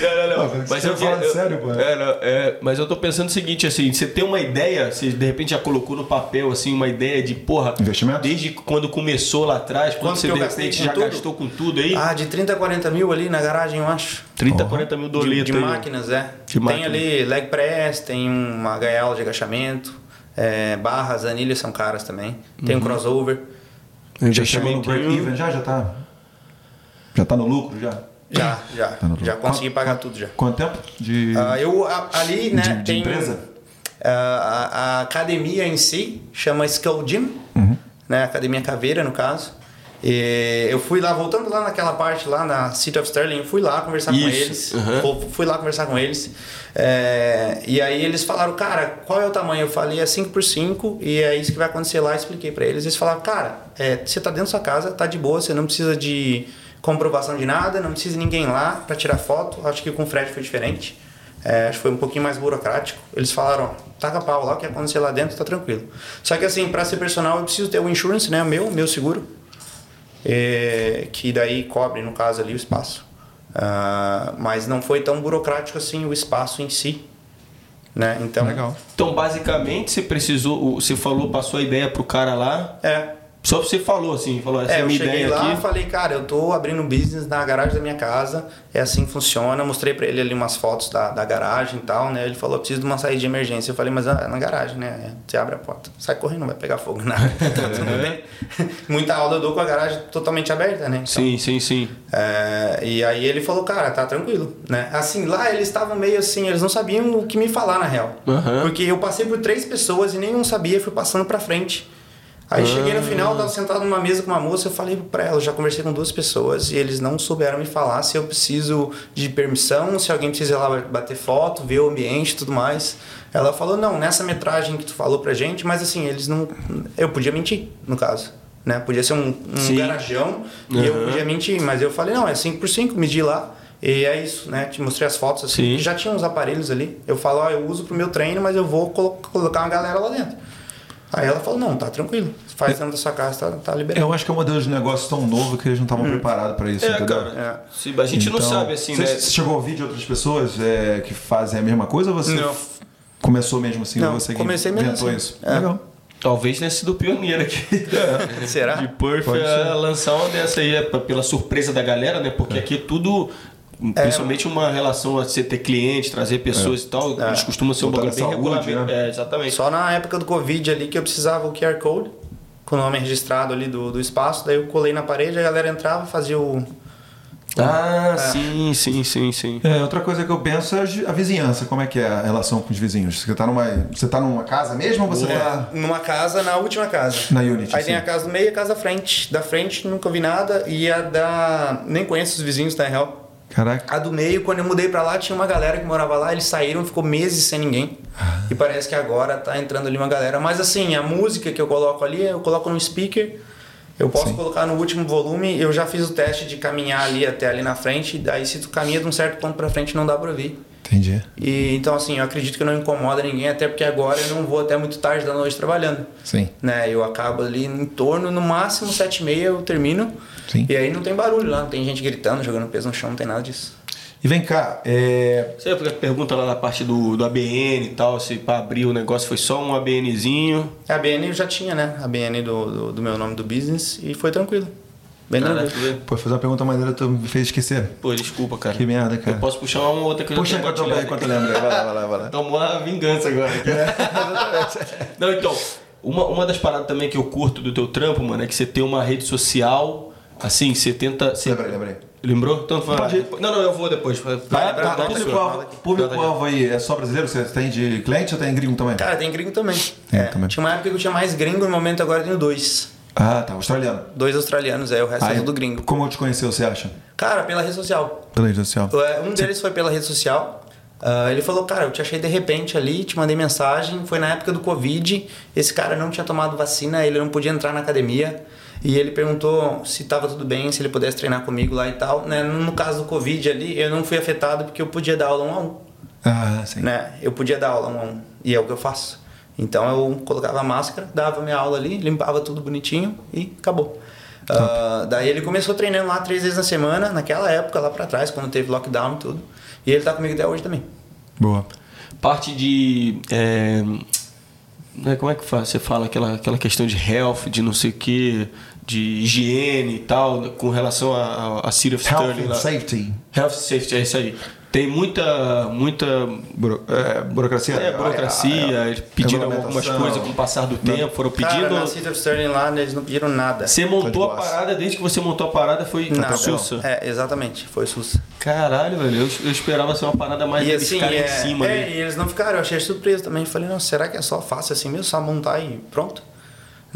não, não, não. Mas eu, fala eu- sério, pô? É, não, é, mas eu tô pensando o seguinte, assim, você tem uma ideia, você de repente já colocou no papel, assim, uma ideia de, porra, Investimento? desde quando começou lá atrás, quando Quanto você de eu repente já tudo? gastou com tudo aí, ah, de 30 a 40 mil ali na garagem, eu acho. 30, Porra. 40 mil De, doletas de aí. máquinas, é. De tem máquina. ali leg press, tem uma gaiola de agachamento, é, barras, anilhas são caras também. Tem um crossover. Já chegou no break-even? Já? Já tá? Já tá no lucro? Já? Já, já. Tá já consegui pagar tudo já. Quanto tempo de... Ah, eu a- ali, né, De- de tem empresa? ah, a, a academia em si chama Skull Gym, Uhum. né, Academia Caveira no caso. E eu fui lá, voltando lá naquela parte lá na City of Sterling, fui lá conversar com Isso, eles. uhum. Fu- Fui lá conversar com eles. É, e aí eles falaram, cara, qual é o tamanho? Eu falei, é 5x5 e é isso que vai acontecer lá. Expliquei pra eles. Eles falaram, cara, é, você tá dentro da sua casa, tá de boa, você não precisa de comprovação de nada, não precisa de ninguém lá pra tirar foto. Acho que com o Fred foi diferente. É, acho que foi um pouquinho mais burocrático. Eles falaram, ó, taca pau lá, o que acontecer lá dentro tá tranquilo. Só que assim, para ser personal eu preciso ter o insurance, né, meu, meu seguro, é, que daí cobre, no caso ali, o espaço. Ah, mas não foi tão burocrático assim o espaço em si. Né? Então, Legal. Então, basicamente, você precisou, você falou, passou a ideia pro cara lá, É, só você falou assim, falou, essa é, É, a eu minha cheguei ideia lá e falei, cara, eu tô abrindo um business na garagem da minha casa, é assim que funciona. Mostrei pra ele ali umas fotos da, da garagem e tal, né? Ele falou, eu preciso de uma saída de emergência. Eu falei, mas é na garagem, né? Você abre a porta, sai correndo, não vai pegar fogo, nada. Tá tudo bem. Muita aula eu dou com a garagem totalmente aberta, né? Então, Sim, sim, sim. é, e aí ele falou, cara, tá tranquilo, né? Assim, lá eles estavam meio assim, eles não sabiam o que me falar na real. Aham. Porque eu passei por três pessoas e nenhum sabia, fui passando pra frente. Aí cheguei no final, tava sentado numa mesa com uma moça, eu falei pra ela, já conversei com duas pessoas e eles não souberam me falar se eu preciso de permissão, se alguém precisa ir lá bater foto, ver o ambiente e tudo mais. Ela falou, não, nessa metragem que tu falou pra gente, mas assim, eles não. Eu podia mentir, no caso. Né? Podia ser um, um garajão e eu podia mentir, mas eu falei, não, é 5 por 5 medi lá. E é isso, né? Te mostrei as fotos assim. Já tinha uns aparelhos ali. Eu falo, ó, eu uso pro meu treino, mas eu vou colo- colocar uma galera lá dentro. Aí ela falou, não, tá tranquilo. Faz dentro da sua casa, tá, tá liberado. Eu acho que é um modelo de negócio tão novo que eles não estavam preparados para isso, É, entendeu? cara, se- a gente não Então, sabe assim, você, né? Você chegou a ouvir de outras pessoas é, que fazem a mesma coisa ou você Não. começou mesmo assim? Não, você comecei mesmo inventou assim. isso? É. Legal. Talvez tenha sido pioneiro aqui. Será? De Perth a lançar uma dessa aí, é pela surpresa da galera, né? Porque aqui é tudo. Principalmente uma relação a você ter cliente, trazer pessoas e tal, É. eles costumam ser um bagulho bem regulamento. né? É, exatamente. Só na época do Covid ali que eu precisava o QR Code, com o nome registrado ali do, do espaço. Daí eu colei na parede, a galera entrava, fazia o, Ah, sim, sim, sim, sim. É, outra coisa que eu penso é a vizinhança. Como é que é a relação com os vizinhos? Você tá numa, você tá numa casa mesmo ou você É, tá numa casa, na última casa. na Unity? Aí sim? tem a casa do meio e a casa da frente. Da frente nunca vi nada e a da. Nem conheço os vizinhos, tá real. Caraca. A do meio, quando eu mudei pra lá, tinha uma galera que morava lá, eles saíram, ficou meses sem ninguém. Ah. E parece que agora tá entrando ali uma galera. Mas assim, a música que eu coloco ali, eu coloco no speaker. Eu posso Sim. colocar no último volume, eu já fiz o teste de caminhar ali até ali na frente, daí se tu caminha de um certo ponto pra frente não dá pra ouvir. Entendi. E então assim, eu acredito que não incomoda ninguém, até porque agora eu não vou até muito tarde da noite trabalhando. Sim. Né? Eu acabo ali em torno, no máximo, sete e meia eu termino. Sim. E aí não tem barulho lá, não tem gente gritando, jogando peso no chão, não tem nada disso. E vem cá, é, Você pergunta lá na parte do, do ABN e tal, se pra abrir o negócio foi só um ABNzinho. A BN eu já tinha, né? A BN do, do, do meu nome do business e foi tranquilo. Bem velho. pô, fazer uma pergunta maneira, tu me fez esquecer. Pô, desculpa, cara. Que merda, cara. Eu posso puxar uma outra que eu Puxa enquanto eu, enquanto aí. Vai lá, vai lá, vai lá. Tomou a vingança agora. Não, então, uma, uma das paradas também que eu curto do teu trampo, mano, é que você tem uma rede social, assim, você tenta. Você... Lembrei, lembrei. Lembrou? Então ir. Não, não, eu vou depois. Vai, Tá, vai, tá, público-alvo aí é só brasileiro? Você tem de cliente ou tem gringo também? Cara, tem gringo também. Tem É, também. Tinha uma época que eu tinha mais gringo, no momento agora eu tenho dois. Ah, tá. Australiano. Dois australianos, aí o resto é Aí, tudo gringo. Como eu te conheceu, você acha? Cara, pela rede social. Pela rede social. É, Um deles foi pela rede social. Ah, ele falou, cara, eu te achei de repente ali, te mandei mensagem. Foi na época do Covid. Esse cara não tinha tomado vacina, ele não podia entrar na academia. E ele perguntou se estava tudo bem, se ele pudesse treinar comigo lá e tal. Né? No caso do Covid ali, eu não fui afetado porque eu podia dar aula um a um. Ah, sim. Né? Eu podia dar aula um a um. E é o que eu faço. Então eu colocava a máscara, dava minha aula ali, limpava tudo bonitinho e acabou. Ah, daí ele começou treinando lá três vezes na semana, naquela época lá pra trás, quando teve lockdown e tudo. E ele tá comigo até hoje também. Boa. Parte de. é, né, como é que você fala aquela, aquela questão de health, de não sei o que, de higiene e tal, com relação a, a, a City of Sterling Health and lá. safety. Health safety, é isso aí. Tem muita. muita Buro- é, burocracia? é, burocracia, eles pediram algumas coisas com o passar do tempo, foram Cara, pedindo. na City of Sterling lá, eles não pediram nada. Você montou Tá de a parada, desde que você montou a parada foi Nada. sussa. É, exatamente, foi sussa. Caralho, velho, eu, eu esperava ser uma parada mais E eles assim, ficarem é, em cima é, ali. e eles não ficaram, eu achei surpreso também. Falei, não, será que é só fácil assim mesmo? Só montar e pronto?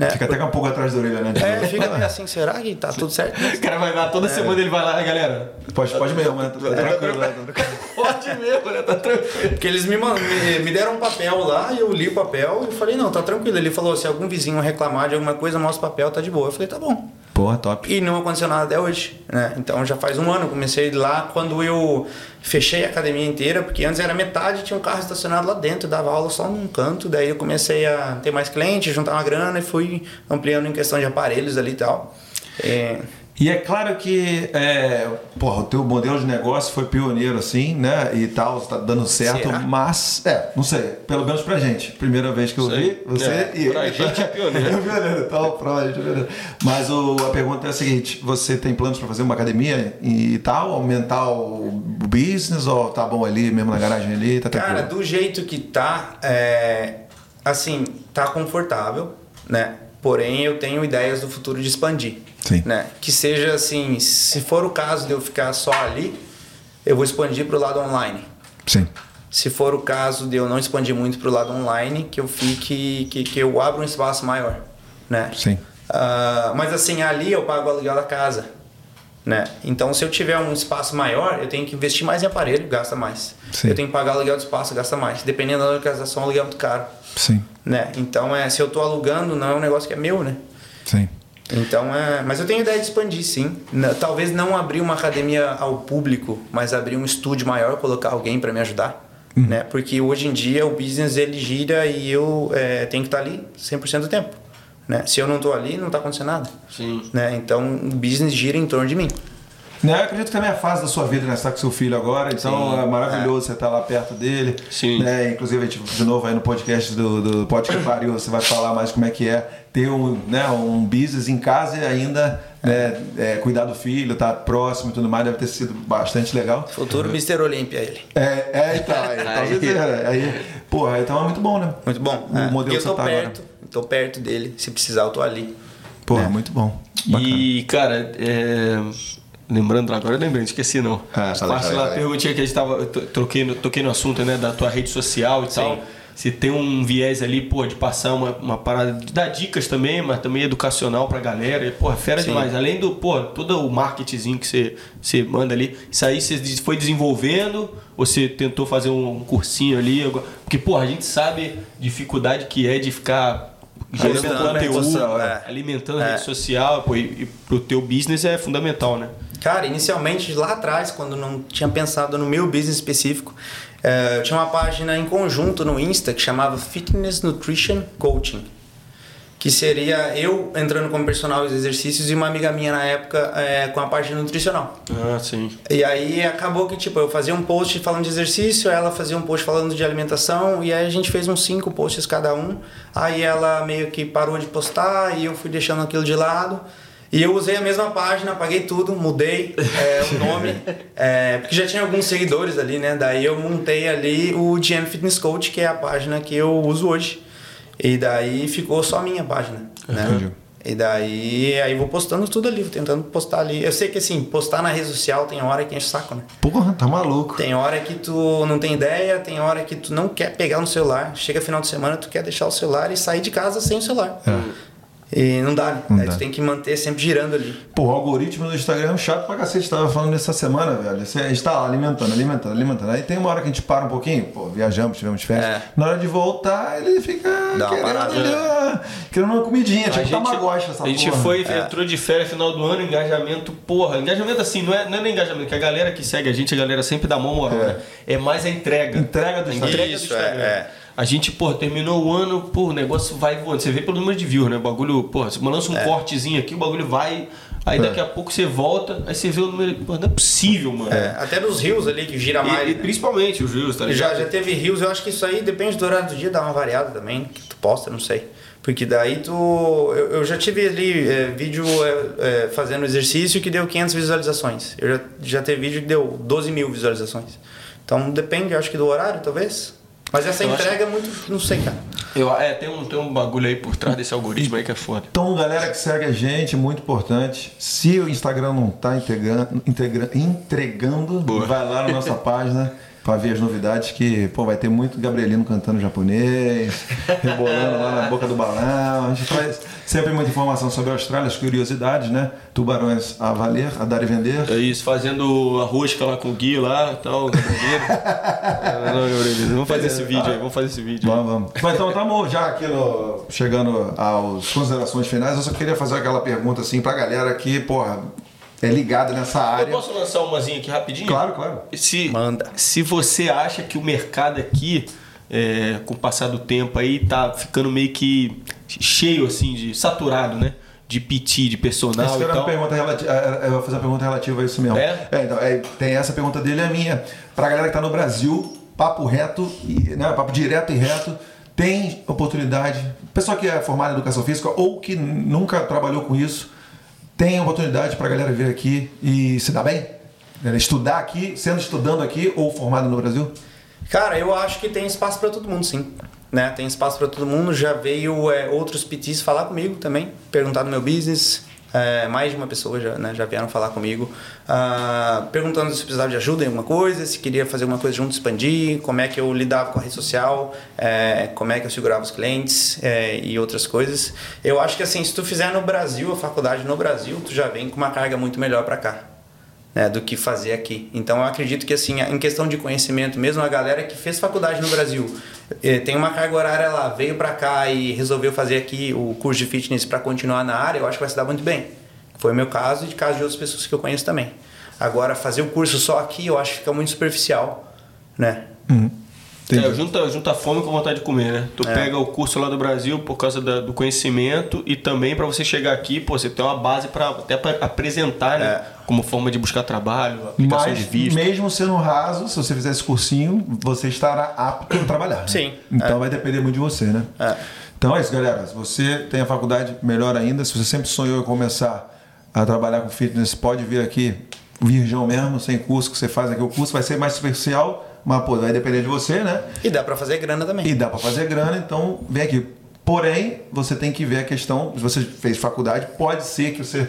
Né? Fica até com um pouco atrás da orelha, né? É, fica meio assim, será que tá tudo certo? O cara vai lá, toda semana ele vai lá, galera. Pode, pode mesmo, né? Tá tranquilo, né? Pode mesmo, né? Tá tranquilo. Porque eles me, me, me deram um papel lá, e eu li o papel e falei, não, tá tranquilo. Ele falou, se algum vizinho reclamar de alguma coisa, mostra o papel, tá de boa. Eu falei, tá bom. Porra, top. E não aconteceu nada até hoje, né? Então já faz um ano, comecei lá quando eu fechei a academia inteira, porque antes era metade, tinha um carro estacionado lá dentro, dava aula só num canto, daí eu comecei a ter mais clientes, juntar uma grana e fui ampliando em questão de aparelhos ali e tal. É, E é claro que, é, porra, o teu modelo de negócio foi pioneiro, assim, né? E tal, tá dando certo, Será? mas, é, não sei, pelo menos pra gente. Primeira vez que eu Sei. vi, você É, e pra gente é pioneiro. é pioneiro, então, pra gente é pioneiro. Mas o, a pergunta é a seguinte: você tem planos pra fazer uma academia e tal, aumentar o business, ou tá bom ali, mesmo na garagem ali, tá Cara, do jeito que tá, é, assim, tá confortável, né? Porém, eu tenho ideias do futuro de expandir. Sim. Né? Que seja assim, se for o caso de eu ficar só ali, eu vou expandir para o lado online. Sim. Se for o caso de eu não expandir muito para o lado online, que eu fique, que, que eu abra um espaço maior, né? Sim. Ah, mas assim, ali eu pago o aluguel da casa, né? Então, se eu tiver um espaço maior, eu tenho que investir mais em aparelho, gasta mais. Sim. Eu tenho que pagar aluguel do espaço, gasta mais. Dependendo da localização, o aluguel é muito caro, Sim. né? Então, é, se eu tô alugando, não é um negócio que é meu, né? Sim. Então, é, mas eu tenho ideia de expandir, sim. N- Talvez não abrir uma academia ao público, mas abrir um estúdio maior, colocar alguém para me ajudar, né? Porque hoje em dia o business ele gira e eu é, tenho que estar ali 100% do tempo, né? Se eu não estou ali, não está acontecendo nada, Sim. né? Então o business gira em torno de mim. Né, eu acredito que também é a fase da sua vida, né? Você tá com seu filho agora, então Sim, é maravilhoso você estar lá perto dele. Sim. Né? Inclusive, a gente, de novo, aí no podcast do, do Podcast Pariu, você vai falar mais como é que é ter um, né, um business em casa e ainda né, é, cuidar do filho, estar próximo e tudo mais, deve ter sido bastante legal. Futuro Mr. Olímpia ele. É, é então, aí, talvez Aí. é, aí, porra, então é muito bom, né? Muito bom. O é. modelo eu que você tá agora. Tô perto dele. Se precisar, eu tô ali. Porra, É. muito bom. Bacana. E, cara, é, lembrando agora, eu lembrei, não esqueci não. Ah, lá fala aí. perguntinha que a gente tava. Troquei no, toquei no assunto, né? Da tua rede social e tal. Se tem um viés ali, pô, de passar uma, uma parada, de dar dicas também, mas também educacional pra galera. E, pô, fera demais. Além do, pô, todo o marketingzinho que você, você manda ali, isso aí você foi desenvolvendo, ou você tentou fazer um cursinho ali? Porque, pô, a gente sabe dificuldade que é de ficar gerando conteúdo, social, é. alimentando a É. rede social, pô, e, e pro teu business é fundamental, né? Cara, inicialmente lá atrás, quando não tinha pensado no meu business específico, eh, eu tinha uma página em conjunto no Insta que chamava Fitness Nutrition Coaching. Que seria eu entrando como personal de exercícios e uma amiga minha na época eh, com a parte nutricional. Ah, sim. E aí acabou que, tipo, eu fazia um post falando de exercício, ela fazia um post falando de alimentação, e aí a gente fez uns cinco posts cada um. Aí ela meio que parou de postar e eu fui deixando aquilo de lado. E eu usei a mesma página, apaguei tudo, mudei é, o nome, é, porque já tinha alguns seguidores ali, né? Daí eu montei ali o GM Fitness Coach, que é a página que eu uso hoje. E daí ficou só a minha página, né? Entendi. E daí aí vou postando tudo ali, vou tentando postar ali. Eu sei que assim, postar na rede social tem hora que enche o saco, né? Porra, tá maluco. Tem hora que tu não tem ideia, tem hora que tu não quer pegar no celular. Chega final de semana, tu quer deixar o celular e sair de casa sem o celular. E não dá, né? Não Aí dá. tu tem que manter sempre girando ali. Pô, o algoritmo do Instagram é um chato pra cacete. Tava falando nessa semana, velho. Você- A gente tá lá alimentando, alimentando, alimentando. Aí tem uma hora que a gente para um pouquinho, pô, viajamos, tivemos férias. É. Na hora de voltar, ele fica Dá uma querendo, parada, ali, ó, querendo uma comidinha, A tipo gente, tamagotchi essa a gente porra. foi, entrou de férias final do ano, engajamento, porra. Engajamento assim, não é, não é nem engajamento, que a galera que segue a gente, a galera sempre dá mão moral, É. né? É mais a entrega. Entrega do Instagram. entrega do Isso, é, Instagram. é. A gente, pô, terminou o ano, pô, o negócio vai voando. Você vê pelo número de views, né? O bagulho, pô, você lança um É. cortezinho aqui, o bagulho vai. Aí daqui a pouco você volta, aí você vê o número. Pô, não é possível, mano. É, até nos rios ali que gira mais. E, e né? principalmente os views, tá ligado? Já, já teve rios, eu acho que isso aí depende do horário do dia, dá uma variada também, que tu posta, não sei. Porque daí tu. Eu, eu já tive ali é, vídeo é, é, fazendo exercício que deu 500 visualizações. Eu já, já teve vídeo que deu 12 mil visualizações. Então depende, eu acho que do horário, talvez. Mas essa Eu acho- entrega é muito. Não sei, cara. Eu, é, tem um, tem um bagulho aí por trás desse algoritmo aí que é foda. Então, galera que segue a gente, muito importante. Se o Instagram não tá integrando, integra- entregando, Boa. vai lá na nossa página pra ver as novidades que, pô, vai ter muito Gabrielino cantando japonês, rebolando lá na boca do balão. A gente traz sempre muita informação sobre a Austrália, as curiosidades, né? Tubarões a valer, a dar e vender. É isso, fazendo a rosca lá com o Gui lá e tal. É, não, Gabrielino, vamos fazer esse vídeo aí, vamos fazer esse vídeo. Vamos, vamos. Mas então estamos já aqui no, chegando às considerações finais. Eu só queria fazer aquela pergunta assim pra galera que, porra, é ligada nessa Eu área. posso lançar umazinha aqui rapidinho? Claro, claro. Se, Manda. se você acha que o mercado aqui, é, com o passar do tempo aí, tá ficando meio que cheio, assim, de saturado, né? De PT, de personal Essa e era uma tal. pergunta relativa, eu vou fazer uma pergunta relativa a isso mesmo. É? então, é, tem essa pergunta dele e a minha. Pra galera que tá no Brasil, papo reto, e, né, papo direto e reto, tem oportunidade, pessoa que é formada em educação física ou que nunca trabalhou com isso, tem oportunidade pra galera vir aqui e se dar bem? Né, Estudar aqui, sendo estudando aqui ou formado no Brasil? Cara, eu acho que tem espaço para todo mundo, sim. Né? Tem espaço para todo mundo. Já veio é, outros PTs falar comigo também, perguntar do meu business. É, mais de uma pessoa já, né, já vieram falar comigo, ah, perguntando se precisava de ajuda em alguma coisa, se queria fazer alguma coisa junto, expandir, como é que eu lidava com a rede social, é, como é que eu segurava os clientes é, e outras coisas. Eu acho que assim, se tu fizer no Brasil, a faculdade no Brasil, tu já vem com uma carga muito melhor para cá né, do que fazer aqui. Então eu acredito que assim, em questão de conhecimento, mesmo a galera que fez faculdade no Brasil, eh, tem uma carga horária lá, veio para cá e resolveu fazer aqui o curso de fitness para continuar na área, eu acho que vai se dar muito bem. Foi o meu caso e de caso de outras pessoas que eu conheço também. Agora fazer o curso só aqui, eu acho que fica muito superficial, né? É, junta, junta fome com vontade de comer, né? Tu É. pega o curso lá do Brasil por causa da- do conhecimento e também pra você chegar aqui, pô, você tem uma base para até pra apresentar, né? É. Como forma de buscar trabalho, aplicação Mas, de visto. mesmo sendo raso, se você fizer esse cursinho, você estará apto a trabalhar. né? Sim, Então é. vai depender muito de você, né? É. Então é isso, galera. Se você tem a faculdade, melhor ainda. Se você sempre sonhou em começar a trabalhar com fitness, pode vir aqui, virgão mesmo, sem curso, que você faz aqui. O curso vai ser mais superficial, mas pô, vai depender de você, né? E dá para fazer grana também. E dá para fazer grana, então vem aqui. Porém, você tem que ver a questão, se você fez faculdade, pode ser que você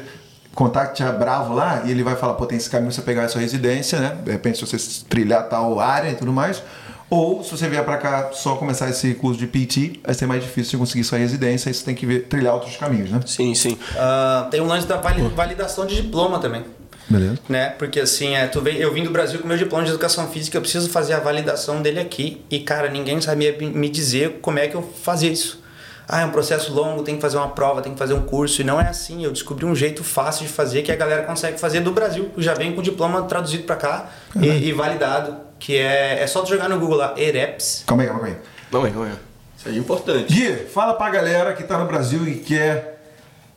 contacte a Bravo lá e ele vai falar, pô, tem esse caminho você pegar a sua residência, né? De repente, se você trilhar tal área e tudo mais. Ou se você vier para cá só começar esse curso de PT, vai ser mais difícil de conseguir sua residência e você tem que ver, trilhar outros caminhos, né? Sim, sim. Ah, tem um lance da vali- validação de diploma também. Beleza. Né? Porque assim, é, tu vem, eu vim do Brasil com meu diploma de educação física, eu preciso fazer a validação dele aqui. E, cara, ninguém sabia me dizer como é que eu fazia isso. Ah, é um processo longo, tem que fazer uma prova, tem que fazer um curso. E não é assim. Eu descobri um jeito fácil de fazer que a galera consegue fazer do Brasil. Já vem com o diploma traduzido para cá e, e validado. Que é, é só tu jogar no Google lá, EREPS. Calma aí, calma aí. Vamos aí, vamos aí. Isso aí é importante. Gui, fala pra galera que tá no Brasil e quer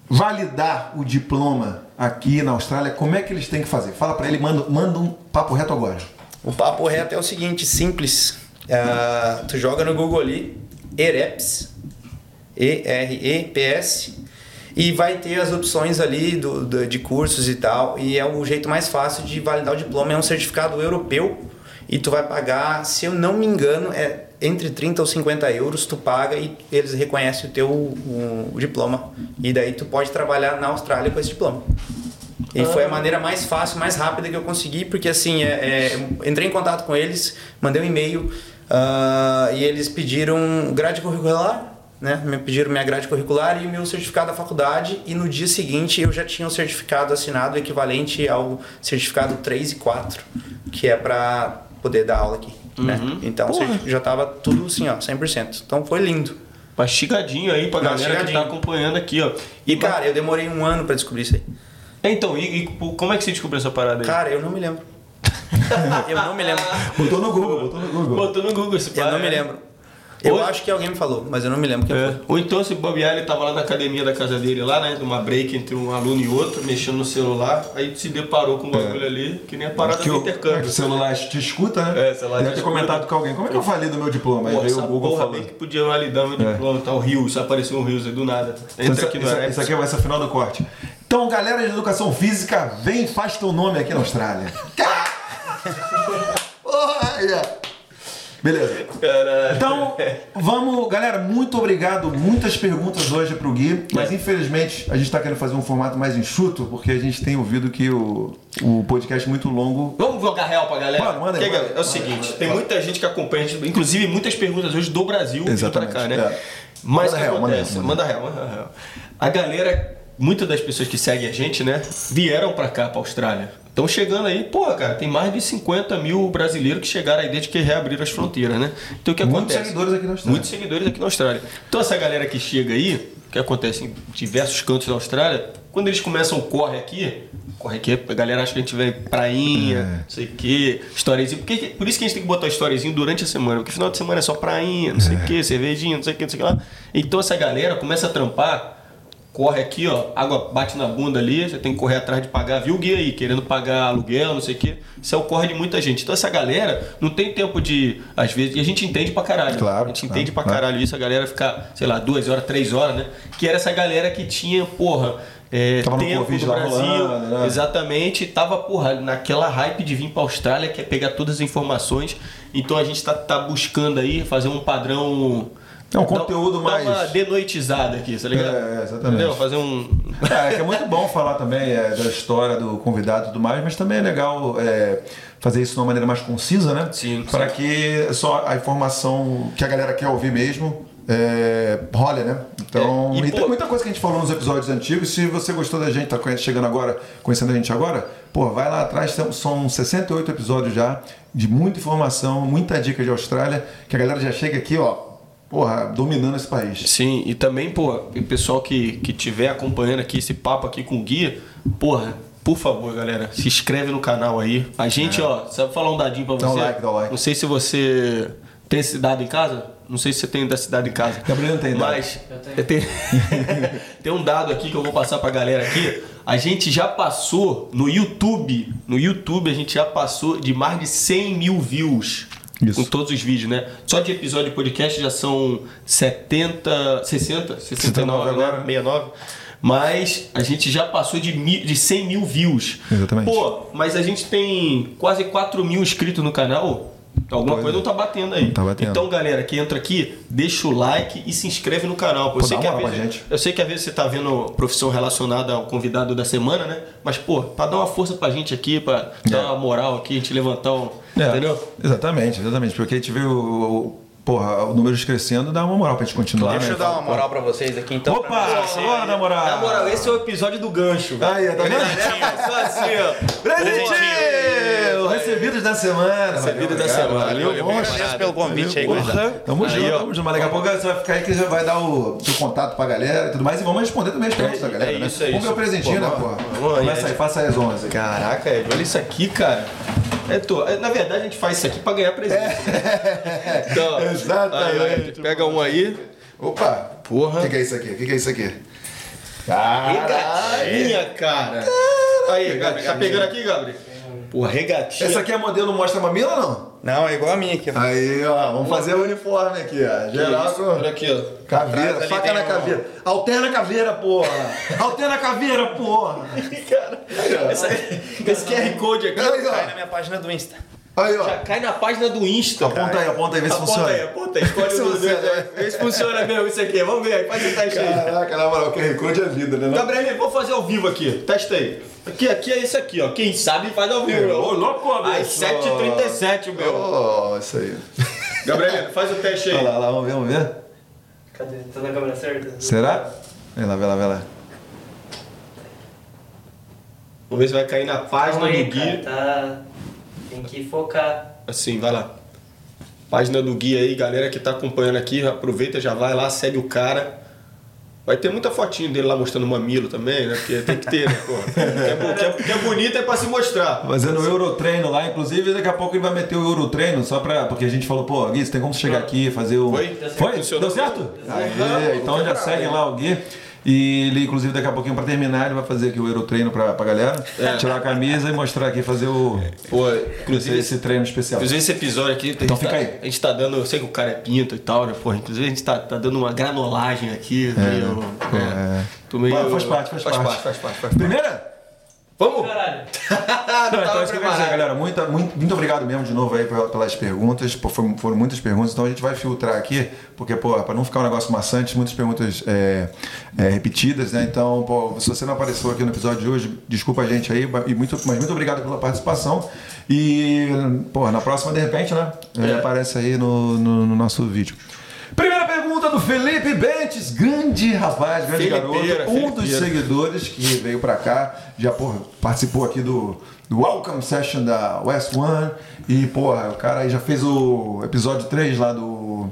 validar o diploma aqui na Austrália, como é que eles têm que fazer? Fala pra ele, manda, manda um papo reto agora. O papo reto é o seguinte, simples. Ah, tu joga no Google ali, EREPS, E-R-E-P-S, e vai ter as opções ali do, do- de cursos e tal. E é o jeito mais fácil de validar o diploma. É um certificado europeu e tu vai pagar, se eu não me engano, é entre 30 ou 50 euros tu paga e eles reconhecem o teu o, o diploma. E daí tu pode trabalhar na Austrália com esse diploma. E foi a maneira mais fácil, mais rápida que eu consegui, porque assim, é, é, entrei em contato com eles, mandei um e-mail ah, e eles pediram grade curricular, né? Me pediram minha grade curricular e o meu certificado da faculdade e no dia seguinte eu já tinha o certificado assinado equivalente ao certificado 3 e 4, que é para poder dar aula aqui, né? Então Porra. já tava tudo assim, ó, 100%. Então foi lindo. Mastigadinho aí pra galera que tá acompanhando aqui, ó. E cara, eu demorei um ano para descobrir isso aí. Então, e, e como é que você descobriu essa parada aí? Cara, eu não me lembro. eu não me lembro. Botou no Google, botou no Google. Botou no Google esse Eu não me lembro. Eu acho que alguém me falou, mas eu não me lembro quem É. foi. Ou então se bobear, ele tava lá na academia da casa dele, lá, né? Numa break entre um aluno e outro, mexendo no celular, aí se deparou com um bagulho ali, que nem a parada Que do o, intercâmbio. o celular te escuta, né? É, o celular Deve te ter escuta. comentado com alguém. Como é que eu falei do meu diploma? Aí Pô, veio o Google porra falando. que podia validar meu diploma, tá o Rios, apareceu um Rios aí do nada. Entra Isso, aqui no isso, isso aqui vai ser o final do corte. Então, galera de educação física, vem e faz teu nome aqui na Austrália. Porra, yeah. Beleza. Caralho. Então, vamos, galera, muito obrigado. Muitas perguntas hoje pro Gui, mas infelizmente a gente tá querendo fazer um formato mais enxuto, porque a gente tem ouvido que o, o podcast é muito longo. Vamos jogar real pra galera? Manda, manda aí, manda é o manda seguinte, aí. tem muita gente que acompanha, inclusive muitas perguntas hoje do Brasil vindo pra Exatamente, cá, né? é. Mas Manda real, manda real, Manda real, manda real. A galera, muitas das pessoas que seguem a gente, né, vieram pra cá, pra Austrália. Estão chegando aí, pô, cara, tem mais de 50 mil brasileiros que chegaram aí desde que reabriram as fronteiras, né? Então o que Muitos acontece? seguidores aqui na Austrália. Muitos seguidores aqui na Austrália. Então essa galera que chega aí, o que acontece em diversos cantos da Austrália, quando eles começam o corre aqui, corre aqui, a galera acha que a gente vai prainha, É. não sei o quê, historiezinho. Por, que- por isso que a gente tem que botar historiezinho durante a semana, porque final de semana é só prainha, não sei o quê, cervejinha, não sei o quê, não sei o que lá. Então essa galera começa a trampar, corre aqui, ó, água bate na bunda ali, você tem que correr atrás de pagar, viu o guia aí, querendo pagar aluguel, não sei o quê. Isso é o corre de muita gente. Então essa galera não tem tempo de, às vezes, e a gente entende pra caralho. Claro, A gente claro, entende pra claro. caralho isso, a galera ficar, sei lá, duas horas, três horas, né? Que era essa galera que tinha, porra, é, Tava no tempo Covid no lá Brasil. rolando, né? Exatamente, tava, porra, naquela hype de vir pra Austrália, que é pegar todas as informações. Então a gente tá, tá buscando aí fazer um padrão. É um conteúdo dar, mais- Dar uma denoitizada aqui, tá ligado? É, exatamente. Entendeu? Fazer um. É, que é muito bom falar também é, da história do convidado e tudo mais, mas também é legal é, fazer isso de uma maneira mais concisa, né? Sim, Para que só a informação que a galera quer ouvir mesmo é, role, né? Então, É, e, e, pô- tem muita coisa que a gente falou nos episódios antigos. Se você gostou da gente, tá chegando agora, conhecendo a gente agora, pô, vai lá atrás, são 68 episódios já, de muita informação, muita dica de Austrália, que a galera já chega aqui, ó, porra, dominando esse país. Sim, e também, pô, o pessoal que, que tiver acompanhando aqui esse papo aqui com o guia, porra, por favor, galera, se inscreve no canal aí. A gente, ó, sabe falar um dadinho pra você? Dá um like, dá um like. Não sei se você tem esse dado em casa. Não sei se você tem desse dado em casa. Gabriel não tem dado. Mas tem, tem um dado aqui que eu vou passar pra galera aqui. A gente já passou no YouTube, no YouTube a gente já passou de mais de 100 mil views. Isso. Com todos os vídeos, né? Só de episódio de podcast já são 70, 60, 69 agora. agora, 69. Mas a gente já passou de, mil, de 100 mil views. Exatamente. Pô, mas a gente tem quase 4 mil inscritos no canal. Alguma coisa é. não tá batendo aí. Tá batendo. Então, galera, que entra aqui, deixa o like e se inscreve no canal. pô. Eu sei, que às vezes, gente. eu sei que às vezes você tá vendo profissão relacionada ao convidado da semana, né? Mas, pô, pra dar uma força pra gente aqui, pra dar É. uma moral aqui, a gente levantar um. É, Entendeu? Exatamente, exatamente. Porque a gente vê o, o- porra, o números crescendo, dá uma moral pra gente continuar. Deixa né? eu dar uma moral pra vocês aqui então. Opa! Bora, na moral! Na moral, esse é o episódio do gancho. velho. Aí, tá vendo? Só assim, ó. Presentinho! Recebidos da semana. Da Valeu, semana. Valeu, Valeu. Agradeço pelo convite aí, Porra. Tamo Aí, junto, tamo junto. Mas daqui a pouco você vai ficar aí que já vai dar o seu contato pra galera e tudo mais. E vamos responder também as perguntas da galera, é né? isso, é vamos ver o presentinho, né, porra? vamos aí, Começa aí, Ed. faça as honras aí. Caraca, Ed, olha isso aqui, cara. É, tô, é, na verdade, a gente faz isso aqui pra ganhar presente. Então, Exatamente. aí, pega um aí. Opa! Porra. O que, que é isso aqui? O que, que é isso aqui? Regatinha, cara. Aí, Gabriel. Tá pegando aqui, Gabriel? Pô, regatinha. Essa aqui é modelo mostra mamilo ou não? Não, é igual a minha aqui. ó. Aí, ó, vamos fazer o uniforme aqui, ó. Geral com Olha aqui, ó. caveira, Atrás faca na um- caveira. Alterna a caveira, porra! Alterna a caveira, porra! Cara, essa- esse QR Code aqui Aí, Cai na minha página do Insta. Aí, ó. já cai na página do Insta. Aponta aí, aponta aí, vê se Aponta funciona. aí, aponta aí. Escolhe Se o. Vê se funciona mesmo isso aqui. Vamos ver aí, faz o teste aí. Caraca, na moral, o QR Code é vida, né? Gabriel, vou fazer ao vivo aqui. Testa aí. Aqui, aqui é esse aqui, ó. Quem sabe faz ao vivo. Ô, louco, Às bicho. 7h37, meu. Oh, isso aí. Gabriel, faz o teste aí. Olha lá, lá, vamos ver, vamos ver. Cadê? Tá na câmera certa? Será? Vê lá, vê lá, vê lá. Vamos ver se vai cair na página Calma do cara, tá... Tem que focar. Assim, vai lá. Página do guia aí, galera que tá acompanhando aqui, aproveita, já vai lá, segue o cara. Vai ter muita fotinho dele lá mostrando o mamilo também, né? Porque tem que ter, né, pô? É, que é- que é bonito é pra se mostrar. Fazendo o Eurotreino lá, inclusive, daqui a pouco ele vai meter o Eurotreino só pra. Porque a gente falou, pô, Gui, você tem como chegar aqui e fazer o. Foi? Foi? Deu certo? mesmo? Aê, Aham, então já segue hein? lá o Gui. E ele, inclusive, daqui a pouquinho, pra terminar, ele vai fazer aqui o Eurotreino pra, pra galera. É. Tirar a camisa e mostrar aqui, fazer o. Pô, Esse, inclusive, esse treino especial. inclusive esse episódio aqui. a gente Então fica tá- aí. A gente tá dando. Eu sei que o cara é pinto e tal, né? Pô, inclusive a gente tá, tá dando uma granolagem aqui. meio, pô, é, é. meio- Faz- faz parte, faz parte. Faz parte, faz parte. Faz parte. Primeira? Vamos! Caralho. Não, então é isso que eu quero dizer, galera. Muita, muito, muito obrigado mesmo de novo aí pela- pelas perguntas. Pô, foram, foram muitas perguntas, então a gente vai filtrar aqui, porque, pô, para não ficar um negócio maçante, muitas perguntas é, é, repetidas, né? Então, pô, se você não apareceu aqui no episódio de hoje, desculpa a gente aí, e muito, mas muito obrigado pela participação. E, pô, na próxima, de repente, né? Ele É. aparece aí no, no- no nosso vídeo. Do Felipe Bentes, grande rapaz, grande Felipeira, garoto, um dos Felipeira. seguidores que veio pra cá, já porra, participou aqui do, do Welcome Session da West One. E, porra, o cara aí já fez o episódio 3 lá do. Como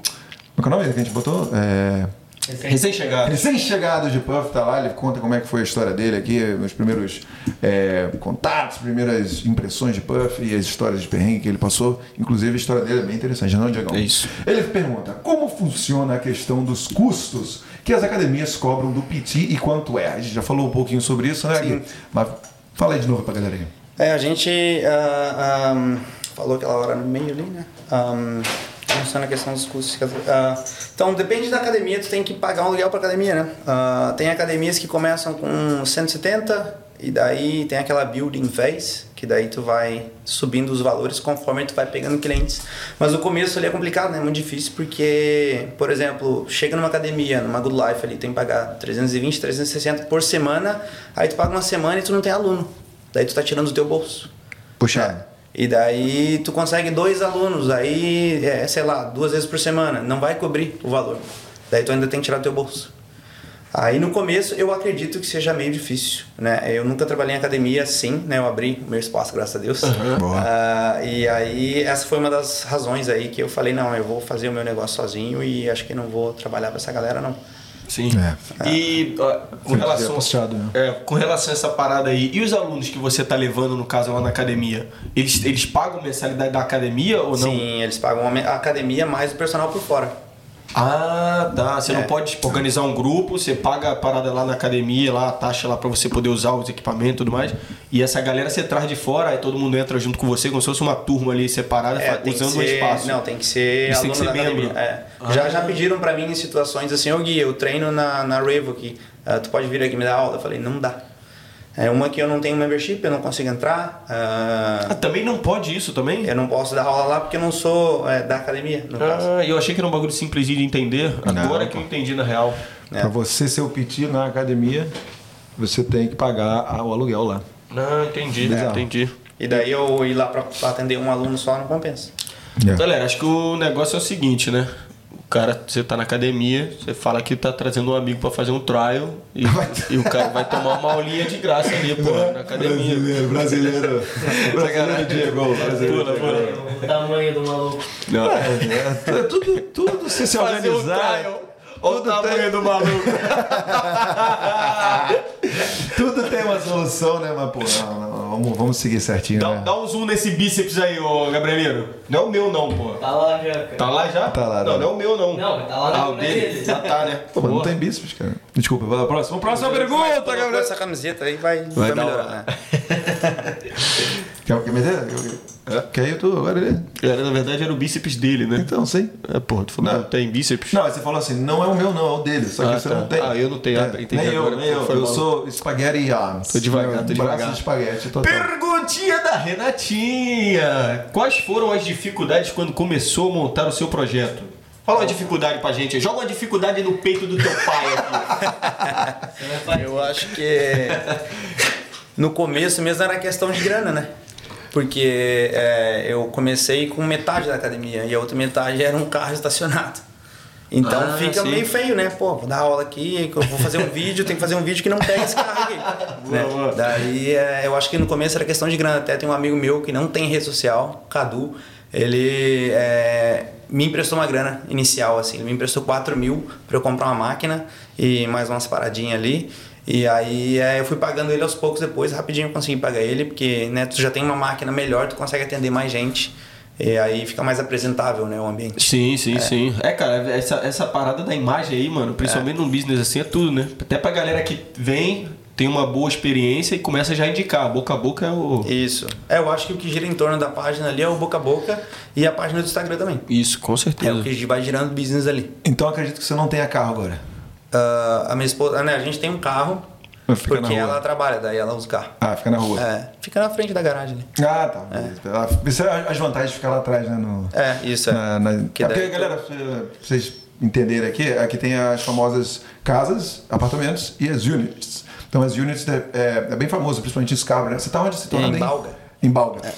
é que é o nome que a gente botou? É. Recém-chegado. Recém-chegado de Puff tá lá, ele conta como é que foi a história dele aqui, os primeiros é, contatos, primeiras impressões de Puff e as histórias de perrengue que ele passou. Inclusive a história dele é bem interessante, não, Diegão? É isso. Ele pergunta, como funciona a questão dos custos que as academias cobram do PT e quanto é? A gente já falou um pouquinho sobre isso, né, Gui? Mas fala aí de novo pra galera aí. É, a gente ah, ah, falou aquela hora no meio ali, né? Um, funciona a questão dos custos. Ah, então, depende da academia, tu tem que pagar um aluguel para academia, né? Ah, tem academias que começam com 170 e daí tem aquela building phase, que daí tu vai subindo os valores conforme tu vai pegando clientes. Mas o começo ali é complicado, né? É muito difícil porque, por exemplo, chega numa academia, numa Good Life ali, tem que pagar 320, 360 por semana, aí tu paga uma semana e tu não tem aluno. Daí tu tá tirando do teu bolso. Puxado. E daí tu consegue dois alunos, aí, é, sei lá, duas vezes por semana, não vai cobrir o valor. Daí tu ainda tem que tirar do teu bolso. Aí no começo eu acredito que seja meio difícil, né? Eu nunca trabalhei em academia assim, né? Eu abri o meu espaço, graças a Deus. Boa. Ah, e aí essa foi uma das razões aí que eu falei, não, eu vou fazer o meu negócio sozinho e acho que não vou trabalhar pra essa galera não. Sim. É. E ó, com relação, puxado, né? é, com relação a essa parada aí, e os alunos que você tá levando, no caso, lá na academia, eles, eles pagam mensalidade da academia ou não? Sim, eles pagam a academia mais o personal por fora. Ah, tá. Você não É. pode tipo, organizar um grupo, você paga a parada lá na academia, lá a taxa lá pra você poder usar os equipamentos e tudo mais. E essa galera você traz de fora, aí todo mundo entra junto com você, como se fosse uma turma ali separada, É, tem usando um ser- espaço. Não, tem que ser têm aluno que ser da academia. membro. É. Ah. Já, já pediram pra mim em situações assim, ô Gui, eu treino na, na Revo aqui, ah, tu pode vir aqui me dar aula? Eu falei, não dá. É uma que eu não tenho membership, eu não consigo entrar. Ah, ah, também não pode isso também? eu não posso dar aula lá porque eu não sou é, da academia, no caso. Ah, eu achei que era um bagulho simples de entender. Agora Não. que eu entendi na real. É. Pra você ser o PT na academia, você tem que pagar o aluguel lá. Não, entendi, Bizarro. entendi. E daí eu ir lá pra, pra atender um aluno só não compensa. É. Galera, acho que o negócio é o seguinte, né? O cara, você tá na academia, você fala que tá trazendo um amigo pra fazer um trial e, e o cara vai tomar uma aulinha de graça ali, pô, na academia. Brasileiro, brasileiro. brasileiro Diego, brasileiro. Pula, pula. O tamanho do maluco. Não. É, é tudo, tudo se se Fazer um organizar. trial. Olha o tamanho tem- do maluco. Tudo tem uma solução, né? Mas, pô, não, não, vamos, vamos seguir certinho, Dá, né? dá um zoom nesse bíceps aí, ô Gabrielino. Não é o meu, não, pô. Tá lá já, cara. Tá lá já? Tá lá, Não, tá. não é o meu, não. Não, tá lá na Ah, o dele? dele. Já tá, né? Pô, mas não tem bíceps, cara. Desculpa, vai lá, próximo. Próxima pergunta, Gabriel. essa camiseta aí vai, Vai vai, dar melhorar. né? Quer, quer meter? Que aí eu tô agora. né? Era, na verdade, era o bíceps dele, né? Então, sei. É, porra, tu falou, Não. tem bíceps? Não, você falou assim, não é o meu, não, é o dele. Só que Ah, você tá. não tem. Ah, eu não tenho. Ah, entendi nem agora, eu, nem eu. Eu sou spaghetti arms. Tô devagar, tô braço devagar. de espaguete total. Perguntinha da Renatinha. Quais foram as dificuldades quando começou a montar o seu projeto? Fala uma dificuldade pra gente. Joga uma dificuldade no peito do teu pai aqui. Eu acho que no começo mesmo era questão de grana, né? Porque é, eu comecei com metade da academia e a outra metade era um carro estacionado. Então Ah, fica sim. meio feio, né? Pô, vou dar aula aqui, eu vou fazer um vídeo, tem que fazer um vídeo que não pega esse carro aqui. né? Daí é, eu acho que no começo era questão de grana. Até tem um amigo meu que não tem rede social, Cadu, ele é, me emprestou uma grana inicial, assim. Ele me emprestou 4 mil pra eu comprar uma máquina e mais umas paradinhas ali. E aí é, eu fui pagando ele aos poucos depois, rapidinho eu consegui pagar ele, porque né, tu já tem uma máquina melhor, tu consegue atender mais gente. E aí fica mais apresentável, né, o ambiente. Sim, sim, sim. É, cara, essa, essa parada da imagem aí, mano, principalmente num business assim, é tudo, né? Até pra galera que vem, tem uma boa experiência e começa já a indicar. Boca a boca é o. Isso. É, eu acho que o que gira em torno da página ali é o boca a boca e a página do Instagram também. Isso, com É certeza. o que vai girando business ali. Então acredito que você não tenha carro agora. Ah, a minha esposa, né, a gente tem um carro, fica porque ela trabalha, daí ela usa o carro. Ah, fica na rua. É, fica na frente da garagem. Ah, tá. beleza. Ah, Isso é as vantagens de ficar lá atrás, né? No, É, isso é. na, na... Que é porque, daí- galera, pra vocês entenderem aqui, aqui tem as famosas casas, apartamentos e as units. Então as units é, é- é bem famoso, principalmente em Scarborough. né? Você tá onde? Você tá Em? Balga. Em Balga. É,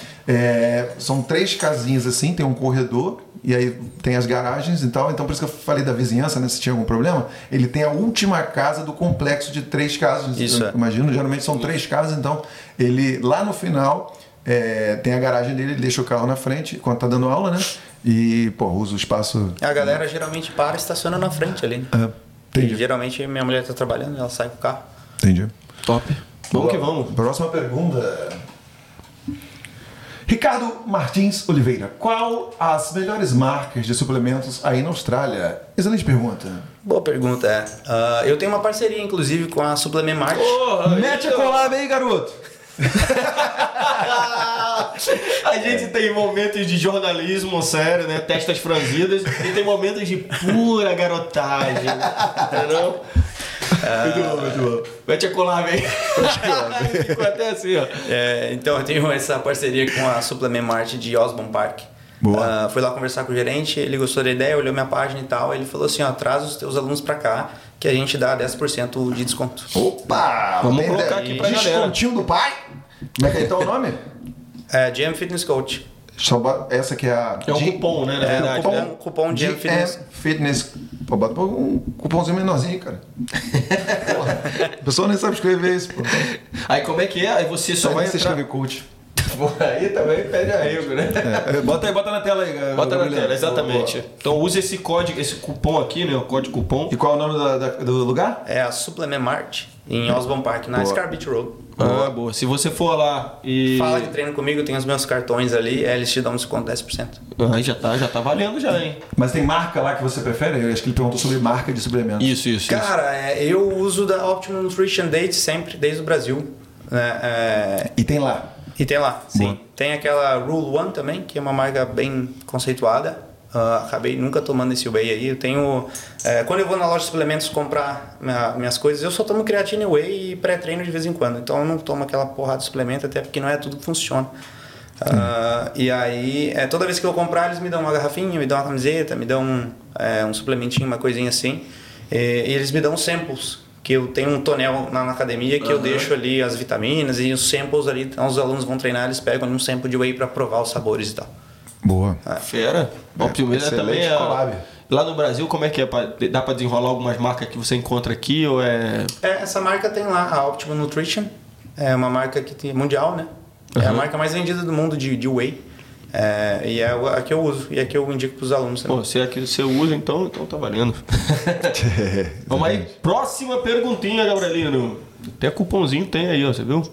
são três casinhas assim, tem um corredor e aí tem as garagens e tal. Então por isso que eu falei da vizinhança, né? Se tinha algum problema. Ele tem a última casa do complexo de três casas. Isso eu é. Imagino, geralmente são três casas, então ele lá no final é, tem a garagem dele, ele deixa o carro na frente quando tá dando aula, né? E, pô, usa o espaço. A galera geralmente para e estaciona na frente ali. né? É, E entendi. geralmente minha mulher tá trabalhando, ela sai com o carro. Entendi. Top. Vamos que vamos. Próxima pergunta. Ricardo Martins Oliveira, qual as melhores marcas de suplementos aí na Austrália? Excelente pergunta. Boa pergunta, é. Ah, eu tenho uma parceria, inclusive, com a Suplement Mart. Mete a collab aí, garoto! A gente tem momentos de jornalismo sério, né? Testas franzidas. E tem momentos de pura garotagem. Entendeu? Muito bom, muito bom. Mete a collab aí. Ficou até assim, ó. É, então eu tenho essa parceria com a Suplement Mart de Osborne Park. Boa. Ah, fui lá conversar com o gerente, ele gostou da ideia, olhou minha página e tal. Ele falou assim: ó, traz os teus alunos pra cá que a gente dá 10% de desconto. Opa! Vamos tem colocar aqui pra galera. Descontinho do pai? Como é que é então o nome? É, GM Fitness Coach. Essa que é a... É um G- cupom, né? Na É, verdade. o cupom, né? cupom GM GM Fitness. Fitness. Pô, bota um cupomzinho menorzinho, cara. Porra, a pessoa nem sabe escrever isso, pô. Aí como é que é? Aí você só Só vai você entrar... escrever coach. Pô, aí também pede arrego, né? É, bota aí, bota na tela aí, galera. Bota na tela, exatamente. Boa, Então use esse código, esse cupom aqui, né? O código cupom. E qual é o nome da- da- do lugar? É a Suplement Mart em Osborne Park, na. Scar Beach Road. Ah, boa. Se você for lá e. Fala que treina comigo, tem os meus cartões ali, é, eles te dão um desconto de 10%. Aí já tá, já tá valendo já, hein? Mas tem marca lá que você prefere? Eu acho que ele perguntou sobre marca de suplementos. Isso, isso. isso. Cara, é, eu uso da Optimum Nutrition Date sempre, desde o Brasil. né, é, E tem lá. e tem lá, sim. Boa. Tem aquela Rule One também, que é uma marca bem conceituada. Ah, acabei nunca tomando esse whey aí. Eu tenho. é, quando eu vou na loja de suplementos comprar minha- minhas coisas, eu só tomo creatina whey e pré-treino de vez em quando. Então eu não tomo aquela porrada de suplemento, até porque não é tudo que funciona. Ah, e aí, é, toda vez que eu comprar, eles me dão uma garrafinha, me dão uma camiseta, me dão um, é, um suplementinho, uma coisinha assim. E, e eles me dão samples, que eu tenho um tonel na, na academia que eu deixo ali as vitaminas e os samples ali. Então os alunos vão treinar, eles pegam um sample de whey para provar os sabores e tal. Boa. Fera. Bom, é excelente também a- collab. Lá no Brasil, como é que é? Dá pra desenrolar algumas marcas que você encontra aqui ou é. É, essa marca tem lá, a Optimal Nutrition. É uma marca que tem mundial, né? É a Uhum. marca mais vendida do mundo de, de whey. É, e é a que eu uso, e é a que eu indico para os alunos também. Pô, se é que você usa, então, então tá valendo. Vamos aí, próxima perguntinha, Gabrielino. Até cupomzinho tem aí, ó, você viu?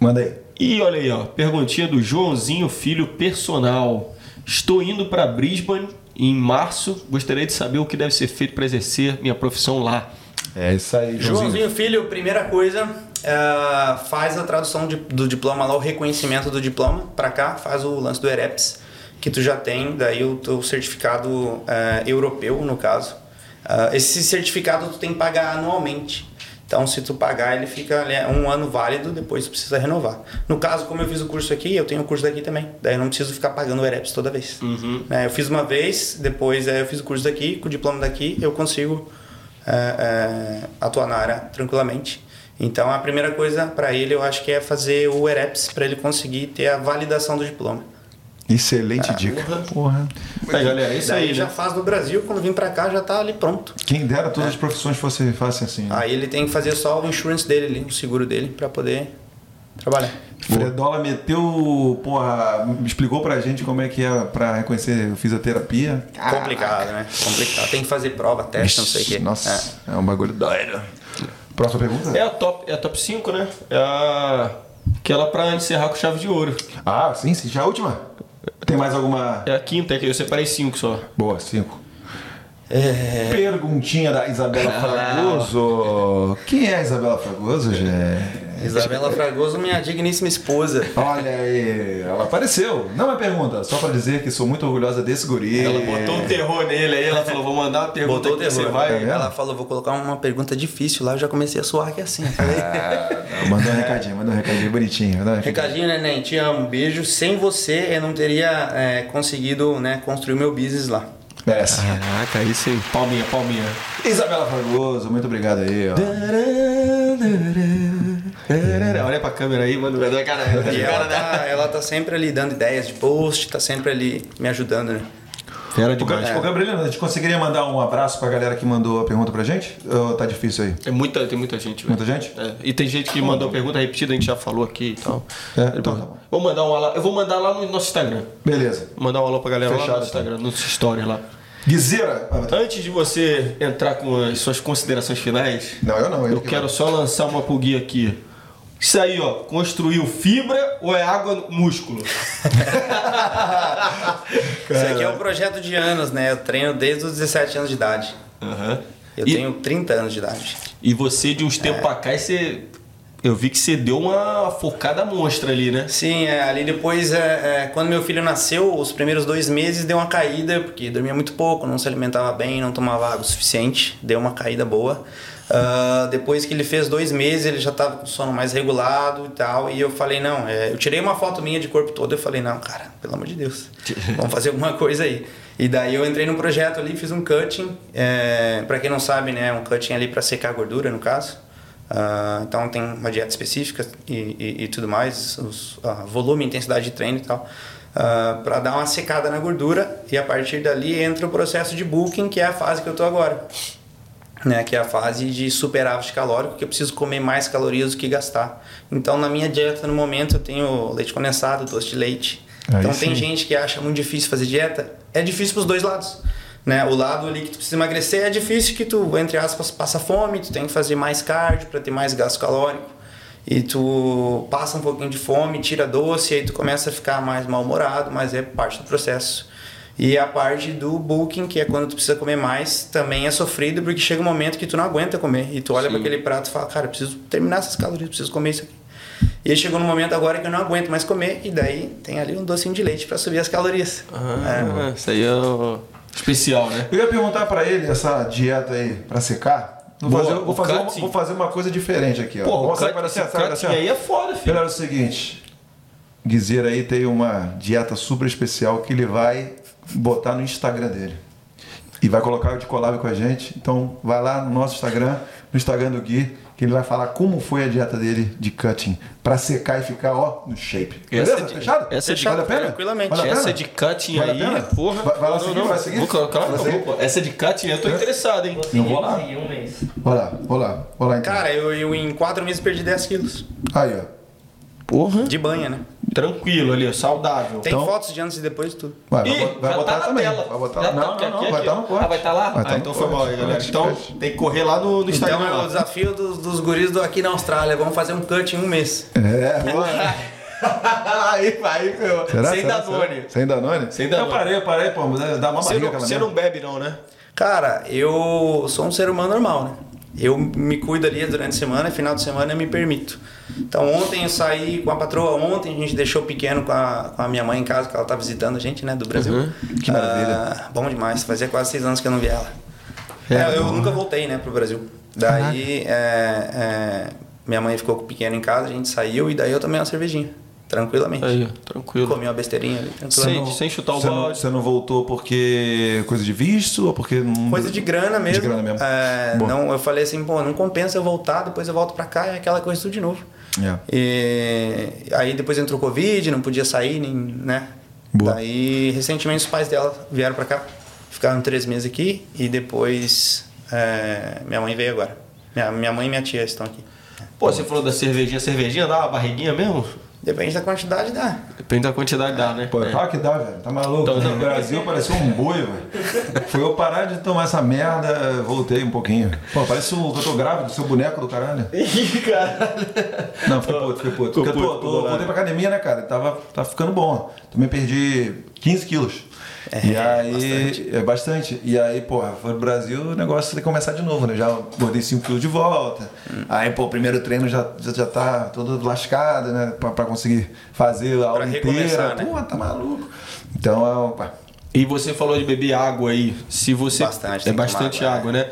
Manda aí. E olha aí, ó, perguntinha do Joãozinho Filho Personal. Estou indo para Brisbane em março. Gostaria de saber o que deve ser feito para exercer minha profissão lá. É isso aí, Joãozinho. Joãozinho Filho, primeira coisa, é, faz a tradução de- do diploma lá, o reconhecimento do diploma para cá, faz o lance do EREPS, que tu já tem, daí o teu certificado é, europeu, no caso. Ah, esse certificado tu tem que pagar anualmente. Então, se tu pagar, ele fica é um ano válido, depois tu precisa renovar. No caso, como eu fiz o curso aqui, eu tenho o curso daqui também. Daí eu não preciso ficar pagando o EREPS toda vez. Né, eu fiz uma vez, depois é, eu fiz o curso daqui, com o diploma daqui, eu consigo é, é, atuar na área tranquilamente. Então a primeira coisa para ele eu acho que é fazer o EREPS para ele conseguir ter a validação do diploma. Excelente dica. Porra. Aí, galera, é isso Daí aí, já né? faz no Brasil, quando vir para cá já tá ali pronto. Quem dera todas as profissões fossem fácil assim. Né? Aí ele tem que fazer só o insurance dele ali, o seguro dele para poder trabalhar. Fredola meteu, porra, explicou pra gente como é que é pra reconhecer fisioterapia. Complicado, né? Complicado. Tem que fazer prova, teste, não sei o quê. Nossa, é. um bagulho doido. Próxima pergunta? É a top, é a top 5, né? É a... aquela pra encerrar com chave de ouro. Ah, sim, sim. Já a última? Tem mais alguma? É a quinta, é que eu separei cinco só. Boa, cinco. É. Perguntinha da Isabela Fragoso. Quem é a Isabela Fragoso, Gé? Isabela Fragoso, minha digníssima esposa. Olha aí, ela apareceu. Não é pergunta, só pra dizer que sou muito orgulhosa desse guri. Ela botou um terror nele aí, ela falou, vou mandar uma pergunta Botou o aqui, você terror. vai. Tá vendo? Ela falou, vou colocar uma pergunta difícil lá, eu já comecei a suar aqui assim. Falei, Ah, mandou um recadinho, mandou um recadinho bonitinho. Um recadinho. Recadinho, neném, te amo, beijo. Sem você, eu não teria é, conseguido né, construir o meu business lá. Merece. Caraca, aí sim. Palminha, palminha. Isabela Fragoso, muito obrigado aí, ó. Olha pra câmera aí, mano. Cara, E ela tá, ela tá sempre ali dando ideias de post, tá sempre ali me ajudando, né? Fera demais. Ô, Gabrielino, a gente conseguiria mandar um abraço pra galera que mandou a pergunta pra gente? Ou tá difícil aí? É muita, tem muita gente, velho. Muita gente? É, E tem gente que mandou pergunta repetida, a gente já falou aqui e tal. É, então tá bom. Vou mandar um alô. Eu vou mandar lá no nosso Instagram. Beleza. Vou mandar um alô pra galera lá Fechado, no Instagram, no story lá. Guizeira. Antes de você entrar com as suas considerações finais, Não, eu não. eu que quero só lançar uma pulguinha aqui. Isso aí, ó, construiu fibra ou é água no músculo? Isso aqui é um projeto de anos, né? Eu treino desde os 17 anos de idade. Aham. Eu E- tenho 30 anos de idade. E você, de uns tempos pra cá, você. Eu vi que você deu uma focada monstra ali, né? Sim, é, ali depois, é, é, quando meu filho nasceu, os primeiros dois meses deu uma caída, porque dormia muito pouco, não se alimentava bem, não tomava água o suficiente, deu uma caída boa. Ah, depois que ele fez dois meses, ele já estava com sono mais regulado e tal, e eu falei, não, é, eu tirei uma foto minha de corpo todo, eu falei, não, cara, pelo amor de Deus, vamos fazer alguma coisa aí. E daí eu entrei no projeto ali, fiz um cutting, é, para quem não sabe, né, um cutting ali para secar a gordura, no caso. Ah, então tem uma dieta específica e, e, e tudo mais, os, ah, volume, intensidade de treino e tal, para dar uma secada na gordura e a partir dali entra o processo de bulking, que é a fase que eu tô agora, né? Que é a fase de superávit calórico, que eu preciso comer mais calorias do que gastar. Então na minha dieta no momento eu tenho leite condensado, doce de leite. Aí então sim. tem gente que acha muito difícil fazer dieta, é difícil para os dois lados. Né? O lado ali que tu precisa emagrecer é difícil que tu, entre aspas, passa fome, tu tem que fazer mais cardio para ter mais gasto calórico. E tu passa um pouquinho de fome, tira doce, e aí tu começa a ficar mais mal-humorado, mas é parte do processo. E a parte do bulking, que é quando tu precisa comer mais, também é sofrido, porque chega um momento que tu não aguenta comer. E tu olha para aquele prato e fala, cara, eu preciso terminar essas calorias, eu preciso comer isso aqui. E aí chegou no momento agora que eu não aguento mais comer, e daí tem ali um docinho de leite para subir as calorias. Ah, isso aí é o especial, né? Eu ia perguntar pra ele essa dieta aí pra secar. Vou Boa, fazer, vou, fazer uma, vou fazer uma coisa diferente aqui, ó. Pô, cut, para assim, cutting assim, ó. aí é foda, filho. Galera, é o seguinte. Guizeira aí tem uma dieta super especial que ele vai botar no Instagram dele. E vai colocar de collab com a gente. Então vai lá no nosso Instagram, no Instagram do Gui, que ele vai falar como foi a dieta dele de cutting pra secar e ficar, ó, no shape. Essa Beleza? de- Fechado? essa de- vale a pena? tranquilamente. Vale a pena? Essa de cutting Vale aí, porra. Vai- vai lá Não, seguir, não, vai seguir? Vou, claro que Vai seguir? vou. Essa de cutting eu tô interessado, hein? Não vou lá. Em um mês. Vou lá, vou lá, vou lá então. Cara, eu, eu em quatro meses perdi 10 quilos. Aí, ó. Porra. De banha, né? Tranquilo ali, ó, saudável. Tem Então- fotos de antes e depois de tudo. Vai, vai, Ih, vai já botar tá na também. tela. Vai botar Já Não, tá, não, aqui, não, aqui, vai estar no corte. Ah, vai estar lá? Vai tá ah, no então foi mal aí, galera. Então tem que correr lá no, no Instagram. Então é o desafio dos, dos guris do aqui na Austrália. Vamos fazer um cut em um mês. É, boa. aí vai, meu. Será? Sem Será? Danone. Será? Sem Danone? Sem Danone. Eu parei, eu parei, pô, mas dá uma Você, barriga não, aquela você não bebe não, né? Cara, eu sou um ser humano normal, né? Eu me cuido ali durante a semana final de semana eu me permito. Então ontem eu saí com a patroa, ontem a gente deixou o pequeno com a, com a minha mãe em casa, que ela tá visitando a gente, né, do Brasil. Uhum. Que maravilha. Ah, bom demais, fazia quase seis anos que eu não vi ela. É, É, eu bom. nunca voltei, né, pro Brasil. Daí é, é, minha mãe ficou com o pequeno em casa, a gente saiu e daí eu tomei uma cervejinha, tranquilamente. Aí, tranquilo. Comi uma besteirinha ali, tranquilamente. Sem, sem chutar o Você não, balde. você não voltou porque coisa de visto ou porque não... Coisa de grana mesmo. De grana mesmo. É, não, eu falei assim, pô, não compensa eu voltar, depois eu volto pra cá, é aquela coisa tudo de novo. É. E aí depois entrou Covid, não podia sair, nem, né? Boa. Daí recentemente os pais dela vieram pra cá, ficaram três meses aqui e depois é, minha mãe veio agora. Minha, minha mãe e minha tia estão aqui. Pô, você falou da cervejinha. Cervejinha dá uma barriguinha mesmo? Depende da quantidade, dá. Depende da quantidade dá, né? Pô, É. claro que dá, velho. Tá maluco? Então, no não. Brasil parecia um boi, velho. Foi eu parar de tomar essa merda, voltei um pouquinho. Pô, parece o que eu tô grávido, seu boneco do caralho. Ih, caralho. Não, fiquei puto, fiquei puto. Porque eu tô, tô- voltei pra academia, né, cara? Tava, tava ficando bom. Também perdi 15 quilos. E aí, bastante. é bastante. E aí, porra, foi pro Brasil, o negócio tem que começar de novo, né? Já botei 5 quilos de volta. Aí, pô, o primeiro treino já, já, já tá todo lascado, né? Pra, pra conseguir fazer a aula Pra inteira. né? Pô, tá maluco. Então, é, opa. E você falou de beber água aí. Se você Bastante, é bastante água, água, né?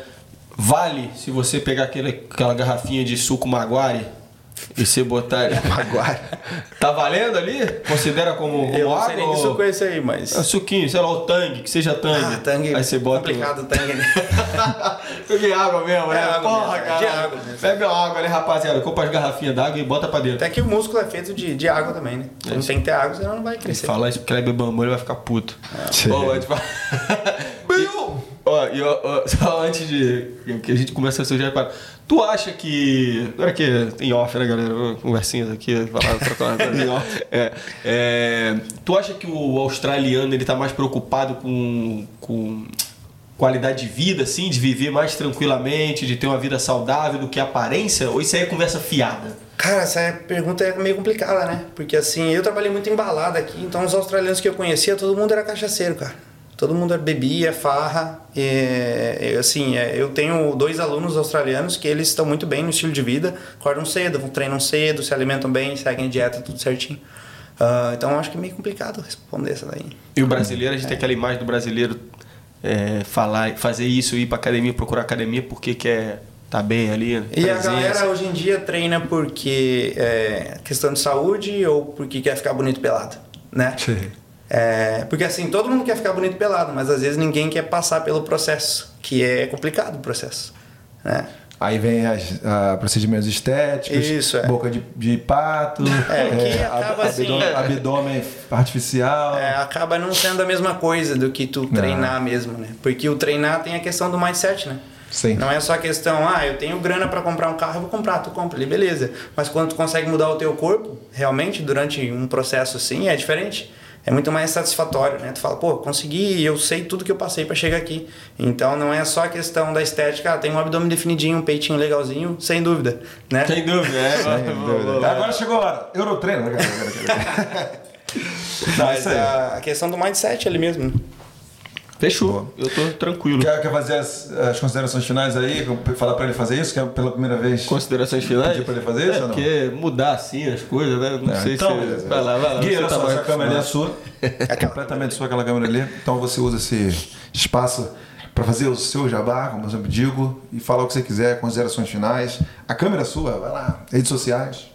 Vale se você pegar aquele, aquela garrafinha de suco maguari e você botar. Maguari. Tá valendo ali? Considera como, como Eu não água? sei nem que suco é esse aí, mas. É suquinho, sei lá, o tangue, que seja tangue. Ah, tangue. Aí você bota. Complicado o tangue. né? Beber água mesmo, né? É água Porra, mesmo, é cara. de água mesmo. Bebe uma água ali, rapaziada. Compra as garrafinhas d'água e bota pra dentro. Até que o músculo é feito de, de água também, né? Então tem que ter água, senão não vai crescer. Falar isso porque ele é ele vai ficar puto. Sim. Bom, a gente vai... Ó, e ó, ó, só antes de que a gente começa a sujar para Tu acha que. Agora que em off, né, galera? Conversinhas aqui, falar, trocar em off. É, é, tu acha que o australiano ele tá mais preocupado com, com qualidade de vida, assim, de viver mais tranquilamente, de ter uma vida saudável do que aparência? Ou isso aí é conversa fiada? Cara, essa pergunta é meio complicada, né? Porque assim, eu trabalhei muito em balada aqui, então os australianos que eu conhecia, todo mundo era cachaceiro, cara. Todo mundo bebia, farra. E, e, assim, é, eu tenho dois alunos australianos que eles estão muito bem no estilo de vida, acordam cedo, treinam cedo, se alimentam bem, seguem dieta, tudo certinho. Ah, então eu acho que é meio complicado responder essa daí. E o brasileiro, a gente tem aquela imagem do brasileiro é, falar, fazer isso, ir pra academia, procurar academia porque quer tá bem ali. E a presença. galera hoje em dia treina porque é questão de saúde ou porque quer ficar bonito pelado, né? É, porque assim, todo mundo quer ficar bonito pelado, mas às vezes ninguém quer passar pelo processo, que é complicado o processo, né? Aí vem as ah, procedimentos estéticos, Isso, é. boca de, de pato, É, ab- acaba assim- abdômen, abdômen artificial. É, acaba não sendo a mesma coisa do que tu treinar mesmo, né? Porque o treinar tem a questão do mindset, né? Sim. Não é só a questão, ah, eu tenho grana para comprar um carro, eu vou comprar, tu compra ali, beleza. Mas quando tu consegue mudar o teu corpo, realmente, durante um processo assim, é diferente. É muito mais satisfatório, né? Tu fala, pô, consegui, eu sei tudo que eu passei para chegar aqui. Então não é só a questão da estética, ah, tem um abdômen definidinho, um peitinho legalzinho, sem dúvida, né? Sem dúvida, é. Sem dúvida. Agora chegou a hora. Eurotreino. né, cara? Não, Mas a, a questão do mindset ali mesmo. Fechou. Eu tô tranquilo. Quer, quer fazer as, as considerações finais aí? Falar pra ele fazer isso? Quer pela primeira vez? Considerações finais? Pedir pra ele fazer isso é, ou não? Porque mudar assim as coisas, né? Não É, sei então, se. beleza. Vai lá, vai lá. Gui, você olha tá só, mais essa câmera ali é sua. É completamente sua aquela câmera ali. Então você usa esse espaço para fazer o seu jabá, como eu sempre digo, e falar o que você quiser, considerações finais. A câmera é sua, vai lá. Redes sociais.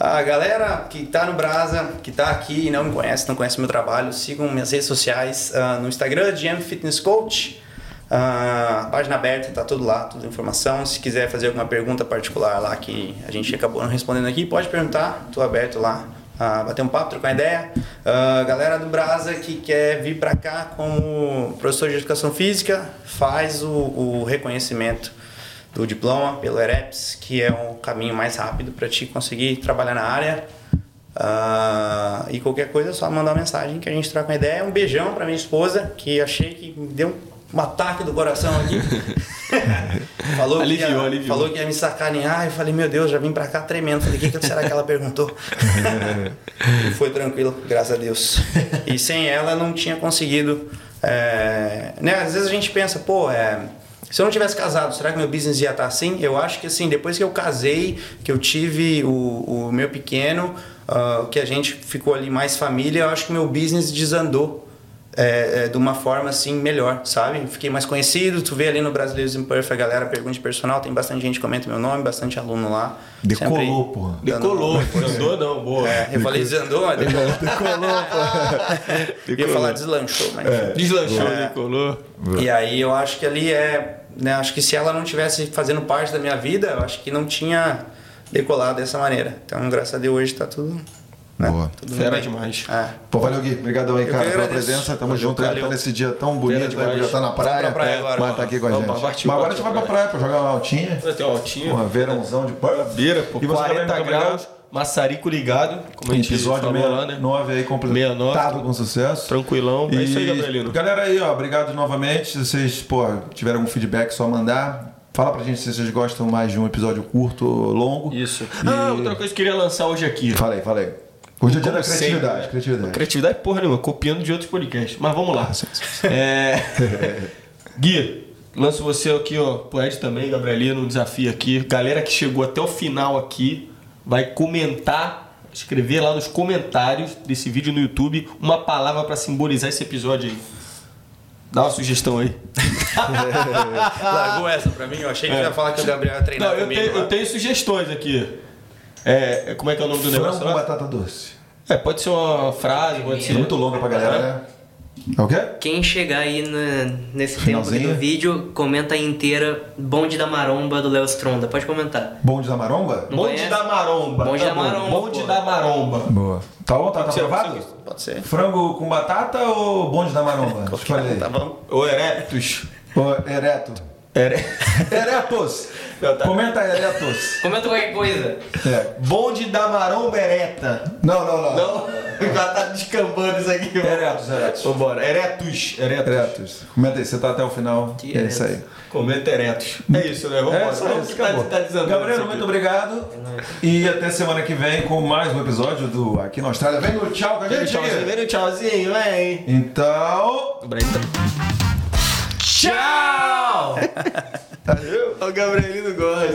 A galera que tá no Brasa, que tá aqui e não me conhece, não conhece meu trabalho, sigam minhas redes sociais ah, no Instagram, GM Fitness Coach. Ah, página aberta, tá tudo lá, toda informação. Se quiser fazer alguma pergunta particular lá que a gente acabou não respondendo aqui, pode perguntar, tô aberto lá. ah, bater um papo, trocar ideia. Ah, galera do Brasa que quer vir para cá como professor de educação física, faz o, o reconhecimento do diploma pelo EREPS, que é o caminho mais rápido para te conseguir trabalhar na área. Ah, e qualquer coisa é só mandar uma mensagem que a gente troca uma ideia. Um beijão para minha esposa, que achei que me deu um ataque do coração aqui. falou, Aliviou, que ia, aliviou. falou que ia me sacanear. Eu falei, meu Deus, já vim pra cá tremendo. Falei, o que, que será que ela perguntou? e foi tranquilo, graças a Deus. E sem ela não tinha conseguido. é, né? Às vezes a gente pensa, pô, é, se eu não tivesse casado, será que meu business ia estar assim? Eu acho que assim, depois que eu casei, que eu tive o, o meu pequeno, ah, que a gente ficou ali mais família, eu acho que meu business desandou é, é, de uma forma assim melhor, sabe? Fiquei mais conhecido, tu vê ali no Brasileiros Perth, a galera pergunta de personal, tem bastante gente que comenta meu nome, bastante aluno lá. Decolou, porra. Decolou, andou não, boa. É, eu falei desandou, mas decolou. Decolou, pô. Ia falar deslanchou, mas enfim. Deslanchou, decolou. E aí eu acho que ali é. Né, acho que se ela não tivesse fazendo parte da minha vida, eu acho que não tinha decolado dessa maneira. Então, graças a Deus, hoje tá tudo. Né, Boa. tudo Fera bem. demais. É. Pô, valeu, Gui. Obrigadão aí, cara, pela presença. Tamo Valeu, junto, valeu. tá nesse dia tão bonito, aí, já tá na praia. Pra praia agora, Mas mano. tá aqui com a Vamos, gente. partiu, Mas agora a gente vai pra praia pra jogar uma altinha. Tem um altinho. Porra, verãozão de. Beira, pô. E você também, 40 muito graus. Maçarico ligado, como a gente Episódio falou lá, né? 69 aí, completado 69. com sucesso. Tranquilão. É isso aí, Gabrielino. Galera aí, ó, obrigado novamente. Se vocês, pô, tiverem algum feedback, só mandar. Fala pra gente se vocês gostam mais de um episódio curto ou longo. Isso. E- Ah, outra coisa que eu queria lançar hoje aqui. Fala aí. Hoje é dia da criatividade. sempre, criatividade. Criatividade porra nenhuma, copiando de outros podcasts. Mas vamos lá. É... Gui, lanço você aqui, ó. Pro Ed também, Gabrielino, um desafio aqui. Galera que chegou até o final aqui vai comentar, escrever lá nos comentários desse vídeo no YouTube uma palavra pra simbolizar esse episódio aí. Dá uma sugestão aí. Largou essa pra mim, eu achei que ia falar que o Gabriel ia treinar Não, eu comigo. tenho, eu tenho sugestões aqui. É, é- como é que é o nome do Frango negócio? com lá? batata doce. É, pode ser uma frase, pode ser. É muito longa pra galera, né? O quê? Quem chegar aí na- nesse tempo Finalzinho. do vídeo, comenta aí inteira Bonde da Maromba do Léo Stronda. Pode comentar. Bonde da maromba? Não Bonde conhece? da maromba. Bonde Tá da bom. maromba, Bonde da maromba. Boa. Tá bom? Tá, tá aprovado? Pode ser. Frango com batata ou bonde da maromba? Escolhe aí. Tá bom? Ô Erectus. Ô, Ereto. Ere... Eretos! Não, tá. Comenta Eretos. Comenta qualquer coisa. É. Bonde da maromba ereta. Não, não, não. Não, já tá descambando isso aqui. mano. Eretos, Eretos. Vambora. Eretus. Eretus. Eretos. Comenta aí, você tá até o final. Que é isso aí. Comenta eretus. É isso, né? É, Vamos isso, que tá, acabou. tá desandando Gabriel, muito obrigado. E até semana que vem com mais um episódio do Aqui na Austrália. Vem no tchau com a gente. Tchauzinho, vem no tchauzinho, vem. Então. Tchau! Valeu. O Gabrielino cara.